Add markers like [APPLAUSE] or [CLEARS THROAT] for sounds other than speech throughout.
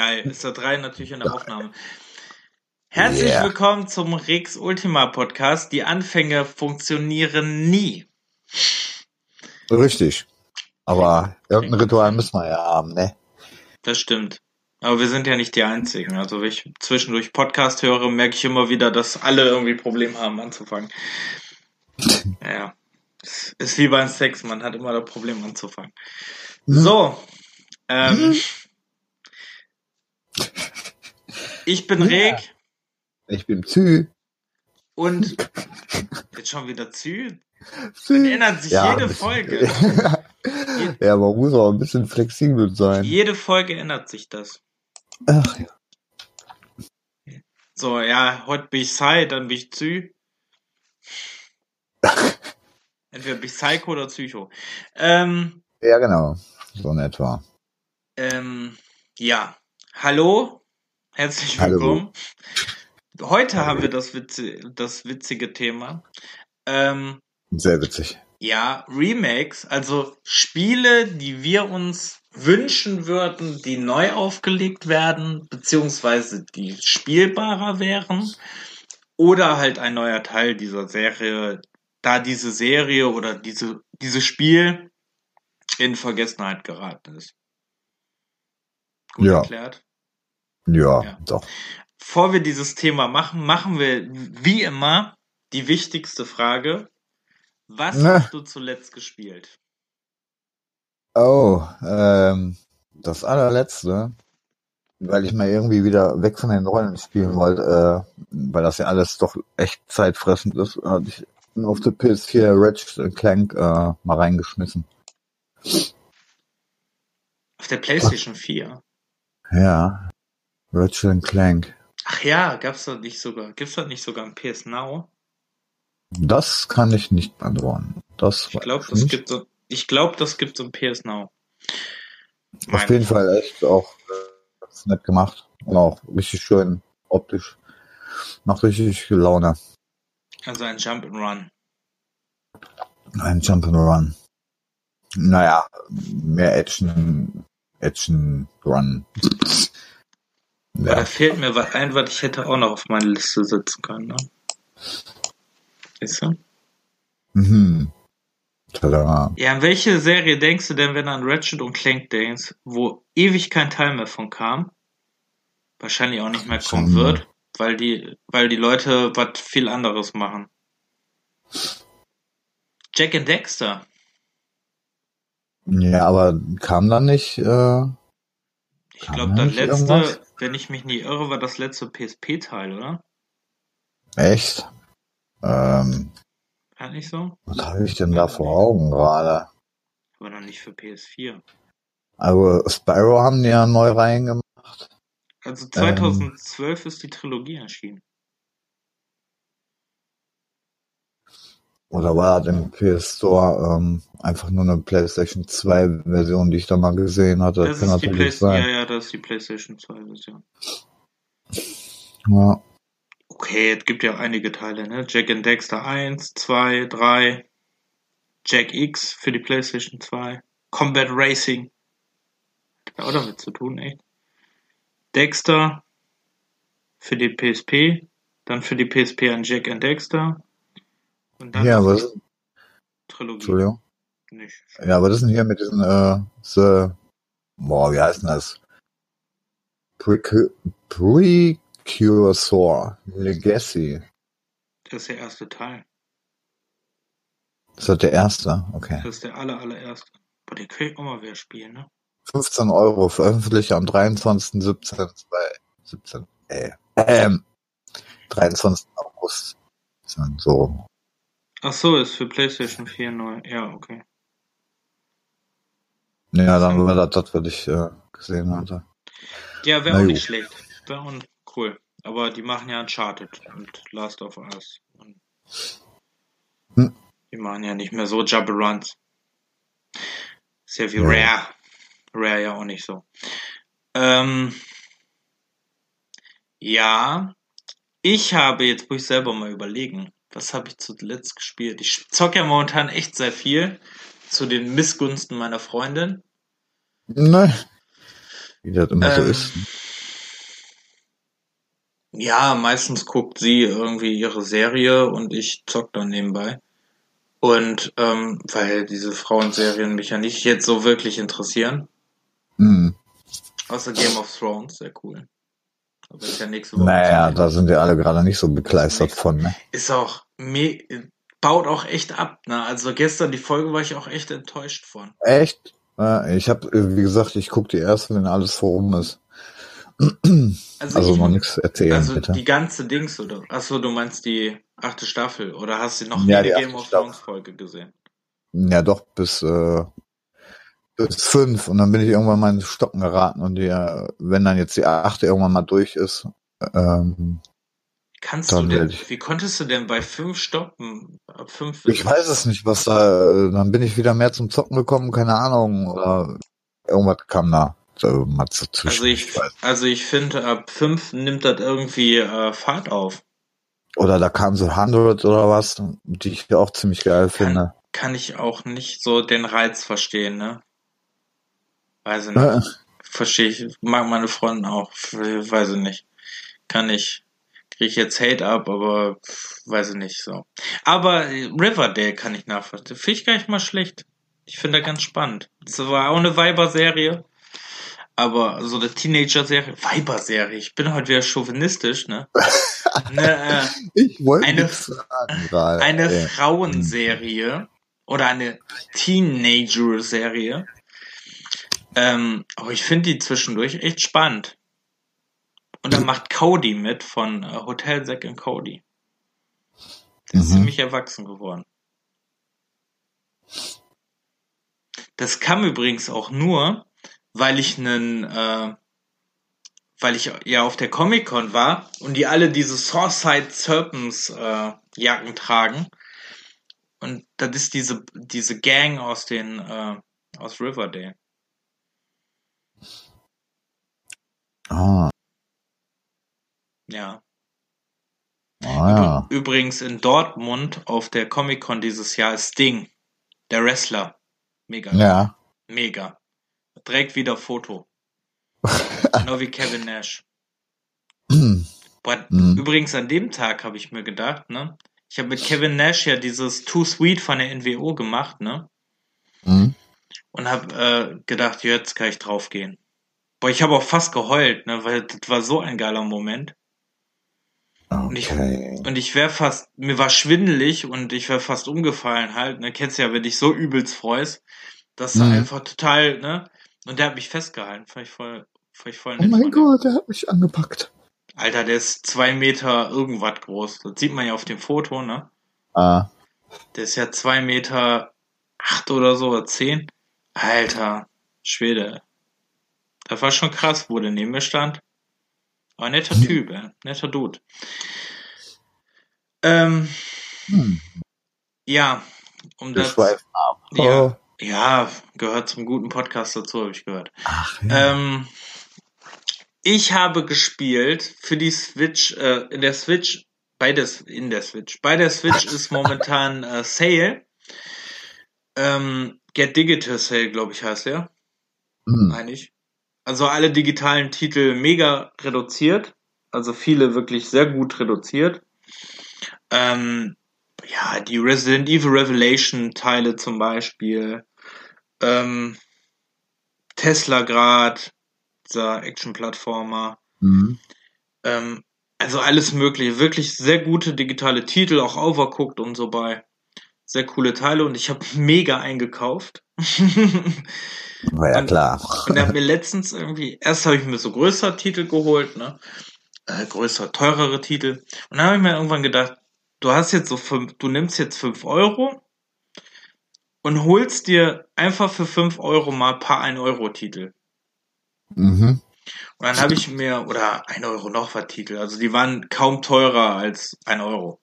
Geil, ist der drei natürlich in der Aufnahme. Herzlich Yeah. willkommen zum Rex Ultima Podcast. Die Anfänge funktionieren nie. Richtig. Aber irgendein Ritual müssen wir ja haben, ne? Das stimmt. Aber wir sind ja nicht die Einzigen. Also wenn ich zwischendurch Podcast höre, merke ich immer wieder, dass alle irgendwie Probleme haben anzufangen. [LAUGHS] Ja. Es Ist wie beim Sex, man hat immer das Problem anzufangen. So. Ähm, ich bin Ja. Reg Ich bin Zü. und jetzt schon wieder Zü. Zü. Ändert sich Ja, jede bisschen- Folge. [LAUGHS] ja, man muss auch ein bisschen flexibel sein. Jede Folge ändert sich das. Ach ja. So, ja, heute bin ich Psy, dann bin ich Zü. [LAUGHS] Entweder bin ich Psycho oder Psycho. Ähm, Ja, genau. So in etwa. ähm, ja. Hallo, herzlich Hallo. willkommen. Heute haben wir das, Witze, das witzige Thema. Ähm, Sehr witzig. ja, Remakes, also Spiele, die wir uns wünschen würden, die neu aufgelegt werden, beziehungsweise die spielbarer wären. Oder halt ein neuer Teil dieser Serie, da diese Serie oder diese, dieses Spiel in Vergessenheit geraten ist. Gut Ja. erklärt. Ja, Ja. doch. Bevor wir dieses Thema machen, machen wir wie immer die wichtigste Frage. Was Ne. hast du zuletzt gespielt? Oh, ähm, das allerletzte, weil ich mal irgendwie wieder weg von den Rollen spielen wollte, äh, weil das ja alles doch echt zeitfressend ist, hatte ich auf der PS4 Ratchet Clank äh, mal reingeschmissen. Auf der PlayStation 4. Ja, Ratchet Clank. Ach ja, gab's da nicht sogar, gibt's da nicht sogar ein PS Now? Das kann ich nicht beantworten. Das Ich glaube, das gibt so, ich glaube, das gibt so ein PS Now. Auf Meine jeden ich. Fall echt auch äh, nett gemacht und auch richtig schön optisch. Macht richtig Laune. Also ein Jump and Run. Ein Jump'n'Run. Naja, mehr Action, Action Run. Aber da Ja, fehlt mir was ein, was ich hätte auch noch auf meine Liste setzen können, ne? Weißt du? mhm. Tada. Ja, an welche Serie denkst du denn, wenn du an Ratchet und Clank denkst, wo ewig kein Teil mehr von kam? Wahrscheinlich auch nicht mehr kommen wird, weil die, weil die Leute was viel anderes machen. Jack and Dexter. Ja, aber kam dann nicht, äh, Ich glaube, da das nicht letzte, irgendwas? wenn ich mich nie irre, war das letzte PSP-Teil, oder? echt? Ähm, War nicht so? was habe ich denn da vor Augen gerade? Aber noch nicht für PS4. Also Spyro haben die ja neu reingemacht. Also Ähm. 2012 ist die Trilogie erschienen. Oder war das im PS Store ähm, einfach nur eine PlayStation 2 Version, die ich da mal gesehen hatte? Das kann ist die PlayStation, ja, ja, das ist die PlayStation 2 Version. Ja. Okay, es gibt ja einige Teile, ne? Jack and Dexter 1, 2, 3, Jack X für die PlayStation 2, Combat Racing. Hat ja auch damit zu tun, echt. Dexter für die PSP, dann für die PSP an Jack and Dexter. Und dann Ja, noch was? Trilogie. Entschuldigung. Nicht. Ja, was ist denn hier mit diesen, äh, so, boah, wie heißt denn das? Precu- Precursor Legacy. Das ist der erste Teil. Ist das der erste? Okay. Das ist der aller, allererste. Boah, den ich auch mal wieder spielen, ne? 15 Euro, veröffentlicht am 23.17. 17. Äh, ähm, 23. August. So. Ach so, ist für PlayStation 4 neu. Ja, okay. Ja, dann war das, das was ich äh, gesehen hatte. Ja, wäre auch nicht schlecht. Wäre auch cool. Aber die machen ja Uncharted und Last of Us. Hm. Die machen ja nicht mehr so Jumble Runs. Ist ja wie Ja. Rare. Rare ja auch nicht so. Ähm, ja, ich habe, jetzt muss ich selber mal überlegen, was habe ich zuletzt gespielt? Ich zocke ja momentan echt sehr viel zu den Missgunsten meiner Freundin. Ne, Wie das immer so Ähm, ist. Ja, meistens guckt sie irgendwie ihre Serie und ich zock dann nebenbei. Und ähm, weil diese Frauenserien mich ja nicht jetzt so wirklich interessieren. Hm. Außer Game of Thrones, sehr cool. Aber ist ja nächste Woche. Naja, da sind wir alle gerade nicht so begeistert Nicht. von, ne? Ist auch, me baut auch echt ab, ne? Also gestern die Folge war ich auch echt enttäuscht von. Echt? Ich habe, wie gesagt, ich gucke die erste, wenn alles vorum ist. [CLEARS THROAT] Also, Also ich, noch nichts erzählen, also bitte. die ganze Dings, oder? Achso, du meinst die achte Staffel, oder hast du noch Ja, die Game of. Thrones Folge gesehen? Ja, doch, bis, äh, bis fünf. Und dann bin ich irgendwann mal ins Stocken geraten. Und die, äh, wenn dann jetzt die achte irgendwann mal durch ist, ähm, Kannst Dann du denn, ich- wie konntest du denn bei fünf stoppen? Ab fünf ich weiß es nicht, was da, äh, dann bin ich wieder mehr zum Zocken gekommen, keine Ahnung. Oder irgendwas kam da. So, mal dazwischen. Also ich, also ich finde, ab fünf nimmt das irgendwie äh, Fahrt auf. Oder da kam so 100 oder was, die ich auch ziemlich geil finde. Kann ich auch nicht so den Reiz verstehen, ne? Weiß ich nicht. Verstehe ich. Mag meine Freundin auch. Weiß ich nicht. Kann ich. Kriege ich jetzt Hate ab, aber weiß ich nicht so. Aber äh, Riverdale kann ich nachvollziehen. Finde ich gar nicht mal schlecht. Ich finde das ganz spannend. Es war auch eine Weiber-Serie. Aber so eine Teenager-Serie. Weiber-Serie. Ich bin heute wieder chauvinistisch, ne? [LAUGHS] ne äh, ich wollte Eine- sagen eine. Frauenserie oder eine Teenager-Serie. Ähm, aber ich finde die zwischendurch echt spannend. Und dann macht Cody mit von äh, Hotel Zack and Cody. Der ist Mhm. ziemlich erwachsen geworden. Das kam übrigens auch nur, weil ich einen, äh, weil ich ja auf der Comic Con war und die alle diese Sourceside Serpents äh, Jacken tragen. Und das ist diese diese Gang aus den äh, aus Riverdale. Ah, Ja. ah ja. Übrigens in Dortmund auf der Comic Con dieses Jahr ist Sting, der Wrestler. Mega. Ja. Mega. Direkt wieder Foto. [LAUGHS] genau wie Kevin Nash. [CLEARS THROAT] Boah, Mhm. Übrigens an dem Tag habe ich mir gedacht, ne? Ich habe mit Kevin Nash ja dieses Too Sweet von der NWO gemacht, ne? Hm? Und habe äh, gedacht, jetzt kann ich draufgehen. Boah, ich habe auch fast geheult, ne? Weil das war so ein geiler Moment. ich- Okay. Und ich wäre fast, mir war schwindelig und ich wäre fast umgefallen halt, ne? Kennst ja, wenn dich so übelst freust, dass du Mhm. einfach total, ne? Und der hat mich festgehalten, fand ich voll, fand ich voll Oh nett mein von ihm. Gott, der hat mich angepackt. Alter, der ist zwei Meter irgendwas groß. Das sieht man ja auf dem Foto, ne? Ah, Der ist ja zwei Meter acht oder so, oder zehn. Alter, Schwede. Das war schon krass, wo der neben mir stand. Aber ein netter Typ, ey. Netter Dude. Ähm, hm. ja, um das. Ja, Oh. ja, gehört zum guten Podcast dazu, habe ich gehört. Ach, ja. Ähm, ich habe gespielt für die Switch, äh, in der Switch, bei der, in der Switch. Bei der Switch [LAUGHS] ist momentan äh, Sale. Ähm, Get Digital Sale, glaube ich, heißt der. Hm. Meine ich. Also alle digitalen Titel mega reduziert. Also viele wirklich sehr gut reduziert. Ähm, ja, die Resident Evil Revelation Teile zum Beispiel. Ähm, Tesla Grad, dieser Action-Plattformer. Hm. Ähm, also alles mögliche. Wirklich sehr gute digitale Titel, auch Overcooked und so bei. Sehr coole Teile und ich habe [LAUGHS] mega eingekauft. War ja Und- klar. Und er hat mir letztens irgendwie, erst habe ich mir so größere Titel geholt, ne? Äh, größer, teurere Titel. Und dann habe ich mir irgendwann gedacht, du hast jetzt so fünf, du nimmst jetzt fünf Euro und holst dir einfach für fünf Euro mal ein paar 1-Euro-Titel. Mhm. Und dann habe ich mir, oder 1 Euro noch was Titel, also die waren kaum teurer als 1 Euro.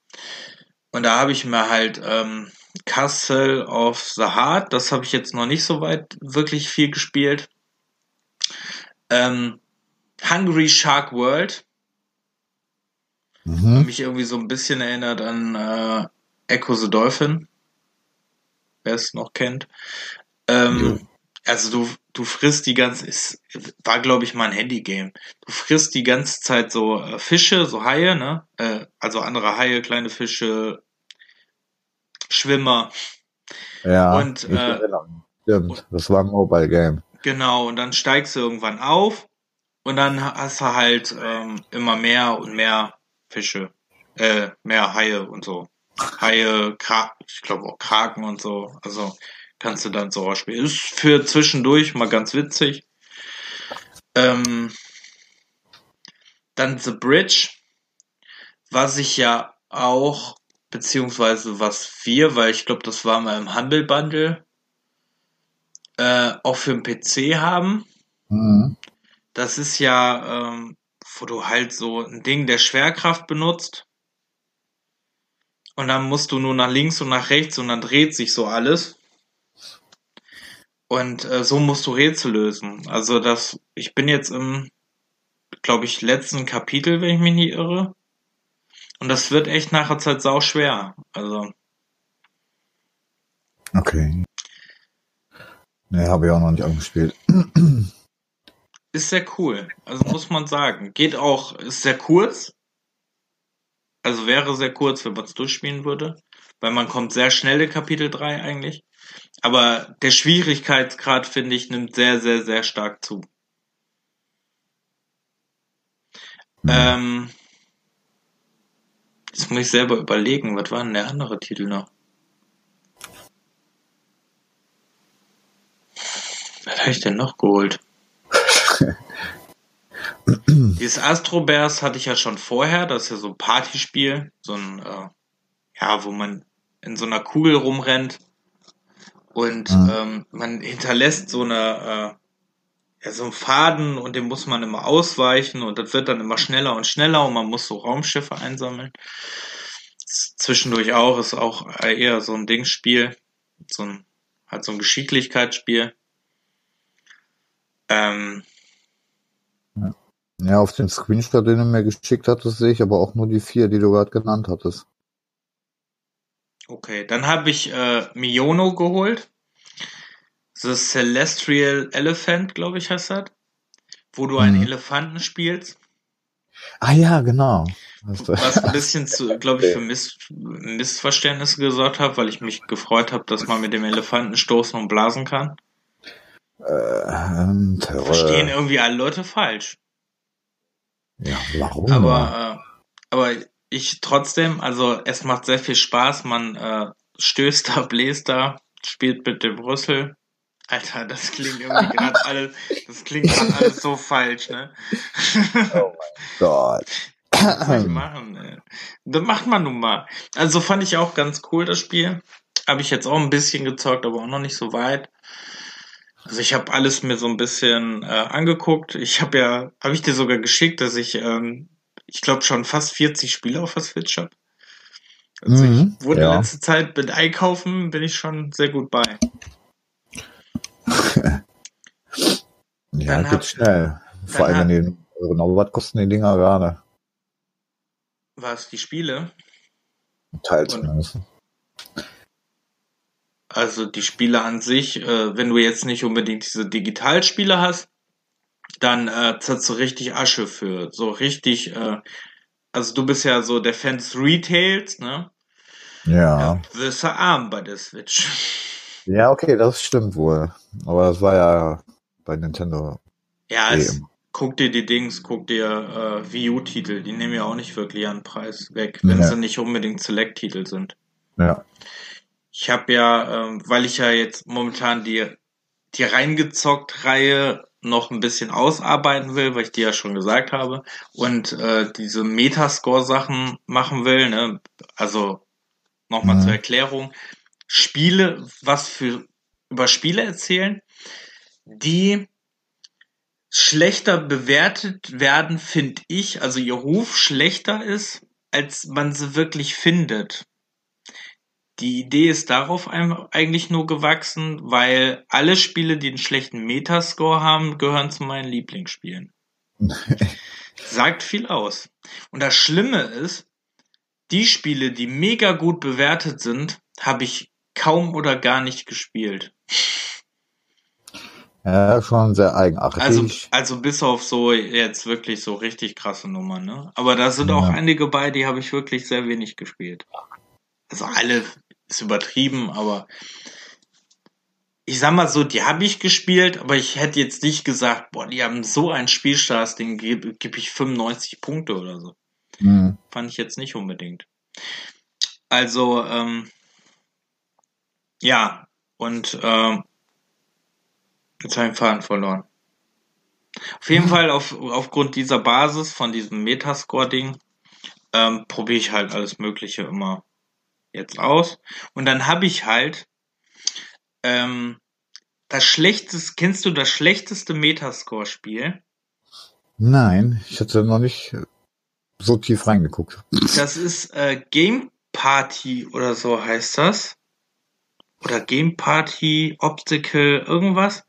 Und da habe ich mir halt ähm, Castle of the Heart, das habe ich jetzt noch nicht so weit wirklich viel gespielt. Ähm, Hungry Shark World, Mhm. mich irgendwie so ein bisschen erinnert an äh, Echo the Dolphin, wer es noch kennt. Ähm, also du, du frisst die ganze, es war glaube ich mal ein Handy-Game. Du frisst die ganze Zeit so äh, Fische, so Haie, ne? Äh, also andere Haie, kleine Fische, Schwimmer. Ja, Und, äh. Stimmt, das war ein Mobile Game. Genau, und dann steigst du irgendwann auf und dann hast du halt ähm, immer mehr und mehr Fische, äh, mehr Haie und so. Haie, Kra ich glaube auch Kraken und so. Also kannst du dann so ausspielen. Ist für zwischendurch mal ganz witzig. Ähm, dann The Bridge, was ich ja auch, beziehungsweise was wir, weil ich glaube, das war mal im Humble Bundle, äh, auch für den PC haben. Mhm. Das ist ja, ähm, wo du halt so ein Ding der Schwerkraft benutzt. Und dann musst du nur nach links und nach rechts und dann dreht sich so alles. Und äh, so musst du Rätsel lösen. Also das, ich bin jetzt im, glaube ich, letzten Kapitel, wenn ich mich nicht irre. Und das wird echt nachher Zeit sau schwer. Also, Okay. Nee, habe ich auch noch nicht angespielt. ist sehr cool. Also muss man sagen. Geht auch, ist sehr kurz. Also wäre sehr kurz, wenn man es durchspielen würde. Weil man kommt sehr schnell in Kapitel 3 eigentlich. Aber der Schwierigkeitsgrad, finde ich, nimmt sehr, sehr, sehr stark zu. Ähm, jetzt muss ich selber überlegen, was war denn der andere Titel noch? Was habe ich denn noch geholt? [LAUGHS] Dieses Astro Bears hatte ich ja schon vorher, das ist ja so ein Partyspiel, so ein, äh, ja, wo man in so einer Kugel rumrennt und Mhm. ähm, man hinterlässt so eine, äh, ja, so einen Faden und den muss man immer ausweichen und das wird dann immer schneller und schneller und man muss so Raumschiffe einsammeln. Zwischendurch auch, ist auch eher so ein Dingspiel, so ein, halt so ein Geschicklichkeitsspiel. Ähm, Ja, auf dem Screenshot, den du mir geschickt hattest, sehe ich aber auch nur die vier, die du gerade genannt hattest. Okay, dann habe ich äh, Miono geholt. The Celestial Elephant, glaube ich, heißt das. Wo du einen Mhm. Elefanten spielst. Ah ja, genau. Was ein bisschen zu, [LAUGHS] glaube ich, für Miss Missverständnisse gesorgt hat, weil ich mich gefreut habe, dass man mit dem Elefanten stoßen und blasen kann. ähm, Verstehen irgendwie alle Leute falsch. ja, warum? Aber, äh, aber ich trotzdem, also es macht sehr viel Spaß. Man äh, stößt da, bläst da, spielt mit dem Rüssel. Alter, das klingt irgendwie gerade alles, das klingt gerade alles so falsch, ne? Gott. Was soll ich machen? Ey? Das macht man nun mal. Also fand ich auch ganz cool, das Spiel. Habe ich jetzt auch ein bisschen gezockt, aber auch noch nicht so weit. Also ich habe alles mir so ein bisschen äh, angeguckt. Ich habe ja, habe ich dir sogar geschickt, dass ich, ähm, ich glaube schon fast 40 Spiele auf der Switch habe. Also Mhm, ich wurde ja. letzte Zeit mit Einkaufen bin ich schon sehr gut bei. [LAUGHS] Ja, geht schnell. Vor allem, wenn die, genau, was kosten die Dinger gerade? Was die Spiele? Teils zumindest. Also die Spiele an sich, äh, wenn du jetzt nicht unbedingt diese Digitalspiele hast, dann äh, zahlst du richtig Asche für. So richtig, äh, also du bist ja so der Fan des Retails, ne? Ja. Ja, wirst du arm bei der Switch. Ja, okay, das stimmt wohl. Aber das war ja bei Nintendo. Ja, eh es, guck dir die Dings, guck dir äh, Wii U-Titel, die nehmen ja auch nicht wirklich ihren Preis weg, wenn Ja. sie nicht unbedingt Select-Titel sind. Ja. Ich habe ja, ähm, weil ich ja jetzt momentan die, die reingezockt-Reihe noch ein bisschen ausarbeiten will, weil ich dir ja schon gesagt habe, und äh, diese Metascore-Sachen machen will, ne? Also nochmal Mhm. zur Erklärung. Spiele, was für über Spiele erzählen, die schlechter bewertet werden, finde ich, also ihr Ruf schlechter ist, als man sie wirklich findet. Die Idee ist darauf eigentlich nur gewachsen, weil alle Spiele, die einen schlechten Metascore haben, gehören zu meinen Lieblingsspielen. [LAUGHS] Sagt viel aus. Und das Schlimme ist, die Spiele, die mega gut bewertet sind, habe ich kaum oder gar nicht gespielt. Ja, schon sehr eigenartig. Also, also bis auf so jetzt wirklich so richtig krasse Nummern, ne? Aber da sind auch Ja. einige bei, die habe ich wirklich sehr wenig gespielt. Also alle ist übertrieben, aber ich sag mal so, die habe ich gespielt, aber ich hätte jetzt nicht gesagt, boah, die haben so einen Spielspaß, den gebe geb ich 95 Punkte oder so. Hm. Fand ich jetzt nicht unbedingt. Also, ähm, ja, und ähm, jetzt habe ich den Faden verloren. Auf jeden [LAUGHS] Fall auf, aufgrund dieser Basis von diesem Metascore-Ding ähm, probiere ich halt alles Mögliche immer jetzt aus. Und dann habe ich halt ähm, das schlechteste, kennst du das schlechteste Metascore-Spiel? Nein, ich hatte noch nicht so tief reingeguckt. Das ist äh, Game Party oder so heißt das. Oder Game Party, Obstacle, irgendwas.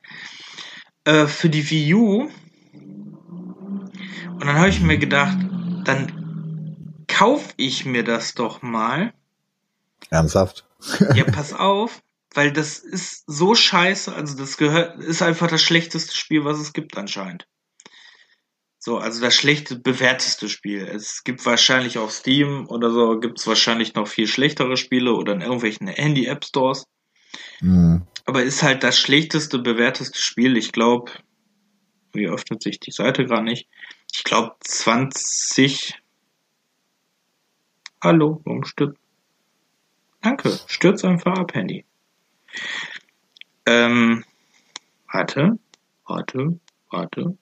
Äh, für die Wii U. Und dann habe ich mir gedacht, dann kaufe ich mir das doch mal. Ernsthaft? Ja, pass auf, weil das ist so scheiße. Also das gehört, ist einfach das schlechteste Spiel, was es gibt anscheinend. So, also das schlechte, bewerteste Spiel. Es gibt wahrscheinlich auf Steam oder so, gibt es wahrscheinlich noch viel schlechtere Spiele oder in irgendwelchen Handy-App-Stores. Hm. Aber ist halt das schlechteste, bewerteste Spiel. Ich glaube, wie öffnet sich die Seite gerade nicht? Ich glaube 20. Hallo, warum stürzt? Danke, stürzt einfach ab, Handy. Ähm, warte, warte, warte.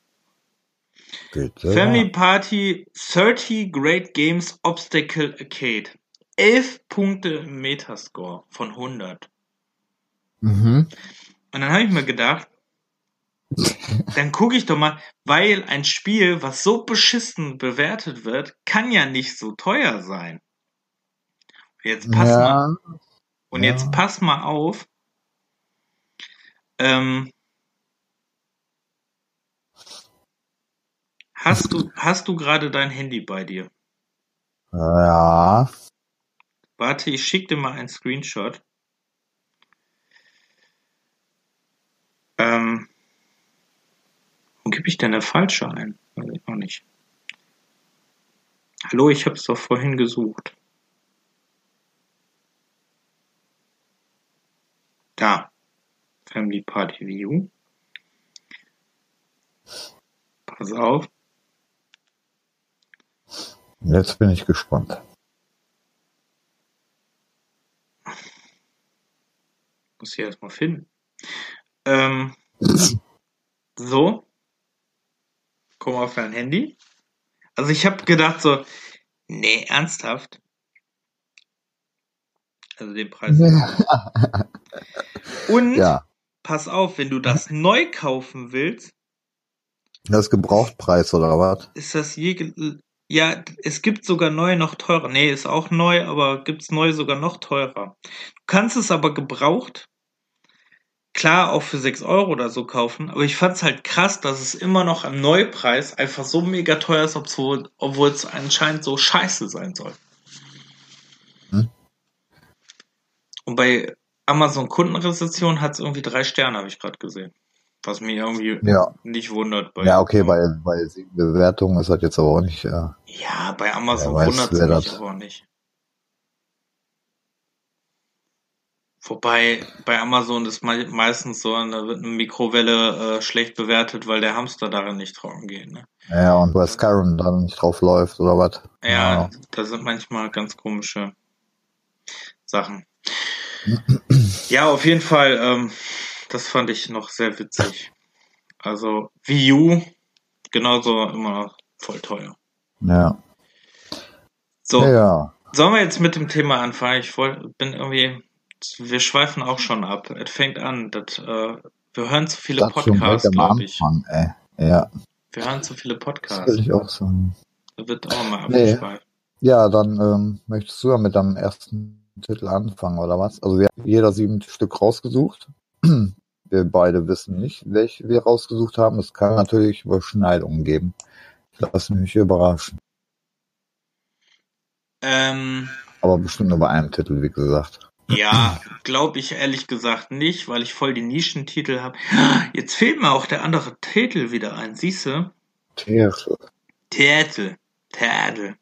Bitte. Family Party 30 Great Games Obstacle Arcade. 11 Punkte Metascore von 100. Mhm. Und dann habe ich mir gedacht, dann gucke ich doch mal, weil ein Spiel, was so beschissen bewertet wird, kann ja nicht so teuer sein. Jetzt pass mal, Ja, und ja. jetzt pass mal auf. Ähm, hast du, hast du gerade dein Handy bei dir? ja. Warte, ich schicke dir mal einen Screenshot. Ähm, wo gebe ich denn der falsche ein? Weiß ich noch nicht. Hallo, ich habe es doch vorhin gesucht. Da. Family Party View. Pass auf. Jetzt bin ich gespannt. Muss ich erstmal finden. Ähm, so. Komm auf dein Handy. Also ich habe gedacht so, nee, ernsthaft. Also den Preis. [LAUGHS] Und Ja, pass auf, wenn du das neu kaufen willst, das ist Gebrauchtpreis oder was? ist das je, ja, es gibt sogar neu noch teurer. Nee, ist auch neu, aber gibt's neu sogar noch teurer. Du kannst es aber gebraucht, klar auch für 6 Euro oder so kaufen, aber ich fand's halt krass, dass es immer noch am Neupreis einfach so mega teuer ist, obwohl, es anscheinend so scheiße sein soll. Hm. Und bei Amazon Kundenrezension hat's irgendwie drei Sterne, habe ich gerade gesehen. Was mich irgendwie Ja. nicht wundert. Bei Ja, okay, bei, bei sieben Bewertungen ist das jetzt aber auch nicht. Äh, Ja, bei Amazon wundert es mich das- aber nicht. Wobei bei Amazon ist mei- meistens so, da wird eine Mikrowelle äh, schlecht bewertet, weil der Hamster darin nicht trocken geht. Ne? ja, und bei Skyrim dann nicht drauf läuft oder was? Ja, da sind manchmal ganz komische Sachen. [CLEARS THROAT] ja, auf jeden Fall, ähm, das fand ich noch sehr witzig. Also Wii U, genauso immer voll teuer. Ja. So, Ja. Sollen wir jetzt mit dem Thema anfangen? Ich wollt, bin irgendwie, wir schweifen auch schon ab. Es fängt an, dass, äh, wir hören zu viele Das Podcasts, glaube ich. Anfang. Ja, Wir hören zu viele das Podcasts. würde ich auch sagen. Da wird auch mal Nee. abgeschweift. Ja, dann ähm, möchtest du ja mit deinem ersten Titel anfangen, oder was? Also wir haben jeder sieben Stück rausgesucht. [CLEARS THROAT] Wir beide wissen nicht, welche wir rausgesucht haben. Es kann natürlich Überschneidungen geben. Ich lasse mich überraschen. Ähm, Aber bestimmt nur bei einem Titel, wie gesagt. Ja, glaube ich ehrlich gesagt nicht, weil ich voll die Nischentitel habe. Jetzt fehlt mir auch der andere Titel wieder ein, siehst du? Tiere. Tätel. Tätel.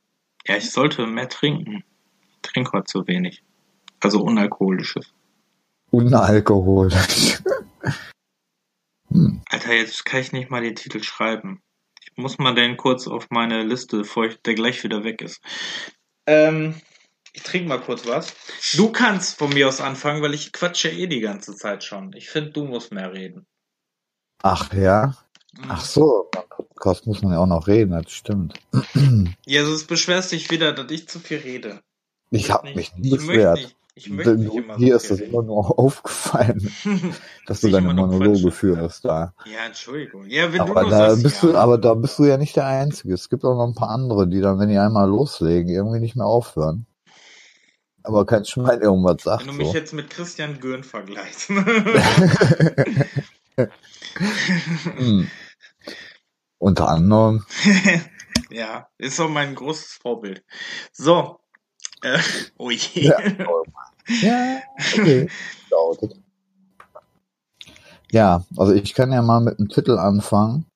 Ja, ich sollte mehr trinken. Ich trinke heute zu wenig. Also unalkoholisches. Unalkoholisch. Alter, jetzt kann ich nicht mal den Titel schreiben. Ich muss mal den kurz auf meine Liste, bevor ich, der gleich wieder weg ist. Ähm, ich trinke mal kurz was. Du kannst von mir aus anfangen, weil ich quatsche eh die ganze Zeit schon. Ich finde, du musst mehr reden. Ach ja. Mhm. Ach so, beim Podcast muss man ja auch noch reden, das stimmt. [CLEARS THROAT] Ja, sonst beschwerst dich wieder, dass ich zu viel rede. Ich habe mich nie beschwert. ich möchte nicht immer Hier so ist es [LAUGHS] [LAUGHS] immer nur aufgefallen, dass du deine Monologe führst da. Ja, Entschuldigung. Ja, wenn Aber du da sagst, bist ja. du, aber da bist du ja nicht der Einzige. Es gibt auch noch ein paar andere, die dann, wenn die einmal loslegen, irgendwie nicht mehr aufhören. Aber kein Schwein irgendwas sagt Wenn du mich so. jetzt mit Christian Gürn vergleichst. Hm. Unter anderem. [LAUGHS] ja, ist doch mein großes Vorbild. So. Äh, [LAUGHS] oh je. Ja, ja okay. Ja, also ich kann ja mal mit einem Titel anfangen,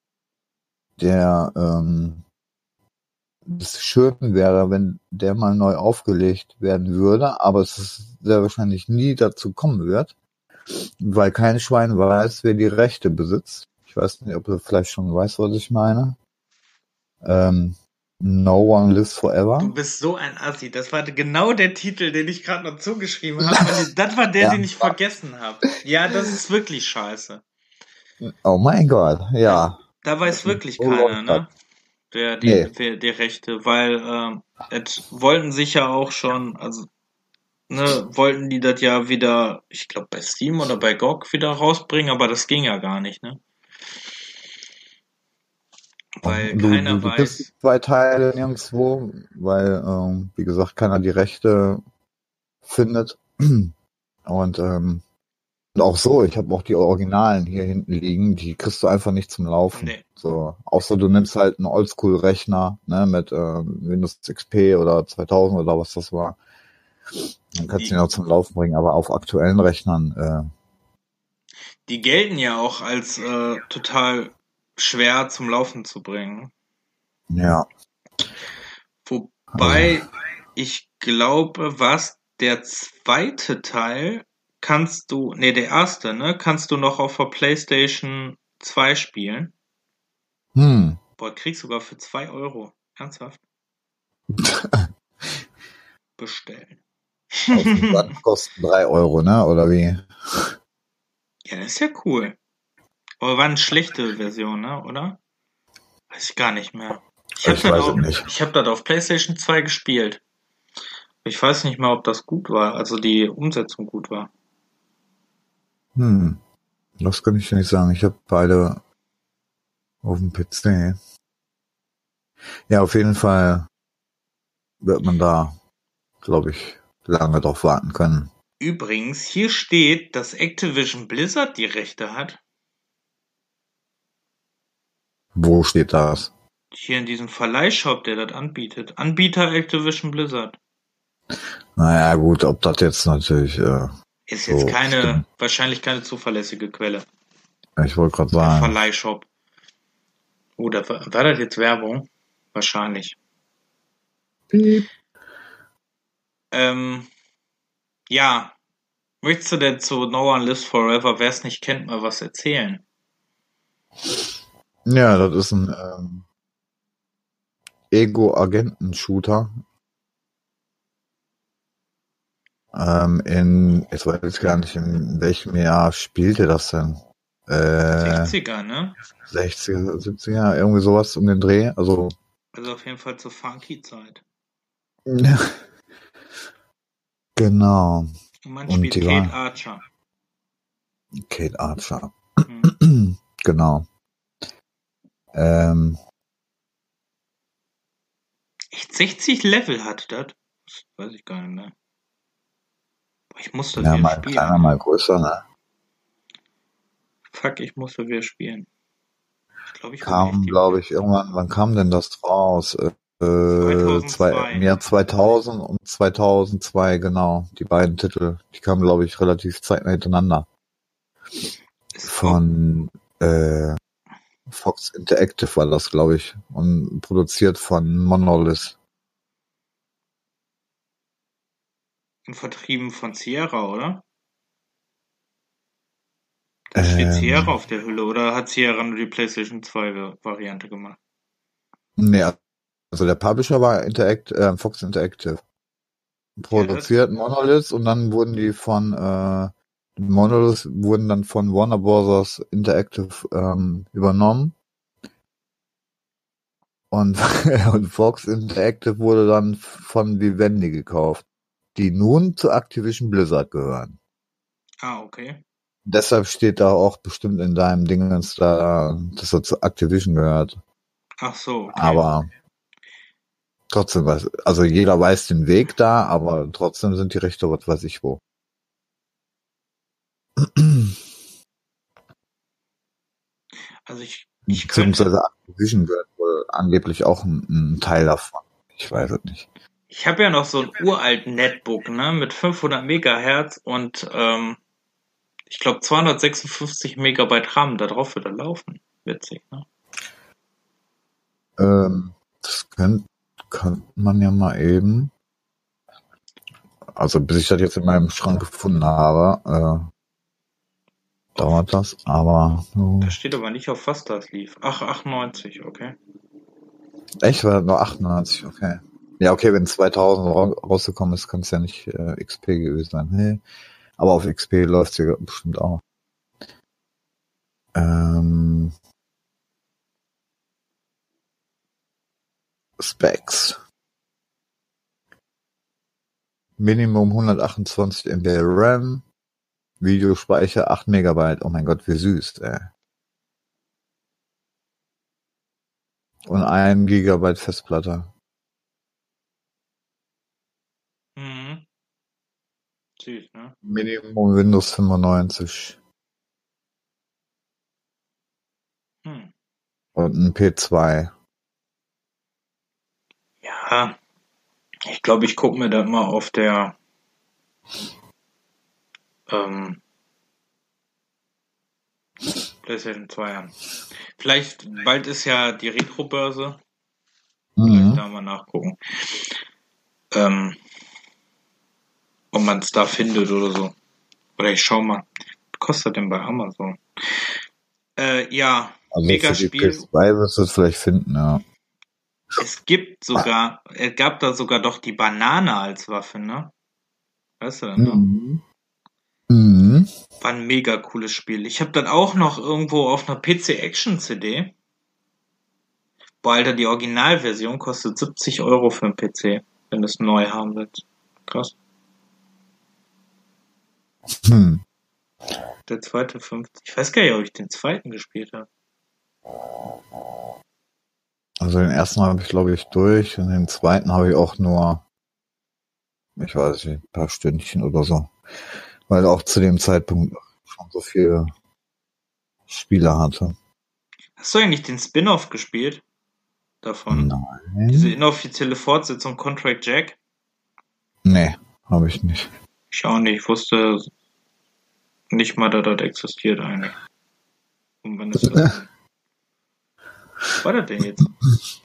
der ähm, es schön wäre, wenn der mal neu aufgelegt werden würde, aber es ist sehr wahrscheinlich nie dazu kommen wird, weil kein Schwein weiß, wer die Rechte besitzt. Ich weiß nicht, ob du vielleicht schon weißt, was ich meine. Ähm, no One Lives Forever. Du bist so ein Assi. Das war genau der Titel, den ich gerade noch zugeschrieben habe. [LAUGHS] Das war der, Ja. den ich vergessen habe. Ja, das ist wirklich scheiße. Oh mein Gott, ja. Da weiß wirklich keiner, läuft ne? Der, die, Nee. der, der Rechte, weil ähm, es wollten sich ja auch schon, also ne, wollten die das ja wieder, ich glaube bei Steam oder bei GOG wieder rausbringen, aber das ging ja gar nicht, ne? Weil du, keiner du, du weiß. zwei Teile nirgendwo, weil, ähm, wie gesagt, keiner die Rechte findet. [CLEARS THROAT] Und, ähm, und auch so, ich habe auch die Originalen hier hinten liegen, die kriegst du einfach nicht zum Laufen. Nee. So, außer du nimmst halt einen Oldschool-Rechner, ne, mit ähm, Windows XP oder 2000 oder was das war. Dann kannst du ihn auch zum Laufen bringen, aber auf aktuellen Rechnern, äh, Die gelten ja auch als äh, total schwer zum Laufen zu bringen. ja. Wobei ich glaube, was der zweite Teil kannst du, nee, der erste, ne, kannst du noch auf der PlayStation 2 spielen. Hm. Boah, kriegst sogar für 2 Euro. Ernsthaft? [LAUGHS] Bestellen. Das kosten drei Euro, ne, oder wie? Ja, das ist ja cool. Aber war eine schlechte Version, ne, oder? Weiß ich gar nicht mehr. Ich habe das, auf- es nicht. ich hab das auf PlayStation 2 gespielt. Ich weiß nicht mehr, ob das gut war, also die Umsetzung gut war. Hm. Das kann ich nicht sagen. Ich habe beide auf dem PC. Ja, auf jeden Fall wird man da, glaube ich, lange drauf warten können. Übrigens, hier steht, dass Activision Blizzard die Rechte hat. Wo steht das? Hier in diesem Verleihshop, der das anbietet. Anbieter Activision Blizzard. Naja, gut, ob das jetzt natürlich, äh, Ist So, jetzt keine, stimmt. wahrscheinlich keine zuverlässige Quelle. ich wollte gerade sagen, Verleihshop. Oder war, war das jetzt Werbung? Wahrscheinlich. Piep. Ähm, ja. Möchtest du denn zu No One Lives Forever, wer es nicht kennt, mal was erzählen? ja, das ist ein ähm, Ego-Agenten-Shooter. Ähm, in, ich weiß jetzt gar nicht, in welchem Jahr spielte das denn? Äh, 60er, ne? 60er, 70er, irgendwie sowas um den Dreh. Also, Also auf jeden Fall zur Funky-Zeit. genau. Und man Und spielt die Kate war- Archer. Kate Archer. Hm. [CLEARS THROAT] genau. Ähm, Echt 60 Level hat das? Das weiß ich gar nicht mehr. Ich muss das ja, wieder mal spielen. kleiner, mal größer, ne? Fuck, ich muss das wieder spielen. Ich glaube, ich Kam, glaube ich, irgendwann, wann kam denn das raus? Äh, Äh, zwei, 2002. im Jahr 2000 und 2002, genau. Die beiden Titel, die kamen, glaube ich, relativ zeitnah hintereinander. Von äh, Fox Interactive war das, glaube ich. Und produziert von Monolith. Auch vertrieben von Sierra, oder? Da steht Ähm. Sierra auf der Hülle, oder hat Sierra nur die PlayStation 2 Variante gemacht? Nee, also der Publisher war Interact, äh, Fox Interactive. Produziert Monolith und dann wurden die von äh, Monolith wurden dann von Warner Bros. Interactive ähm, übernommen. Und, [LAUGHS] und Fox Interactive wurde dann von Vivendi gekauft, die nun zu Activision Blizzard gehören. Ah, okay. Deshalb steht da auch bestimmt in deinem Dingens da, dass er zu Activision gehört. Ach so, okay. Aber trotzdem weiß, also jeder weiß den Weg da, aber trotzdem sind die Rechte, was weiß ich wo. Also ich, ich könnte, Beziehungsweise Activision gehört wohl angeblich auch ein, ein Teil davon. Ich weiß es nicht. Ich habe ja noch so ein uralten Netbook, ne, mit 500 Megahertz und ähm, ich glaube 256 Megabyte RAM. Da drauf wird er laufen. Witzig, ne? Ähm, das könnte kann man ja mal eben. Also bis ich das jetzt in meinem Schrank gefunden habe, äh, dauert das, aber so. Da steht aber nicht auf was das lief. Ach, 98, okay. Echt, war das nur 98, okay. Ja, okay, wenn 2000 ra rausgekommen ist, kann es ja nicht äh, XP gewesen sein. Hey. Aber auf XP läuft sie bestimmt auch. Ähm, Specs. Minimum 128 MB RAM. Videospeicher 8 Megabyte. Oh mein Gott, wie süß, ey. Und 1 Gigabyte Festplatte. Mhm. Süß, ne? Minimum Windows 95. Hm. Und ein P2. Ja, ich glaube, ich gucke mir das mal auf der ähm, PlayStation 2 an. Vielleicht, bald ist ja die Retro-Börse. Vielleicht Mhm. da mal nachgucken. Ähm, ob man es da findet oder so. Oder ich schau mal. Was kostet denn bei Amazon? Äh, ja, Also mega Spiel. PS2 wirst du es vielleicht finden, ja. Es gibt sogar, es gab da sogar doch die Banane als Waffe, ne? Weißt du denn noch? Mhm. Mhm. War ein mega cooles Spiel. Ich habe dann auch noch irgendwo auf einer PC Action CD. Boah, Alter, die Originalversion kostet 70 Euro für einen PC, wenn du es neu haben willst. Krass. Hm. Der zweite 50. Ich weiß gar nicht, ob ich den zweiten gespielt habe. Also den ersten habe ich, glaube ich, durch und den zweiten habe ich auch nur, ich weiß nicht, ein paar Stündchen oder so. Weil auch zu dem Zeitpunkt schon so viele Spiele hatte. Hast du eigentlich den Spin-off gespielt? Davon? Nein. Diese inoffizielle Fortsetzung Contract Jack? Nee, habe ich nicht. Ich auch nicht. Ich wusste nicht mal, dass das existiert eigentlich. Und wann ist das? Was war das denn jetzt?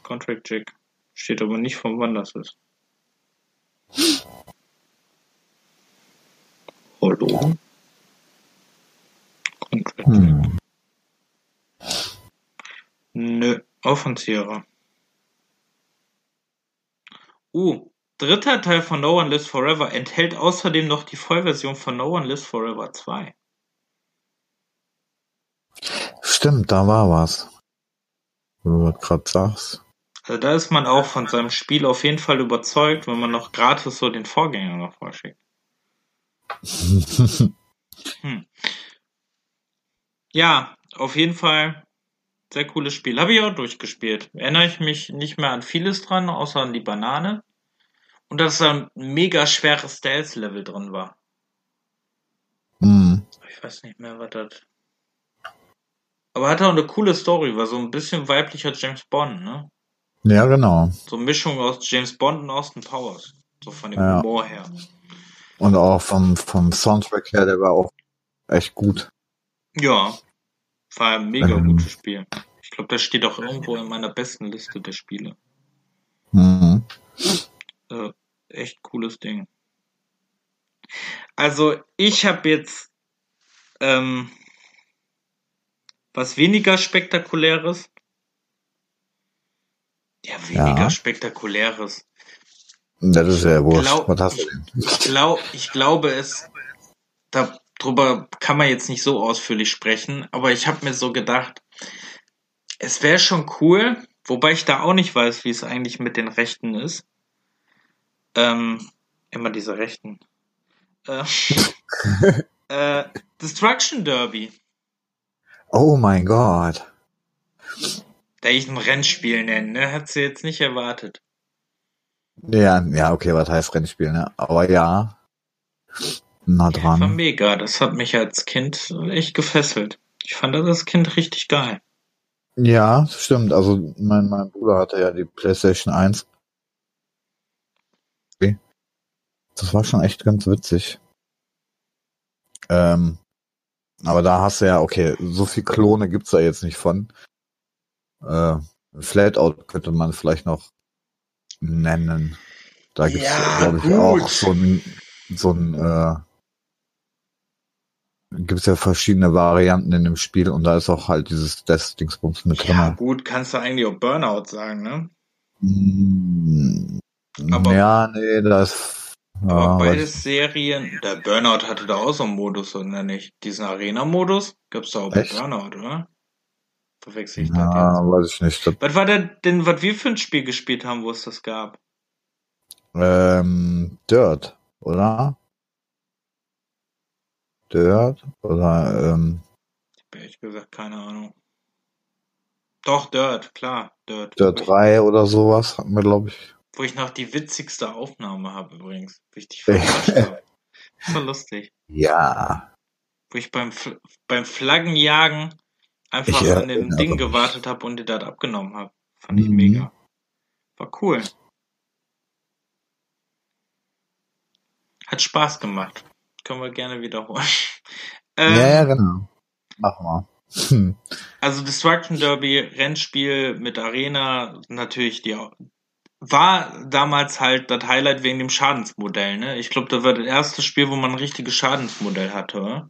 Contract Jack. Steht aber nicht von wann das ist. Hallo? Contract. Hm. Nö, auch von Sierra. Uh, dritter Teil von No One Lives Forever enthält außerdem noch die Vollversion von No One Lives Forever 2. Stimmt, da war was. Wo du gerade sagst. Also da ist man auch von seinem Spiel auf jeden Fall überzeugt, wenn man noch gratis so den Vorgänger noch vorschickt. [LAUGHS] Hm. Ja, auf jeden Fall sehr cooles Spiel. Habe ich auch durchgespielt. Erinnere ich mich nicht mehr an vieles dran, außer an die Banane. Und dass da ein mega schweres Stealth-Level drin war. hm. Ich weiß nicht mehr, was das. Aber hat auch eine coole Story, war so ein bisschen weiblicher James Bond, ne? Ja, genau. So eine Mischung aus James Bond und Austin Powers. So von dem Ja. Humor her. Und auch vom, vom Soundtrack her, der war auch echt gut. Ja. War ein mega Ähm. gutes Spiel. Ich glaube, das steht auch irgendwo in meiner besten Liste der Spiele. Mhm. Äh, echt cooles Ding. Also, ich habe jetzt ähm, was weniger spektakuläres. Ja, weniger Ja. spektakuläres. Das ist ja wurscht. Glaub- Was hast du denn? Ich, glaub, ich glaube es, darüber kann man jetzt nicht so ausführlich sprechen, aber ich habe mir so gedacht, es wäre schon cool, wobei ich da auch nicht weiß, wie es eigentlich mit den Rechten ist. Ähm, immer diese Rechten. Äh, [LAUGHS] äh, Destruction Derby. Oh mein Gott. Da ich ein Rennspiel nenne, ne? Hat sie jetzt nicht erwartet. Ja, ja, okay, was heißt Rennspiel, ne? Aber ja. Na War dran. mega. Das hat mich als Kind echt gefesselt. Ich fand das als Kind richtig geil. Ja, das stimmt. Also mein, mein Bruder hatte ja die PlayStation 1. Okay. Das war schon echt ganz witzig. Ähm, aber da hast du ja, okay, so viel Klone gibt's da jetzt nicht von. Äh, Flatout könnte man vielleicht noch nennen. Da gibt's, Ja, glaube ich, gut. auch so ein, so ein, äh, gibt's ja verschiedene Varianten in dem Spiel und da ist auch halt dieses Death-Dingsbums mit Ja, drin. gut, kannst du eigentlich auch Burnout sagen, ne? Mm, Aber- ja, nee, das. Aber beides Serien, der Burnout hatte da auch so einen Modus, oder nicht? Diesen Arena-Modus gab's da auch bei Echt? Burnout, oder? Verwechsel ich, ich das jetzt? weiß ich nicht. Was war denn, denn, was wir für ein Spiel gespielt haben, wo es das gab? ähm, Dirt, oder? Dirt? Oder, ähm, Ich hab ehrlich gesagt keine Ahnung. Doch, Dirt, klar, Dirt. Dirt wo, 3 oder sowas hatten wir, glaube ich. Ich, wo ich noch die witzigste Aufnahme habe übrigens. Wo ich dich verarscht habe. Das war lustig. Ja. Wo ich beim, Fl- beim Flaggenjagen einfach Ich, äh, an dem erinnere Ding gewartet habe und dir das abgenommen habe. Fand ich Mhm. mega. War cool. Hat Spaß gemacht. Können wir gerne wiederholen. [LAUGHS] Ähm, ja, genau. Mach mal. Hm. Also Destruction Derby, Rennspiel mit Arena, natürlich die war damals halt das Highlight wegen dem Schadensmodell, ne? Ich glaube, das war das erste Spiel, wo man ein richtiges Schadensmodell hatte, oder?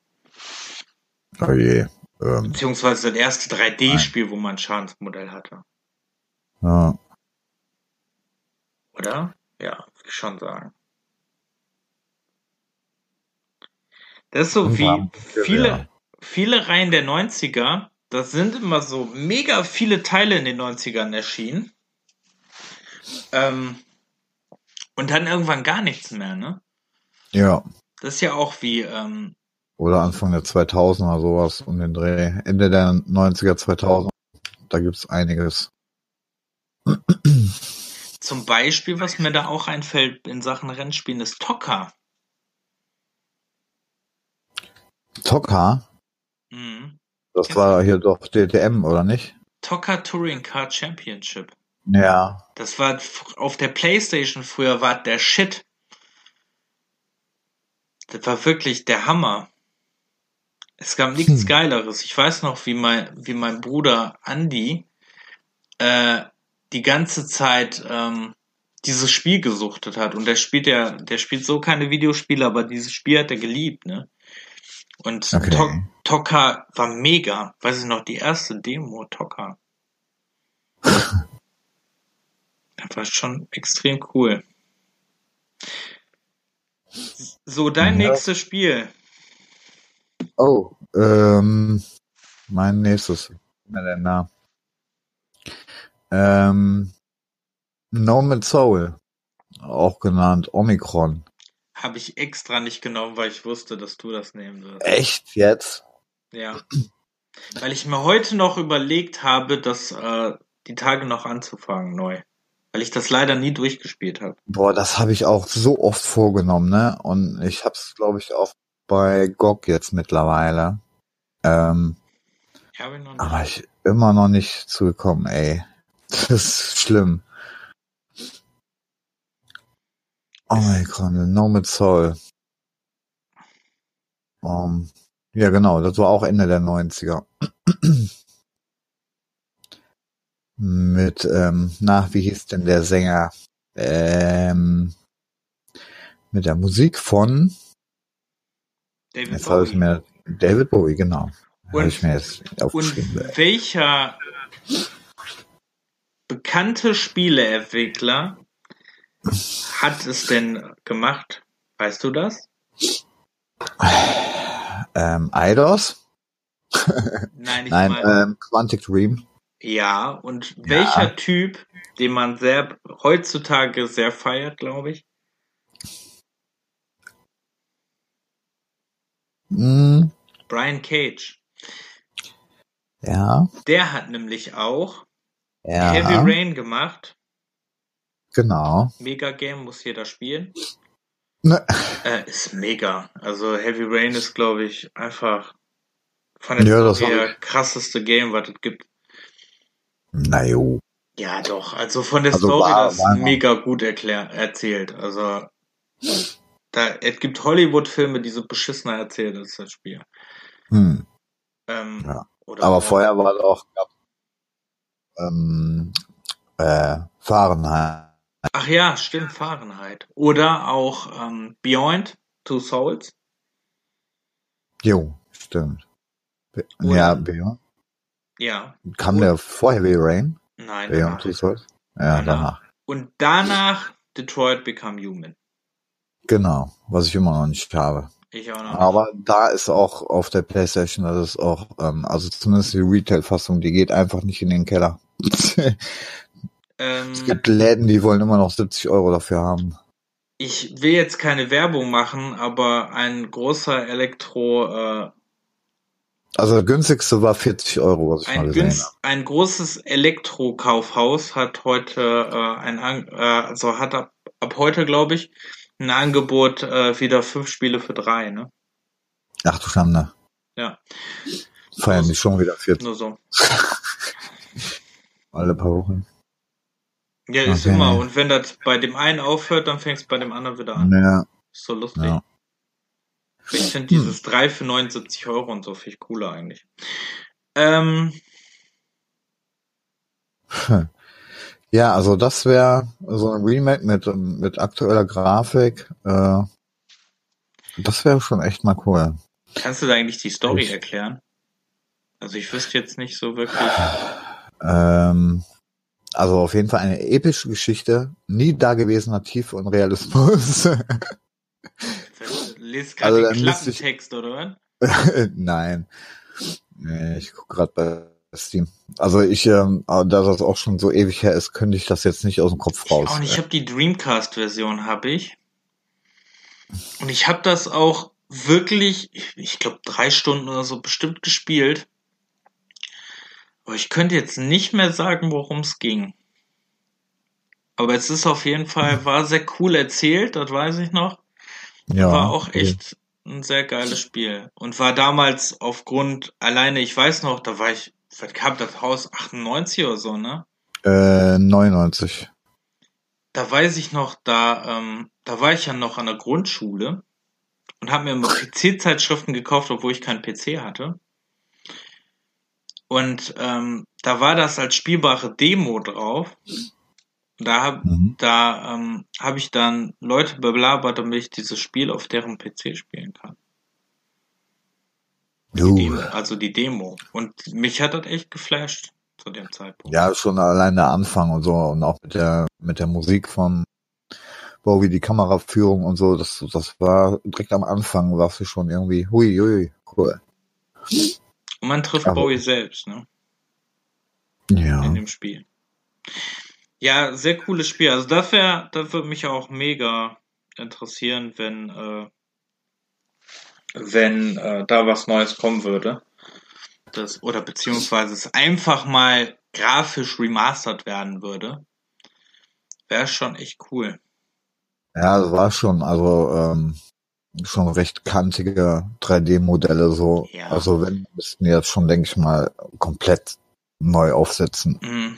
Oh je. Ähm, Beziehungsweise das erste 3D-Spiel, wo man ein Schadensmodell hatte. ja. Oder? Ja, würde ich schon sagen. Das ist so wie viele, viele Reihen der 90er, das sind immer so mega viele Teile in den 90ern erschienen. Ähm, und dann irgendwann gar nichts mehr, ne? Ja. Das ist ja auch wie, ähm, Oder Anfang der 2000er sowas um den Dreh. Ende der 90er 2000. Da gibt's einiges. zum Beispiel, was mir da auch einfällt in Sachen Rennspielen, ist Tokka. Tokka, Mhm. das war hier doch DTM, oder nicht? Tokka Touring Car Championship. Ja. Das war auf der Playstation früher war der Shit. Das war wirklich der Hammer. Es gab nichts Hm. Geileres. Ich weiß noch, wie mein, wie mein Bruder Andy äh, die ganze Zeit ähm, dieses Spiel gesuchtet hat. Und der spielt ja, der spielt so keine Videospiele, aber dieses Spiel hat er geliebt, ne? Und Okay. To war mega. Weiß ich noch, die erste Demo, Tokka. [LAUGHS] Das war schon extrem cool. So, dein Ja. nächstes Spiel. Oh, ähm, mein nächstes. Na denn da? Ähm, Nomad Soul. Auch genannt Omikron. Habe ich extra nicht genommen, weil ich wusste, dass du das nehmen wirst. Echt jetzt? Ja. Weil ich mir heute noch überlegt habe, das äh, die Tage noch anzufangen neu weil ich das leider nie durchgespielt habe. Boah, das habe ich auch so oft vorgenommen, ne? Und ich habe es, glaube ich, auch bei GOG jetzt mittlerweile. Ähm, ja, ich aber ich immer noch nicht zugekommen, ey. [LAUGHS] Das ist schlimm. Oh mein äh. Gott, ne, No mit Soul. Um, ja, genau, das war auch Ende der 90er. [CLEARS THROAT] Mit, ähm, na, wie hieß denn der Sänger? Ähm, mit der Musik von David jetzt habe ich Bowie. mir David Bowie, genau. Und- ich mir jetzt Und aufgeschrieben. welcher bekannte Spieleentwickler hat es denn gemacht? Weißt du das? Ähm, Eidos? [LAUGHS] Nein, ich Nein, ähm, Quantic Dream. Ja, und welcher Typ, den man sehr heutzutage sehr feiert, glaube ich? Hm, Brian Cage. ja, Der hat nämlich auch ja, Heavy Rain gemacht. genau. Mega Game muss jeder spielen. Ne, Äh, ist mega. Also Heavy Rain ist, glaube ich, einfach von der Ja, das her krasseste Game, was es gibt. Na jo. Ja, doch. Also von der Also Story war- das war- mega gut erklär, erzählt. Also da, es gibt Hollywood-Filme, die so beschissener erzählt als das Spiel. Hm. Ähm, Ja. Aber auch- vorher war doch ähm, äh, Fahrenheit. Ach ja, stimmt, Fahrenheit. Oder auch ähm, Beyond Two Souls. Jo, stimmt. Be- Oder- Ja, Beyond. Ja, Kam der vor Heavy Rain? nein. Beyond danach. Souls? Ja, Danach. Und danach Detroit Become Human. Genau, was ich immer noch nicht habe. Ich auch noch. Aber da ist auch auf der Playstation, das ist auch, ähm, also zumindest die Retail-Fassung, die geht einfach nicht in den Keller. es ähm, gibt Läden, die wollen immer noch 70 Euro dafür haben. ich will jetzt keine Werbung machen, aber ein großer Elektro, äh, Also der günstigste war 40 Euro, was ich mal ein, gesehen günst, ein großes Elektrokaufhaus hat heute äh, ein, äh, also hat ab, ab heute, glaube ich, ein Angebot äh, wieder fünf Spiele für drei, ne? habe. Ach du Schande. Ja. Feiern die schon wieder 40 Nur so. [LAUGHS] alle paar Wochen. Ja, ist Okay. immer. Und wenn das bei dem einen aufhört, dann fängst bei dem anderen wieder an. Ja, Ist so lustig. ja. Ich finde dieses 3 für 79 Euro und so viel cooler eigentlich. Ähm, [LAUGHS] Ja, also das wäre so ein Remake mit, mit aktueller Grafik. Äh, das wäre schon echt mal cool. kannst du da eigentlich die Story Ich- erklären? Also ich wüsste jetzt nicht so wirklich. Ähm, also auf jeden Fall eine epische Geschichte, nie dagewesener Tiefe und Realismus. [LAUGHS] Lest gerade Also den müsste ich- Klappentext, oder was? [LAUGHS] Nein. Nee, ich gucke gerade bei Steam. Also ich, ähm, aber da das auch schon so ewig her ist, könnte ich das jetzt nicht aus dem Kopf raus. Und ich habe die Dreamcast-Version, habe ich. Und ich habe das auch wirklich, ich, ich glaube, drei Stunden oder so bestimmt gespielt. Aber ich könnte jetzt nicht mehr sagen, worum es ging. Aber es ist auf jeden Fall, [LAUGHS] war sehr cool erzählt, das weiß ich noch. Ja, War auch okay. echt ein sehr geiles Spiel. Und war damals aufgrund, alleine, ich weiß noch, da war ich, was kam das Haus 98 oder so, ne? Äh, 99. da weiß ich noch, da, ähm, da war ich ja noch an der Grundschule und habe mir immer PC-Zeitschriften gekauft, obwohl ich keinen PC hatte. Und ähm, da war das als spielbare Demo drauf. Und Da habe Mhm. da, ähm, hab ich dann Leute belabert, damit ich dieses Spiel auf deren PC spielen kann. Die Demo, also die Demo. Und mich hat das echt geflasht zu dem Zeitpunkt. ja, schon allein der Anfang und so und auch mit der mit der Musik von Bowie, die Kameraführung und so, das das war direkt am Anfang, warst du schon irgendwie, hui, hui, cool. Und man trifft Aber- Bowie selbst, ne? Ja. in dem Spiel. Ja, sehr cooles Spiel. Also das wäre, das würde mich auch mega interessieren, wenn, äh, wenn äh, da was Neues kommen würde. Das, oder beziehungsweise es einfach mal grafisch remastert werden würde. Wäre schon echt cool. Ja, das war schon, also ähm, schon recht kantige 3D-Modelle so. Ja. Also wenn müssten jetzt schon, denke ich mal, komplett neu aufsetzen. Mhm.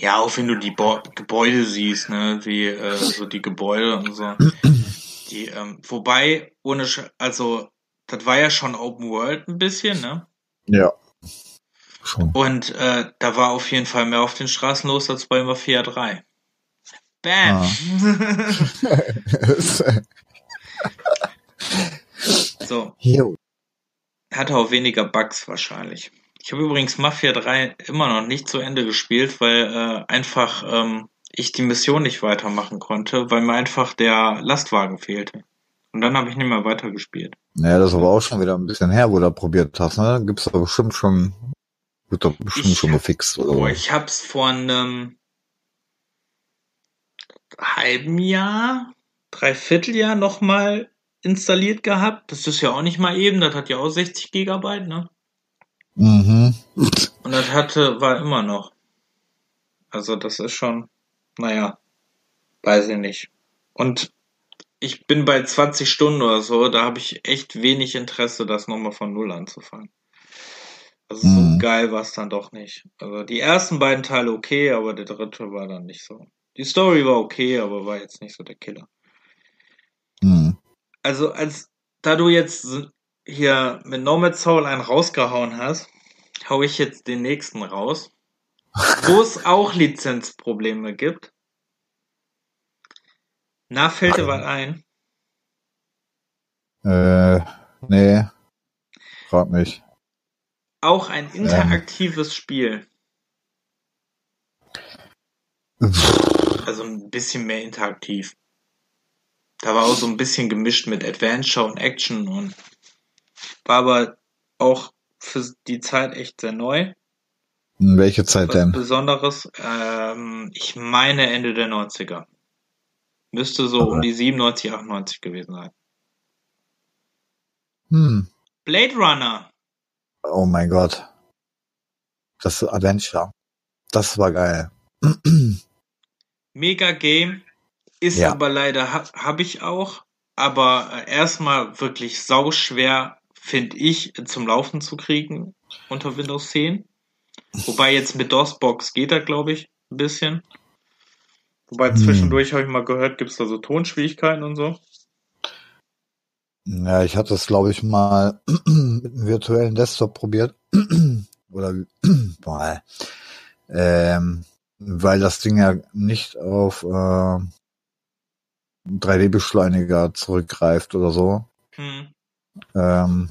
Ja, auch wenn du die Bo Gebäude siehst, ne, wie äh, so die Gebäude und so. [CLEARS THROAT] Die, ähm, wobei, ohne, Sch also, das war ja schon Open World ein bisschen, ne? Ja. Schon. Und äh, da war auf jeden Fall mehr auf den Straßen los als bei Mafia 3. Bam! Ah. [LAUGHS] so, [LAUGHS] hatte auch weniger Bugs wahrscheinlich. Ich habe übrigens Mafia 3 immer noch nicht zu Ende gespielt, weil äh, einfach ähm, ich die Mission nicht weitermachen konnte, weil mir einfach der Lastwagen fehlte. Und dann habe ich nicht mehr weitergespielt. Naja, das ist aber auch schon wieder ein bisschen her, wo du da probiert hast, ne? Gibt's aber bestimmt schon, wird doch bestimmt Ich schon gefixt oder Oh, ich hab's vor einem halben Jahr, Dreivierteljahr nochmal installiert gehabt. Das ist ja auch nicht mal eben, das hat ja auch 60 Gigabyte, ne? Mhm. Und das hatte, war immer noch. Also das ist schon, naja, weiß ich nicht. Und ich bin bei 20 Stunden oder so, da habe ich echt wenig Interesse, das nochmal von Null anzufangen. Also so Mhm. geil war es dann doch nicht. Also die ersten beiden Teile okay, aber der dritte war dann nicht so. Die Story war okay, aber war jetzt nicht so der Killer. Mhm. Also als da du jetzt hier mit Nomad Soul einen rausgehauen hast, hau ich jetzt den nächsten raus, [LAUGHS] wo es auch Lizenzprobleme gibt. Na, fällt dir was ein? Äh, nee. Frag mich. Auch ein interaktives Spiel. [LAUGHS] Also ein bisschen mehr interaktiv. Da war auch so ein bisschen gemischt mit Adventure und Action und war aber auch für die Zeit echt sehr neu. Welche Zeit Was denn? Besonderes. Ähm, ich meine Ende der 90er. Müsste so um die 97, 98 gewesen sein. Hm. Blade Runner. Oh mein Gott. Das Adventure. Das war geil. [CLEARS THROAT] Mega Game. Ist Ja. aber leider, ha, habe ich auch. Aber äh, erstmal wirklich sauschwer, finde ich, zum Laufen zu kriegen unter Windows 10. Wobei jetzt mit DOS-Box geht er, glaube ich, ein bisschen. Wobei Hm. zwischendurch habe ich mal gehört, gibt es da so Tonschwierigkeiten und so. Ja, ich hatte es, glaube ich, mal [CLEARS THROAT] mit einem virtuellen Desktop probiert. [CLEARS THROAT] Oder [CLEARS THROAT] boah, ähm, weil das Ding ja nicht auf äh, 3D-Beschleuniger zurückgreift oder so. Hm. Ähm,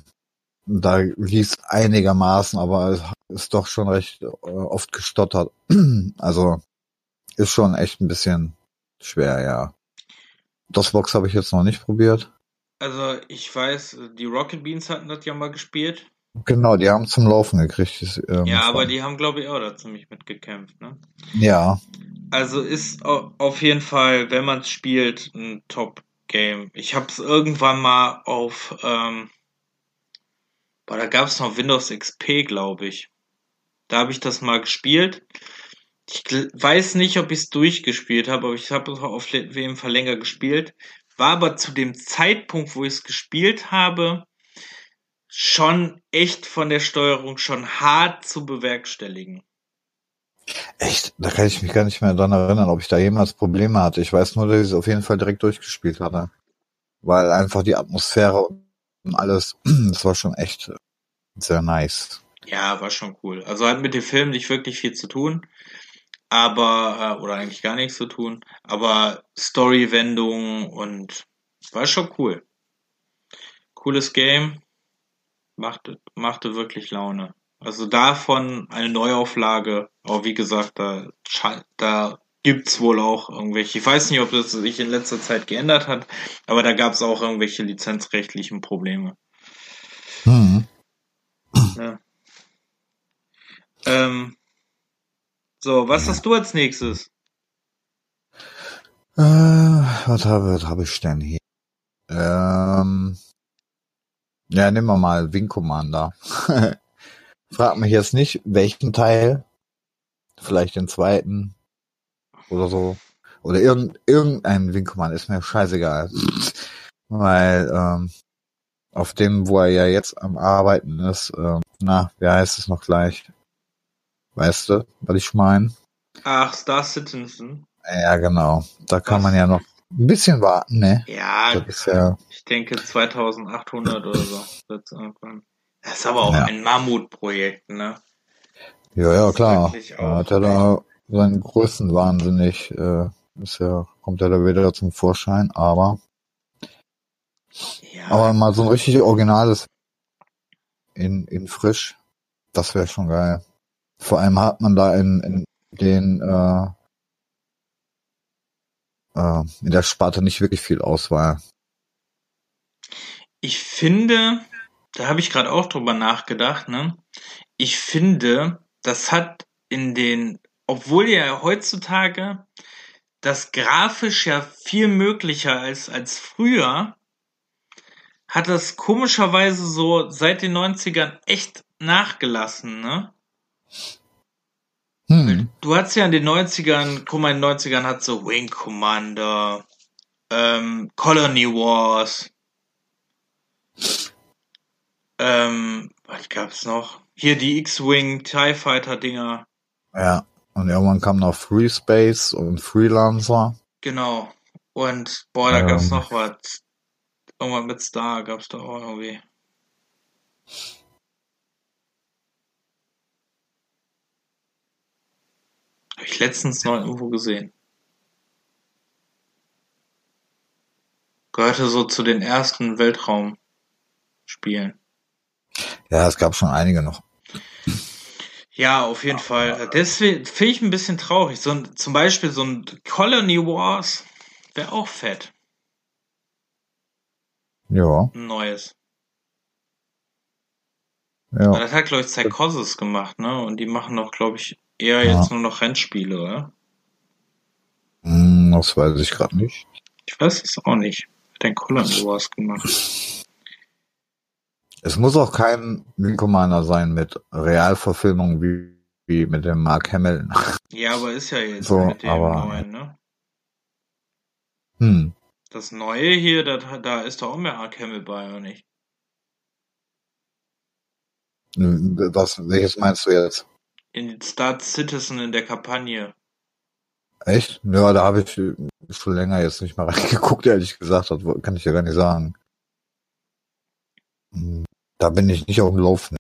da lief einigermaßen, aber es ist doch schon recht äh, oft gestottert. [CLEARS THROAT] also ist schon echt ein bisschen schwer, ja. DOSBox habe ich jetzt noch nicht probiert. Also ich weiß, die Rocket Beans hatten das ja mal gespielt. Genau, die haben zum Laufen gekriegt. das, ähm, Ja, aber die haben, glaube ich, auch da ziemlich mitgekämpft, ne? Ja, Also ist au- auf jeden Fall, wenn man es spielt, ein Top-Game. Ich habe es irgendwann mal auf, ähm, boah, da gab es noch Windows XP, glaube ich. Da habe ich das mal gespielt. Ich weiß nicht, ob ich es durchgespielt habe, aber ich habe es auf jeden Fall länger gespielt. War aber zu dem Zeitpunkt, wo ich es gespielt habe, schon echt von der Steuerung schon hart zu bewerkstelligen. Echt, da kann ich mich gar nicht mehr dran erinnern, ob ich da jemals Probleme hatte. Ich weiß nur, dass ich es auf jeden Fall direkt durchgespielt hatte. Weil einfach die Atmosphäre und alles, [CLEARS THROAT] das war schon echt sehr nice. Ja, war schon cool. Also hat mit dem Film nicht wirklich viel zu tun, aber, äh, oder eigentlich gar nichts zu tun, aber Story-Wendungen und war schon cool. Cooles Game, machte, machte wirklich Laune. Also davon eine Neuauflage, aber wie gesagt, da, da gibt's wohl auch irgendwelche, ich weiß nicht, ob das sich in letzter Zeit geändert hat, aber da gab's auch irgendwelche lizenzrechtlichen Probleme. Hm. Ja. Ähm, so, was hast du als nächstes? Äh, was habe, was habe ich denn hier? Ähm, ja, nehmen wir mal Wing Commander. [LAUGHS] Frag mich jetzt nicht, welchen Teil. Vielleicht den zweiten. Oder so. Oder irgend, irgendein Commander, ist mir scheißegal. Weil, ähm, auf dem, wo er ja jetzt am Arbeiten ist, ähm, na, wie heißt es noch gleich? Weißt du, was ich meine? Ach, Star Citizen. Ja, genau. Da kann Was? man ja noch ein bisschen warten, ne? Ja, ja, ich denke 2800 oder so wird's irgendwann. Das ist aber auch Ja. ein Mammutprojekt, ne? ja, ja, klar. Auch. hat er da seinen größten wahnsinnig, äh, ist ja, kommt er da wieder zum Vorschein, aber, Ja, aber mal so ein richtig originales in, in frisch, das wäre schon geil. Vor allem hat man da in, in den, äh, äh, in der Sparte nicht wirklich viel Auswahl. ich finde, da habe ich gerade auch drüber nachgedacht, ne? Ich finde, das hat in den, obwohl ja heutzutage das grafisch ja viel möglicher ist als früher, hat das komischerweise so seit den 90ern echt nachgelassen, ne? Hm. Du hattest ja in den 90ern, guck mal, in den 90ern hat so Wing Commander, ähm, Colony Wars, ähm, was gab's noch? Hier die X-Wing TIE Fighter Dinger. Ja. Und irgendwann kam noch Free Space und Freelancer. Genau. Und, boah, da gab's Ähm. noch was. Irgendwas mit Star gab's da auch irgendwie. Hab ich letztens noch irgendwo gesehen. Gehörte so zu den ersten Weltraumspielen. Ja, es gab schon einige noch. Ja, auf jeden Fall. Deswegen finde ich ein bisschen traurig. So ein, zum Beispiel so ein Colony Wars wäre auch fett. Ja, Ein neues. ja. Aber das hat, glaube ich, Psychosis gemacht, ne? Und die machen doch, glaube ich, eher Ja. jetzt nur noch Rennspiele, oder? Hm, das weiß ich gerade nicht. Ich weiß es auch nicht. Hat den Colony Wars gemacht. Es muss auch kein Wing Commander sein mit Realverfilmung wie, wie mit dem Mark Hamill. Ja, aber ist ja jetzt So, mit dem aber- neuen, ne? Hm. Das neue hier, hat- da ist doch auch mehr Ark Hamill bei, oder nicht? Was, welches meinst du jetzt? In Star Citizen in der Kampagne. Echt? Ja, da habe ich schon länger jetzt nicht mal [LAUGHS] reingeguckt, ehrlich gesagt. Das kann ich ja gar nicht sagen. Hm, Da bin ich nicht auf dem Laufen.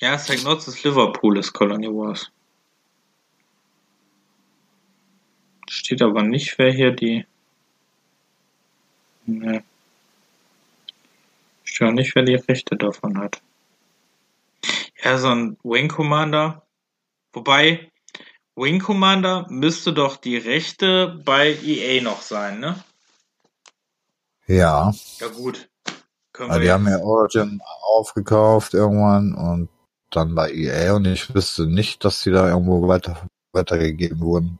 Ja, St. Notts ist Liverpool, ist Colony Wars. Steht aber nicht, wer hier die. Ne. Steht auch nicht, wer die Rechte davon hat. Ja, so ein Wing Commander. Wobei, Wing Commander müsste doch die Rechte bei EA noch sein, ne? Ja, Ja, gut. Können aber wir die ja- haben ja Origin aufgekauft irgendwann und dann bei EA und ich wüsste nicht, dass die da irgendwo weiter, weitergegeben wurden.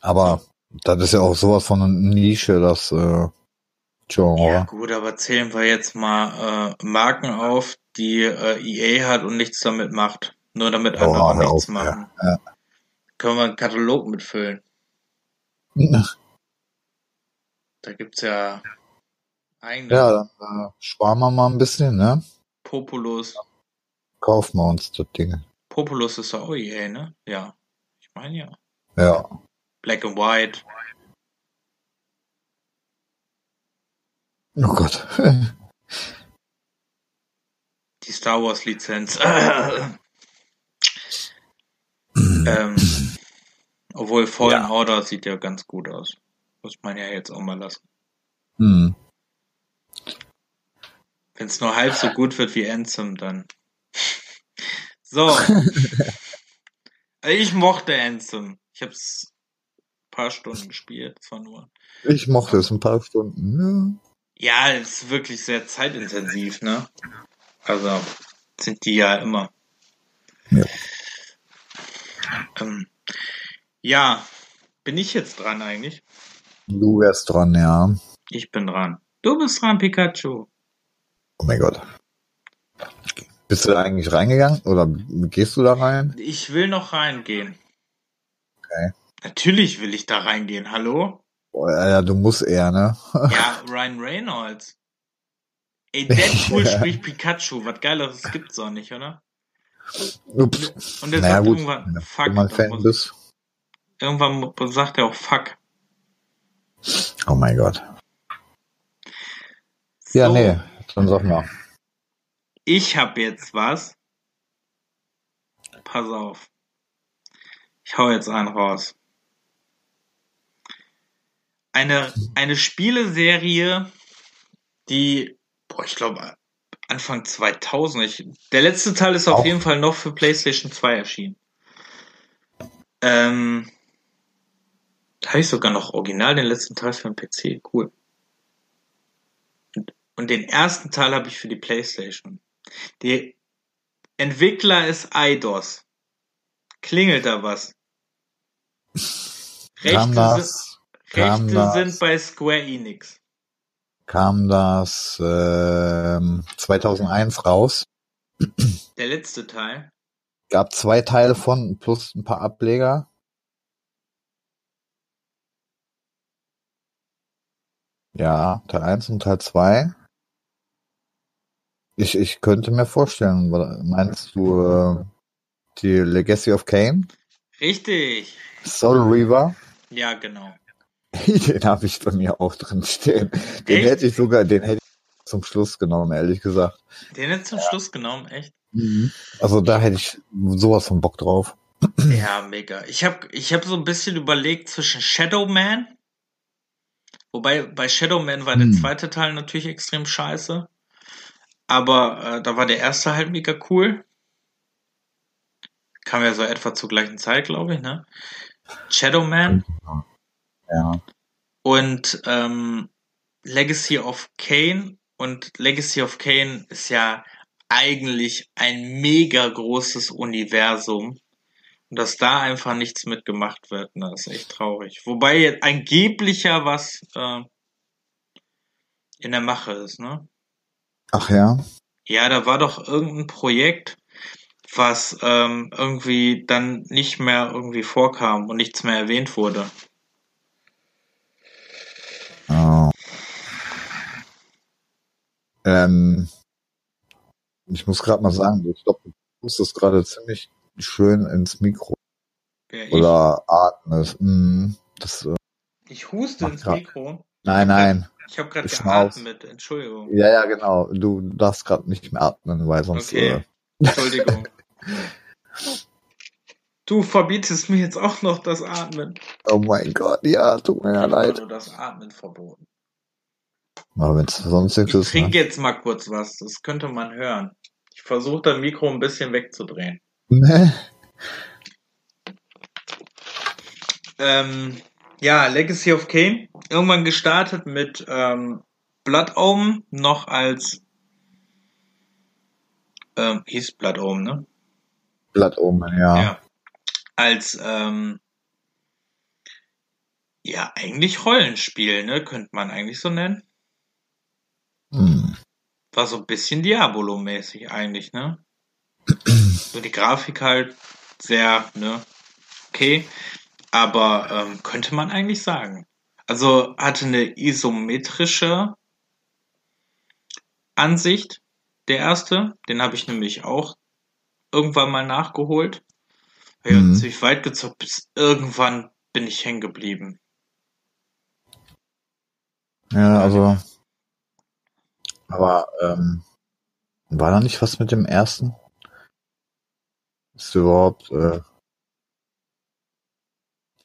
Aber das ist ja auch sowas von einer Nische, das äh, Genre. Ja, gut, aber zählen wir jetzt mal äh, Marken auf, die äh, EA hat und nichts damit macht. Nur damit Oh, andere nichts auf, machen. ja. Können wir einen Katalog mitfüllen. [LAUGHS] Ja, Da gibt's ja eigene dann äh, sparen wir mal ein bisschen, ne? Populus. Kaufen wir uns das Ding. Populus ist auch EA, ne? Ja. Ich meine ja. Ja. Black and White. Oh Gott. [LAUGHS] Die Star Wars Lizenz. [CLEARS THROAT] ähm, obwohl Fallen Ja. Order sieht ja ganz gut aus. Muss man ja jetzt auch mal lassen. hm. Wenn es nur halb so gut wird wie Anthem, dann. [LAUGHS] So. [LAUGHS] ich mochte Anthem. Ich hab's ein paar Stunden gespielt, zwar nur. Ich mochte es ein paar Stunden. Ja, es ist wirklich sehr zeitintensiv, ne? Also sind die ja immer. Ja. Ähm, ja, bin ich jetzt dran eigentlich? Du wärst dran, ja. Ich bin dran. Du bist dran, Pikachu. Oh mein Gott. Bist du da eigentlich reingegangen oder gehst du da rein? Ich will noch reingehen. Okay. Natürlich will ich da reingehen, hallo? Boah, ja, du musst eher, ne? Ja, [LAUGHS] Ryan Reynolds. Ey, [LAUGHS] Deadpool spricht Pikachu. Was Geileres gibt's doch nicht, oder? Ups. Und er Naja, sagt gut. irgendwann, fuck. Wenn man Fan bist. Irgendwann sagt er auch fuck. Oh mein Gott. Ja, So, nee. Dann sag mal. Ich habe jetzt was. Pass auf. Ich hau jetzt einen raus. Eine, eine Spieleserie, die, boah, ich glaube, Anfang 2000. Ich, der letzte Teil ist auf Auch- jeden Fall noch für PlayStation 2 erschienen. Ähm, da habe ich sogar noch original den letzten Teil für den PC. Cool. Und, und den ersten Teil habe ich für die PlayStation. Die Entwickler ist Eidos. Klingelt da was? [LAUGHS] Rechte, sind, das, kam Rechte das- sind bei Square Enix. kam das ähm, 2001 raus. Der letzte Teil. Gab zwei Teile von plus ein paar Ableger. Ja, Teil 1 und Teil 2. Ich, ich könnte mir vorstellen, meinst du äh, die Legacy of Kain? Richtig. Soul Reaver? Ja, genau. [LAUGHS] Den habe ich bei mir auch drin stehen. Den Echt? hätte ich sogar, den hätte ich zum Schluss genommen, ehrlich gesagt. Den jetzt zum Schluss genommen, echt? Also da hätte ich sowas von Bock drauf. Ja, mega. Ich habe ich hab so ein bisschen überlegt zwischen Shadow Man. Wobei bei Shadow Man war der Hm. zweite Teil natürlich extrem scheiße. Aber äh, da war der erste halt mega cool. Kam ja so etwa zur gleichen Zeit, glaube ich, ne? Shadow Man Ja. und ähm, Legacy of Kane. Und Legacy of Kane ist ja eigentlich ein mega großes Universum. Und dass da einfach nichts mitgemacht wird, ne, ist echt traurig. Wobei jetzt angeblich ja was äh, in der Mache ist, ne? Ach ja. Ja, da war doch irgendein Projekt, was ähm, irgendwie dann nicht mehr irgendwie vorkam und nichts mehr erwähnt wurde. Oh. Ähm, ich muss gerade mal sagen, ich glaube, du musstest gerade ziemlich schön ins Mikro ich, oder atmest. Mm, das, äh, ich huste ins. Mikro. nein, nein. Ich habe gerade geatmet, Entschuldigung. Ja, ja, genau. Du darfst gerade nicht mehr atmen, weil sonst. Okay. Äh, [LAUGHS] Entschuldigung. Du verbietest mir jetzt auch noch das Atmen. oh mein Gott, ja, tut mir ja leid. nur das Atmen verboten. Aber wenn es sonst nichts Ich trinke Ne? jetzt mal kurz was. Das könnte man hören. Ich versuche das Mikro ein bisschen wegzudrehen. Ne? Ähm, ja, Legacy of Kane. Irgendwann gestartet mit ähm, Blood Omen noch als ähm, hieß Blood Omen, ne? Blatt oben, ja. Ja. Als ähm, ja, eigentlich Rollenspiel, ne? Könnte man eigentlich so nennen. Hm. War so ein bisschen Diabolo-mäßig eigentlich, ne? [CLEARS THROAT] so die Grafik halt sehr, ne? Okay. Aber ähm, könnte man eigentlich sagen. Also hatte eine isometrische Ansicht, der erste. Den habe ich nämlich auch irgendwann mal nachgeholt. Ja, Mhm. ziemlich weit gezockt, bis irgendwann bin ich hängen geblieben. Ja, also. Aber ähm, war da nicht was mit dem ersten? Ist überhaupt, äh,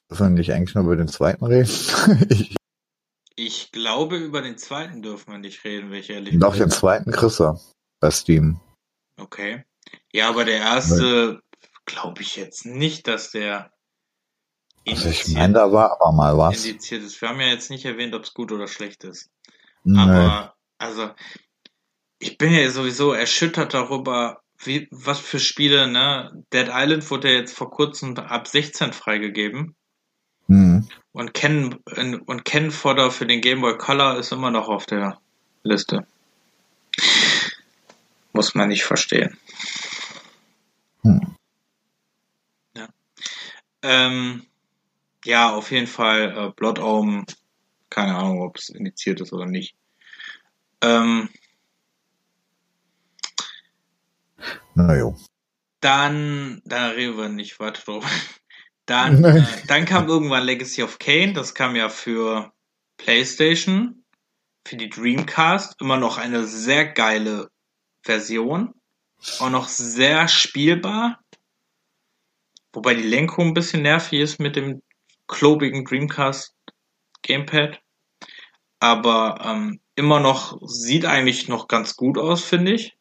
dürfen wir nicht eigentlich nur über den zweiten reden? [LAUGHS] ich Ich glaube, über den zweiten dürfen wir nicht reden, welche ehrlich glaube, den zweiten du bei Steam. Okay. Ja, aber der erste glaube ich jetzt nicht, dass der Also ich meine, da war aber mal was. indiziert ist. Wir haben ja jetzt nicht erwähnt, ob es gut oder schlecht ist. Nee. Aber, also, ich bin ja sowieso erschüttert darüber, wie, was für Spiele, ne? Dead Island wurde ja jetzt vor kurzem ab 16 freigegeben. Hm. Und Ken, und Ken Fodder für den Game Boy Color ist immer noch auf der Liste. Muss man nicht verstehen. Hm. Ähm, ja, auf jeden Fall äh, Blood Omen. Keine Ahnung, ob es indiziert ist oder nicht. Ähm, Na jo. Dann, da reden wir nicht weiter drüber. [LAUGHS] Dann, äh, dann kam irgendwann Legacy of Kane, das kam ja für PlayStation, für die Dreamcast, immer noch eine sehr geile Version. Auch noch sehr spielbar. Wobei die Lenkung ein bisschen nervig ist mit dem klobigen Dreamcast Gamepad. Aber ähm, immer noch, sieht eigentlich noch ganz gut aus, finde ich.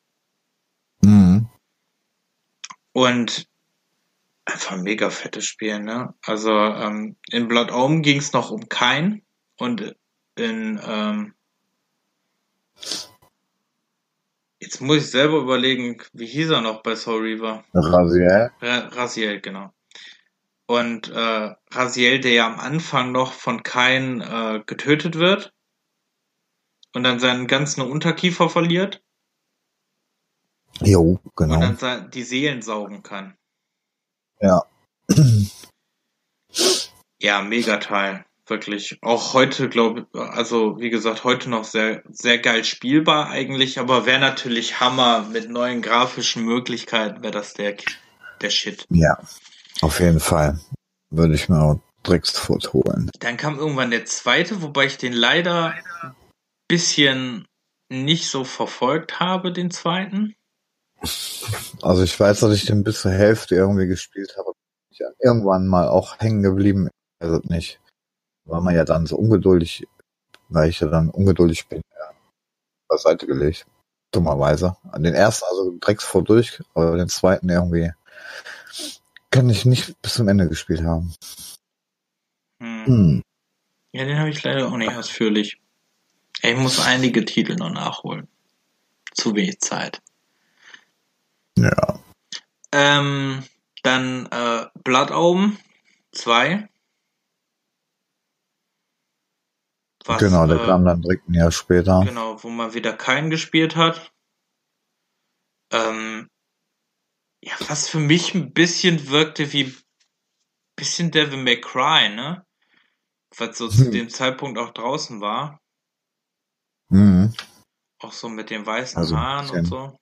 Und einfach ein mega fettes Spiel, ne? Also ähm, in Blood Omen ging es noch um kein und in ähm, jetzt muss ich selber überlegen, wie hieß er noch bei Soul Reaver? Raziel. Ra Raziel, genau. Und äh, Raziel, der ja am Anfang noch von Kain äh, getötet wird und dann seinen ganzen Unterkiefer verliert Jo, und genau. dann se- die Seelen saugen kann. Ja. [CLEARS THROAT] Ja, mega Teil. Wirklich. Auch heute, glaube ich, also wie gesagt, heute noch sehr, sehr geil spielbar eigentlich, aber wäre natürlich Hammer mit neuen grafischen Möglichkeiten, wäre das der, der Shit. Ja, auf jeden Fall. Würde ich mir auch Drecksfurt holen. Dann kam irgendwann der zweite, wobei ich den leider ein bisschen nicht so verfolgt habe, den zweiten. Also ich weiß, dass ich den bis zur Hälfte irgendwie gespielt habe. Irgendwann mal auch hängen geblieben. Also nicht. War man ja dann so ungeduldig, weil ich ja dann ungeduldig bin, ja, beiseite gelegt. Dummerweise. An den ersten, also Drecksfurt durch, aber den zweiten irgendwie kann ich nicht bis zum Ende gespielt haben. Hm. Hm. Ja, den habe ich leider auch nicht ausführlich. Ich muss einige Titel noch nachholen. Zu wenig Zeit. Ja. Ähm, dann äh, Blood Omen 2. Was, genau, der äh, kam dann direkt ein Jahr später. Genau, wo man wieder keinen gespielt hat. Ähm, ja, was für mich ein bisschen wirkte wie bisschen Devil May Cry, ne? Was so zu Hm. dem Zeitpunkt auch draußen war. Mhm. Auch so mit den weißen Also Haaren und so.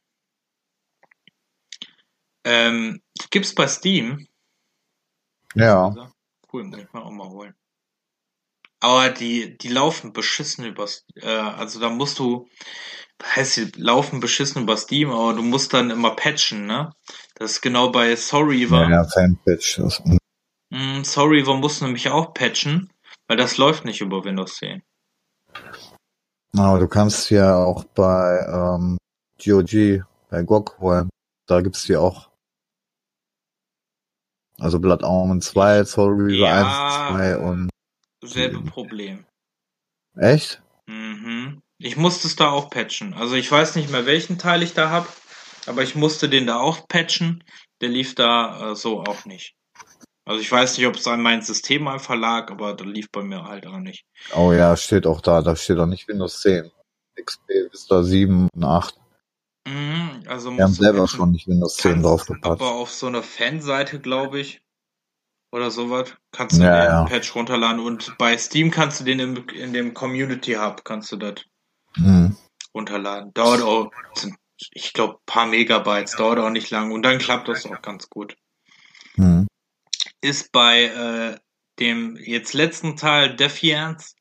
Ähm, gibt's bei Steam. Ja. Cool, muss ich mal auch mal holen. Aber die, die laufen beschissen übers, äh, also da musst du, heißt die laufen beschissen über Steam, aber du musst dann immer patchen, ne? Das ist genau bei Sorry Ja, ja, Fanpage. Das, Mm, Sorry, wir mussten nämlich auch patchen, weil das läuft nicht über Windows 10. aber du kannst ja auch bei ähm, GOG, bei GOG holen. Da gibt's die auch. Also Blood Omen 2, Soul Reaver Ja. 1, 2 und Selbe. Problem. echt? Mhm. Ich musste es da auch patchen. Also ich weiß nicht mehr, welchen Teil ich da hab, aber ich musste den da auch patchen. Der lief da äh, so auch nicht. Also ich weiß nicht, ob es an mein System einfach lag, aber der lief bei mir halt auch nicht. Oh ja, steht auch da. Da steht auch nicht Windows 10. XP Vista 7 und 8. Mhm. Also Wir haben selber patchen. schon nicht Windows 10 Kannst draufgepackt. Aber auf so einer Fanseite, glaube ich, oder sowas, kannst du Ja, den ja. Patch runterladen und bei Steam kannst du den im, in dem Community Hub kannst du das Hm. runterladen. Dauert auch, ich glaube, paar Megabytes, dauert auch nicht lang und dann klappt das auch ganz gut. Hm. Ist bei äh, dem jetzt letzten Teil Defiance,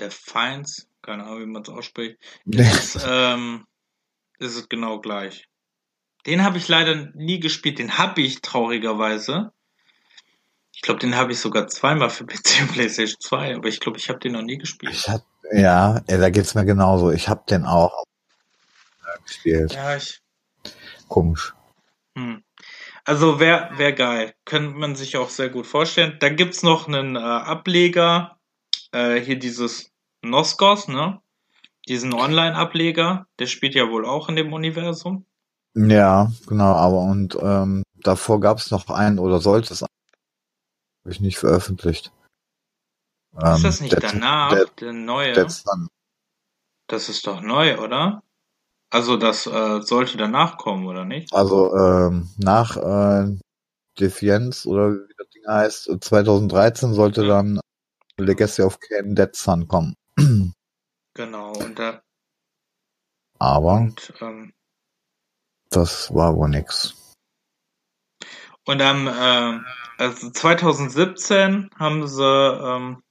Defiance, keine Ahnung, wie man es ausspricht, [LAUGHS] ist, ähm, ist es genau gleich. Den habe ich leider nie gespielt. Den habe ich traurigerweise. Ich glaube, den habe ich sogar zweimal für [LAUGHS] PC und PlayStation 2, aber ich glaube, ich habe den noch nie gespielt. Ich hab, ja, ja, da geht's mir genauso. Ich hab den auch gespielt. Ja, ich. Komisch. Hm. Also wäre wär geil. Könnte man sich auch sehr gut vorstellen. Da gibt's noch einen äh, Ableger. Äh, hier dieses Noskos, ne? Diesen Online-Ableger. Der spielt ja wohl auch in dem Universum. Ja, genau, aber und ähm, davor gab's noch einen oder sollte es habe ich nicht veröffentlicht. ist Ähm, das nicht Dead- danach? Dead- der neue? Das ist doch neu, oder? Also das äh, sollte danach kommen, oder nicht? Also ähm, nach äh, Defiance oder wie das Ding heißt, 2013 sollte dann Legacy of Kain Dead Sun kommen. [CLEARS THROAT] Genau. Und, da, Aber und ähm, das war wohl nix. Und am äh, also 2017 haben sie ähm,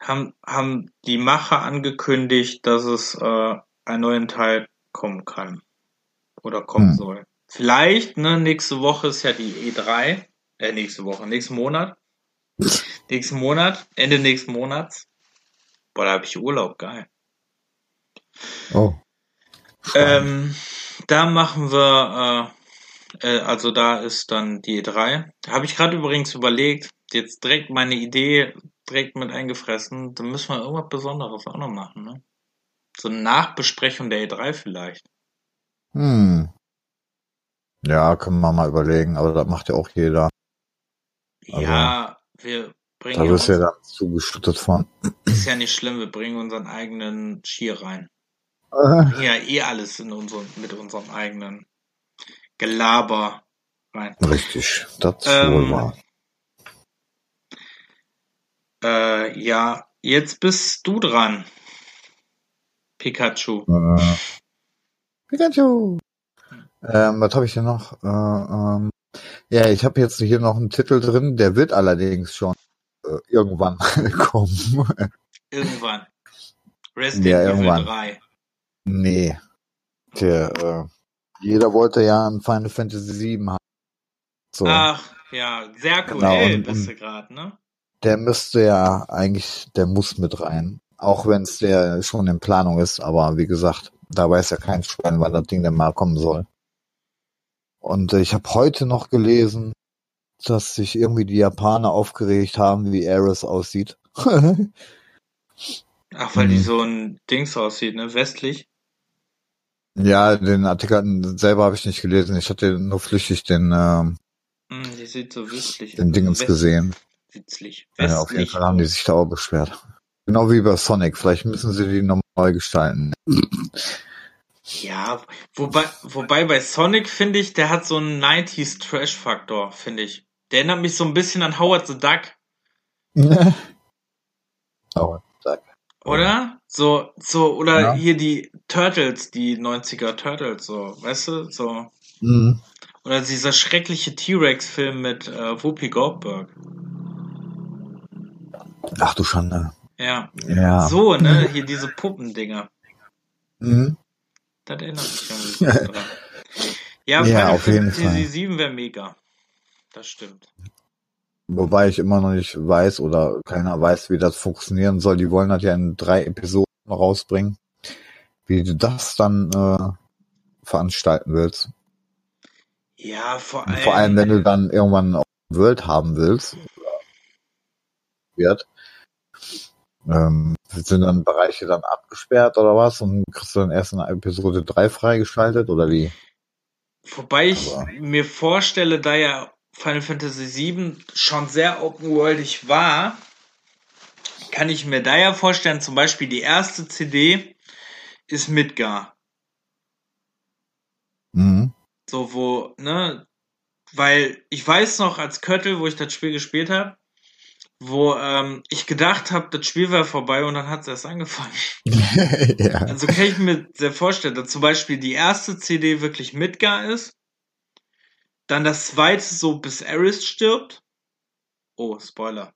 haben, haben die Macher angekündigt, dass es äh, einen neuen Teil kommen kann. Oder kommen Hm. soll. Vielleicht, ne, nächste Woche ist ja die E3. Äh, nächste Woche, nächsten Monat. [LAUGHS] nächsten Monat, Ende nächsten Monats. Boah, da habe ich Urlaub, geil. Oh. Ähm, da machen wir, äh, äh, also da ist dann die E3. Habe ich gerade übrigens überlegt, jetzt direkt meine Idee direkt mit eingefressen, da müssen wir irgendwas Besonderes auch noch machen, ne? So eine Nachbesprechung der E3 vielleicht. Hm. Ja, können wir mal überlegen, aber das macht ja auch jeder. Also, ja, wir bringen Da ja wirst du ja dann zugeschüttet von. ist ja nicht schlimm, wir bringen unseren eigenen Skier rein. Äh, ja eh alles in unseren, mit unserem eigenen Gelaber rein. richtig, das ist Ähm, wohl wahr. Äh, ja, jetzt bist du dran. Pikachu. Äh, Pikachu. Ähm, was habe ich hier noch? Äh, ähm, ja, ich habe jetzt hier noch einen Titel drin, der wird allerdings schon irgendwann [LAUGHS] kommen. Irgendwann. Resident Ja, Evil irgendwann. 3. nee. Der, äh, jeder wollte ja ein Final Fantasy VII haben. So. Ach, ja, sehr Genau, aktuell und- bist du gerade, ne? Der müsste ja eigentlich, der muss mit rein. Auch wenn es der schon in Planung ist, aber wie gesagt, da weiß ja kein Schwein, wann das Ding denn mal kommen soll. Und äh, ich habe heute noch gelesen, dass sich irgendwie die Japaner aufgeregt haben, wie Ares aussieht. [LAUGHS] Ach, weil die Mhm. so ein Dings aussieht, ne? Westlich. ja, den Artikel selber habe ich nicht gelesen. Ich hatte nur flüchtig den, ähm, Hm, die sieht so westlich den Dingens West- gesehen. Westlich. Ja, auf jeden. Fall haben die sich da auch beschwert. Genau wie bei Sonic. Vielleicht müssen sie die nochmal neu gestalten. Ja, wobei, wobei bei Sonic finde ich, der hat so einen 90s Trash-Faktor, finde ich. Der erinnert mich so ein bisschen an Howard the Duck, [LAUGHS] Aber sag. oder? So, so, oder Ja. hier die Turtles, die 90er Turtles, so, weißt du? So. Mhm. Oder dieser schreckliche T-Rex-Film mit äh, Whoopi Goldberg. Ach du Schande. Ja. Ja. So, ne? Hier diese Puppendinger. Mhm. Das erinnert mich irgendwie dran. [LAUGHS] Ja, Ja, Final auf jeden Fantasy Fall. 7 wäre mega. Das stimmt. Wobei ich immer noch nicht weiß oder keiner weiß, wie das funktionieren soll. Die wollen das ja in drei Episoden rausbringen. Wie du das dann äh, veranstalten willst. Ja, vor allem. vor allem, wenn du dann irgendwann auch World haben willst, wird, ähm, sind dann Bereiche dann abgesperrt oder was und kriegst du dann erst in Episode 3 freigeschaltet oder wie? Wobei ich Aber- mir vorstelle, da ja Final Fantasy VII schon sehr open-worldig war, kann ich mir da ja vorstellen, zum Beispiel die erste CD ist Midgar. Mhm. So, wo, ne, weil ich weiß noch als Köttel, wo ich das Spiel gespielt habe, wo ähm, ich gedacht habe, das Spiel wäre vorbei und dann hat es erst angefangen. ja. [LAUGHS] Also kann ich mir sehr vorstellen, dass zum Beispiel die erste CD wirklich Midgar ist, dann das zweite so bis Aris stirbt. Oh, Spoiler.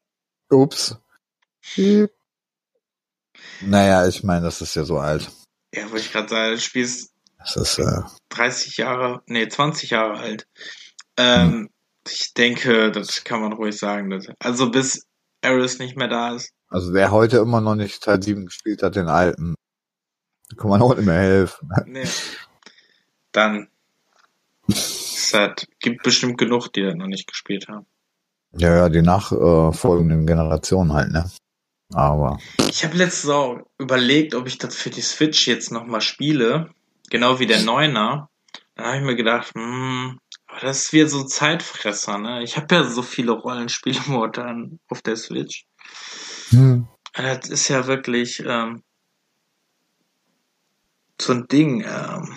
Ups. Piep. Naja, ich meine, das ist ja so alt. Ja, wollte ich gerade sagen, das Spiel ist Das ist, äh, 30 Jahre, nee, 20 Jahre alt. Ähm, Ich denke, das kann man ruhig sagen. Dass, also bis Aris nicht mehr da ist. also wer heute immer noch nicht Teil 7 gespielt hat, den alten, kann man auch nicht mehr helfen. Nee. Dann [LAUGHS] hat, gibt bestimmt genug, die das noch nicht gespielt haben. Ja, ja, die nachfolgenden Generationen halt, ne? Aber, Ich habe letztens auch überlegt, ob ich das für die Switch jetzt nochmal spiele. Genau wie der Neuner. Dann habe ich mir gedacht, hm, das ist wieder so Zeitfresser, ne? Ich habe ja so viele Rollenspiele [LAUGHS] momentan auf der Switch. hm, Das ist ja wirklich ähm, so ein Ding. Ähm,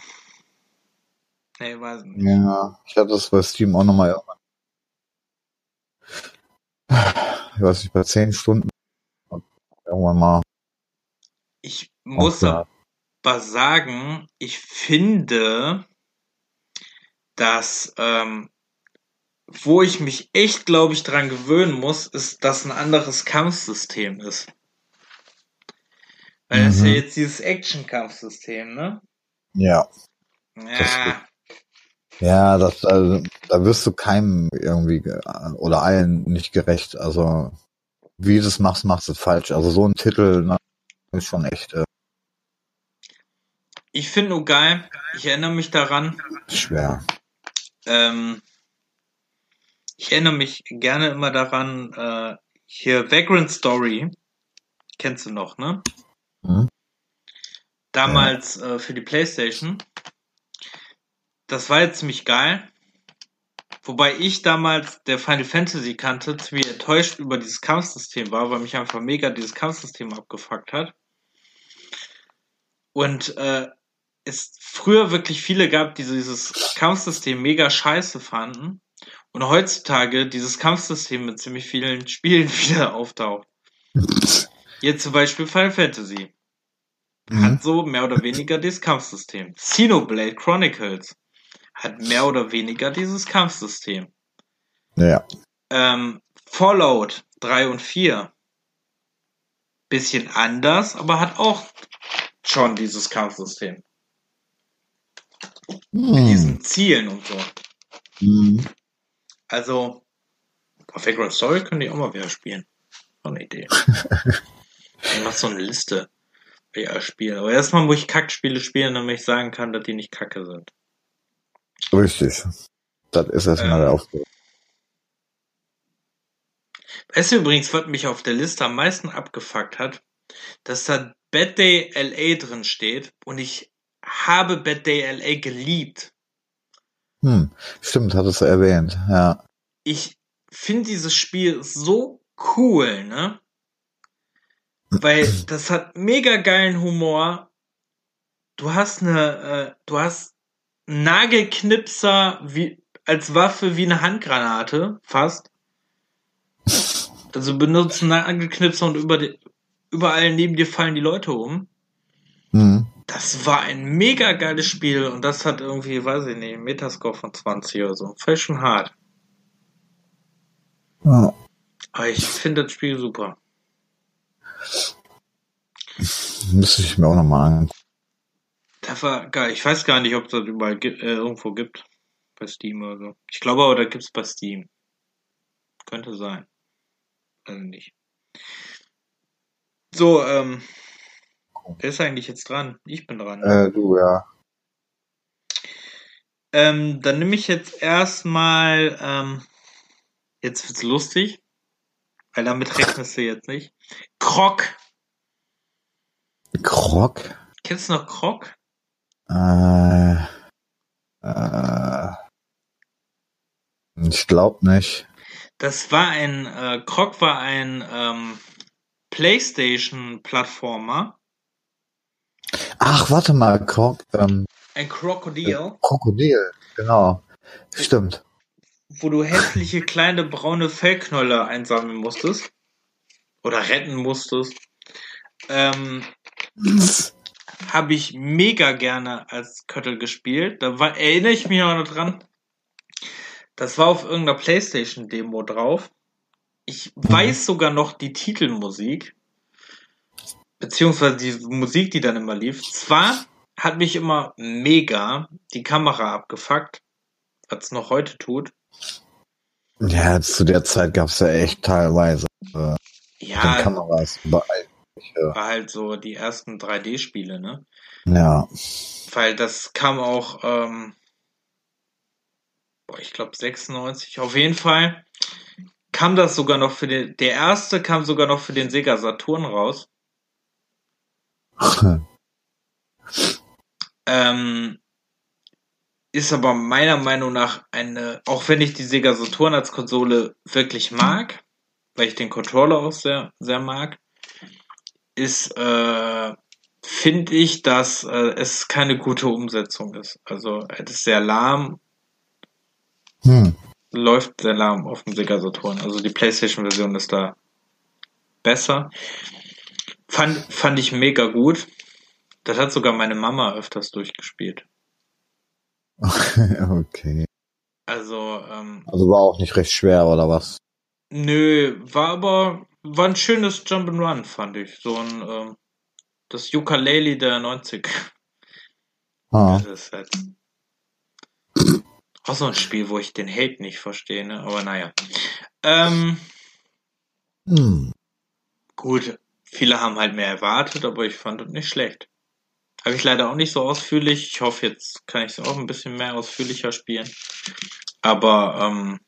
nee, weiß nicht. ja, ich hatte das bei Steam auch nochmal. Ich weiß nicht, bei 10 Stunden irgendwann mal. Ich muss aber sagen, ich finde, dass ähm, wo ich mich echt, glaube ich, dran gewöhnen muss, ist, dass ein anderes Kampfsystem ist. Weil das ist ja Mhm. jetzt dieses Action-Kampfsystem, ne? Ja. Ja, Ja, das, also, da wirst du keinem irgendwie ge- oder allen nicht gerecht. Also wie du es machst, machst du es falsch. Also so ein Titel ne, ist schon echt äh, ich finde nur geil, ich erinnere mich daran, schwer. ähm, ich erinnere mich gerne immer daran, äh, hier Vagrant Story, kennst du noch, ne? Mhm. Damals äh, für die Playstation. Das war jetzt ziemlich geil. Wobei ich damals der Final Fantasy kannte, ziemlich enttäuscht über dieses Kampfsystem war, weil mich einfach mega dieses Kampfsystem abgefuckt hat. Und äh, es früher wirklich viele gab, die dieses Kampfsystem mega scheiße fanden. Und heutzutage dieses Kampfsystem mit ziemlich vielen [LAUGHS] Spielen wieder auftaucht. Jetzt zum Beispiel Final Fantasy Mhm. hat so mehr oder weniger dieses Kampfsystem. Xenoblade Chronicles hat mehr oder weniger dieses Kampfsystem. Ja. Ähm, Fallout 3 und 4 bisschen anders, aber hat auch schon dieses Kampfsystem. Mit Hm. diesen Zielen und so. Mhm. Also, auf Vagrant Story können die auch mal wieder spielen. So eine Idee. [LAUGHS] ich mach so eine Liste, alles spiele. Aber erstmal muss ich Kackspiele spielen, damit ich sagen kann, dass die nicht kacke sind. Richtig. Das ist erstmal Ähm. der Aufgabe. Weißt du übrigens, was mich auf der Liste am meisten abgefuckt hat? Dass da Bad Day LA drin steht und ich habe Bad Day LA geliebt. Hm. Stimmt, hattest du erwähnt. Ja. Ich finde dieses Spiel so cool, ne? Weil das hat mega geilen Humor. Du hast eine, äh, du hast Nagelknipser wie, als Waffe wie eine Handgranate, fast. Also benutzen Nagelknipser und über die, überall neben dir fallen die Leute um. Hm. Das war ein mega geiles Spiel und das hat irgendwie, weiß ich nicht, Metascore von 20 oder so. Voll schon hart. Ja. Aber ich finde das Spiel super. Müsste ich mir auch nochmal an. Das war geil. Ich weiß gar nicht, ob es das überall äh, irgendwo gibt. Bei Steam oder so. Ich glaube aber, da gibt's bei Steam. Könnte sein. Also nicht. So, ähm. Wer ist eigentlich jetzt dran? Ich bin dran. Äh, du, ja. Ähm, dann nehme ich jetzt erstmal, ähm, jetzt wird's lustig, weil damit rechnest du jetzt nicht. Krog. Krog? Kennst du noch Krog? Äh, äh, ich glaub nicht. Das war ein, äh, Krog war ein, ähm, Playstation-Plattformer. Ach, warte mal, Krog, ähm, Ein Krokodil, Krokodil, genau. Stimmt. wo du hässliche kleine braune Fellknäuler einsammeln musstest. Oder retten musstest. Ähm, [LAUGHS] habe ich mega gerne als Köttel gespielt. Da war, erinnere ich mich auch noch dran. Das war auf irgendeiner Playstation-Demo drauf. Ich weiß sogar noch die Titelmusik. Beziehungsweise die Musik, die dann immer lief. Zwar hat mich immer mega die Kamera abgefuckt, was noch heute tut. Ja, zu der Zeit gab's ja echt teilweise äh, Ja, Kameras überall. War halt so die ersten 3D-Spiele, ne? Ja. Weil das kam auch, ähm, boah, ich glaube 96. Auf jeden Fall kam das sogar noch für den, der erste kam sogar noch für den Sega Saturn raus. [LAUGHS] Ähm, ist aber meiner Meinung nach eine, auch wenn ich die Sega Saturn als Konsole wirklich mag, weil ich den Controller auch sehr, sehr mag, ist, äh, finde ich, dass äh, es keine gute Umsetzung ist. Also es ist sehr lahm, hm. läuft sehr lahm auf dem Sega Saturn. Also die PlayStation-Version ist da besser. Fand, fand ich mega gut. Das hat sogar meine Mama öfters durchgespielt. [LAUGHS] okay. Also, ähm, Also war auch nicht recht schwer, oder was? nö, war aber, war ein schönes Jump'n'Run, fand ich. So ein, ähm, das Ukulele der 90. Ah. Das ist halt auch so ein Spiel, wo ich den Hate nicht verstehe, ne? Aber naja. Ähm, Hm. gut, viele haben halt mehr erwartet, aber ich fand es nicht schlecht. Habe ich leider auch nicht so ausführlich. Ich hoffe, jetzt kann ich es auch ein bisschen mehr ausführlicher spielen. Aber ähm,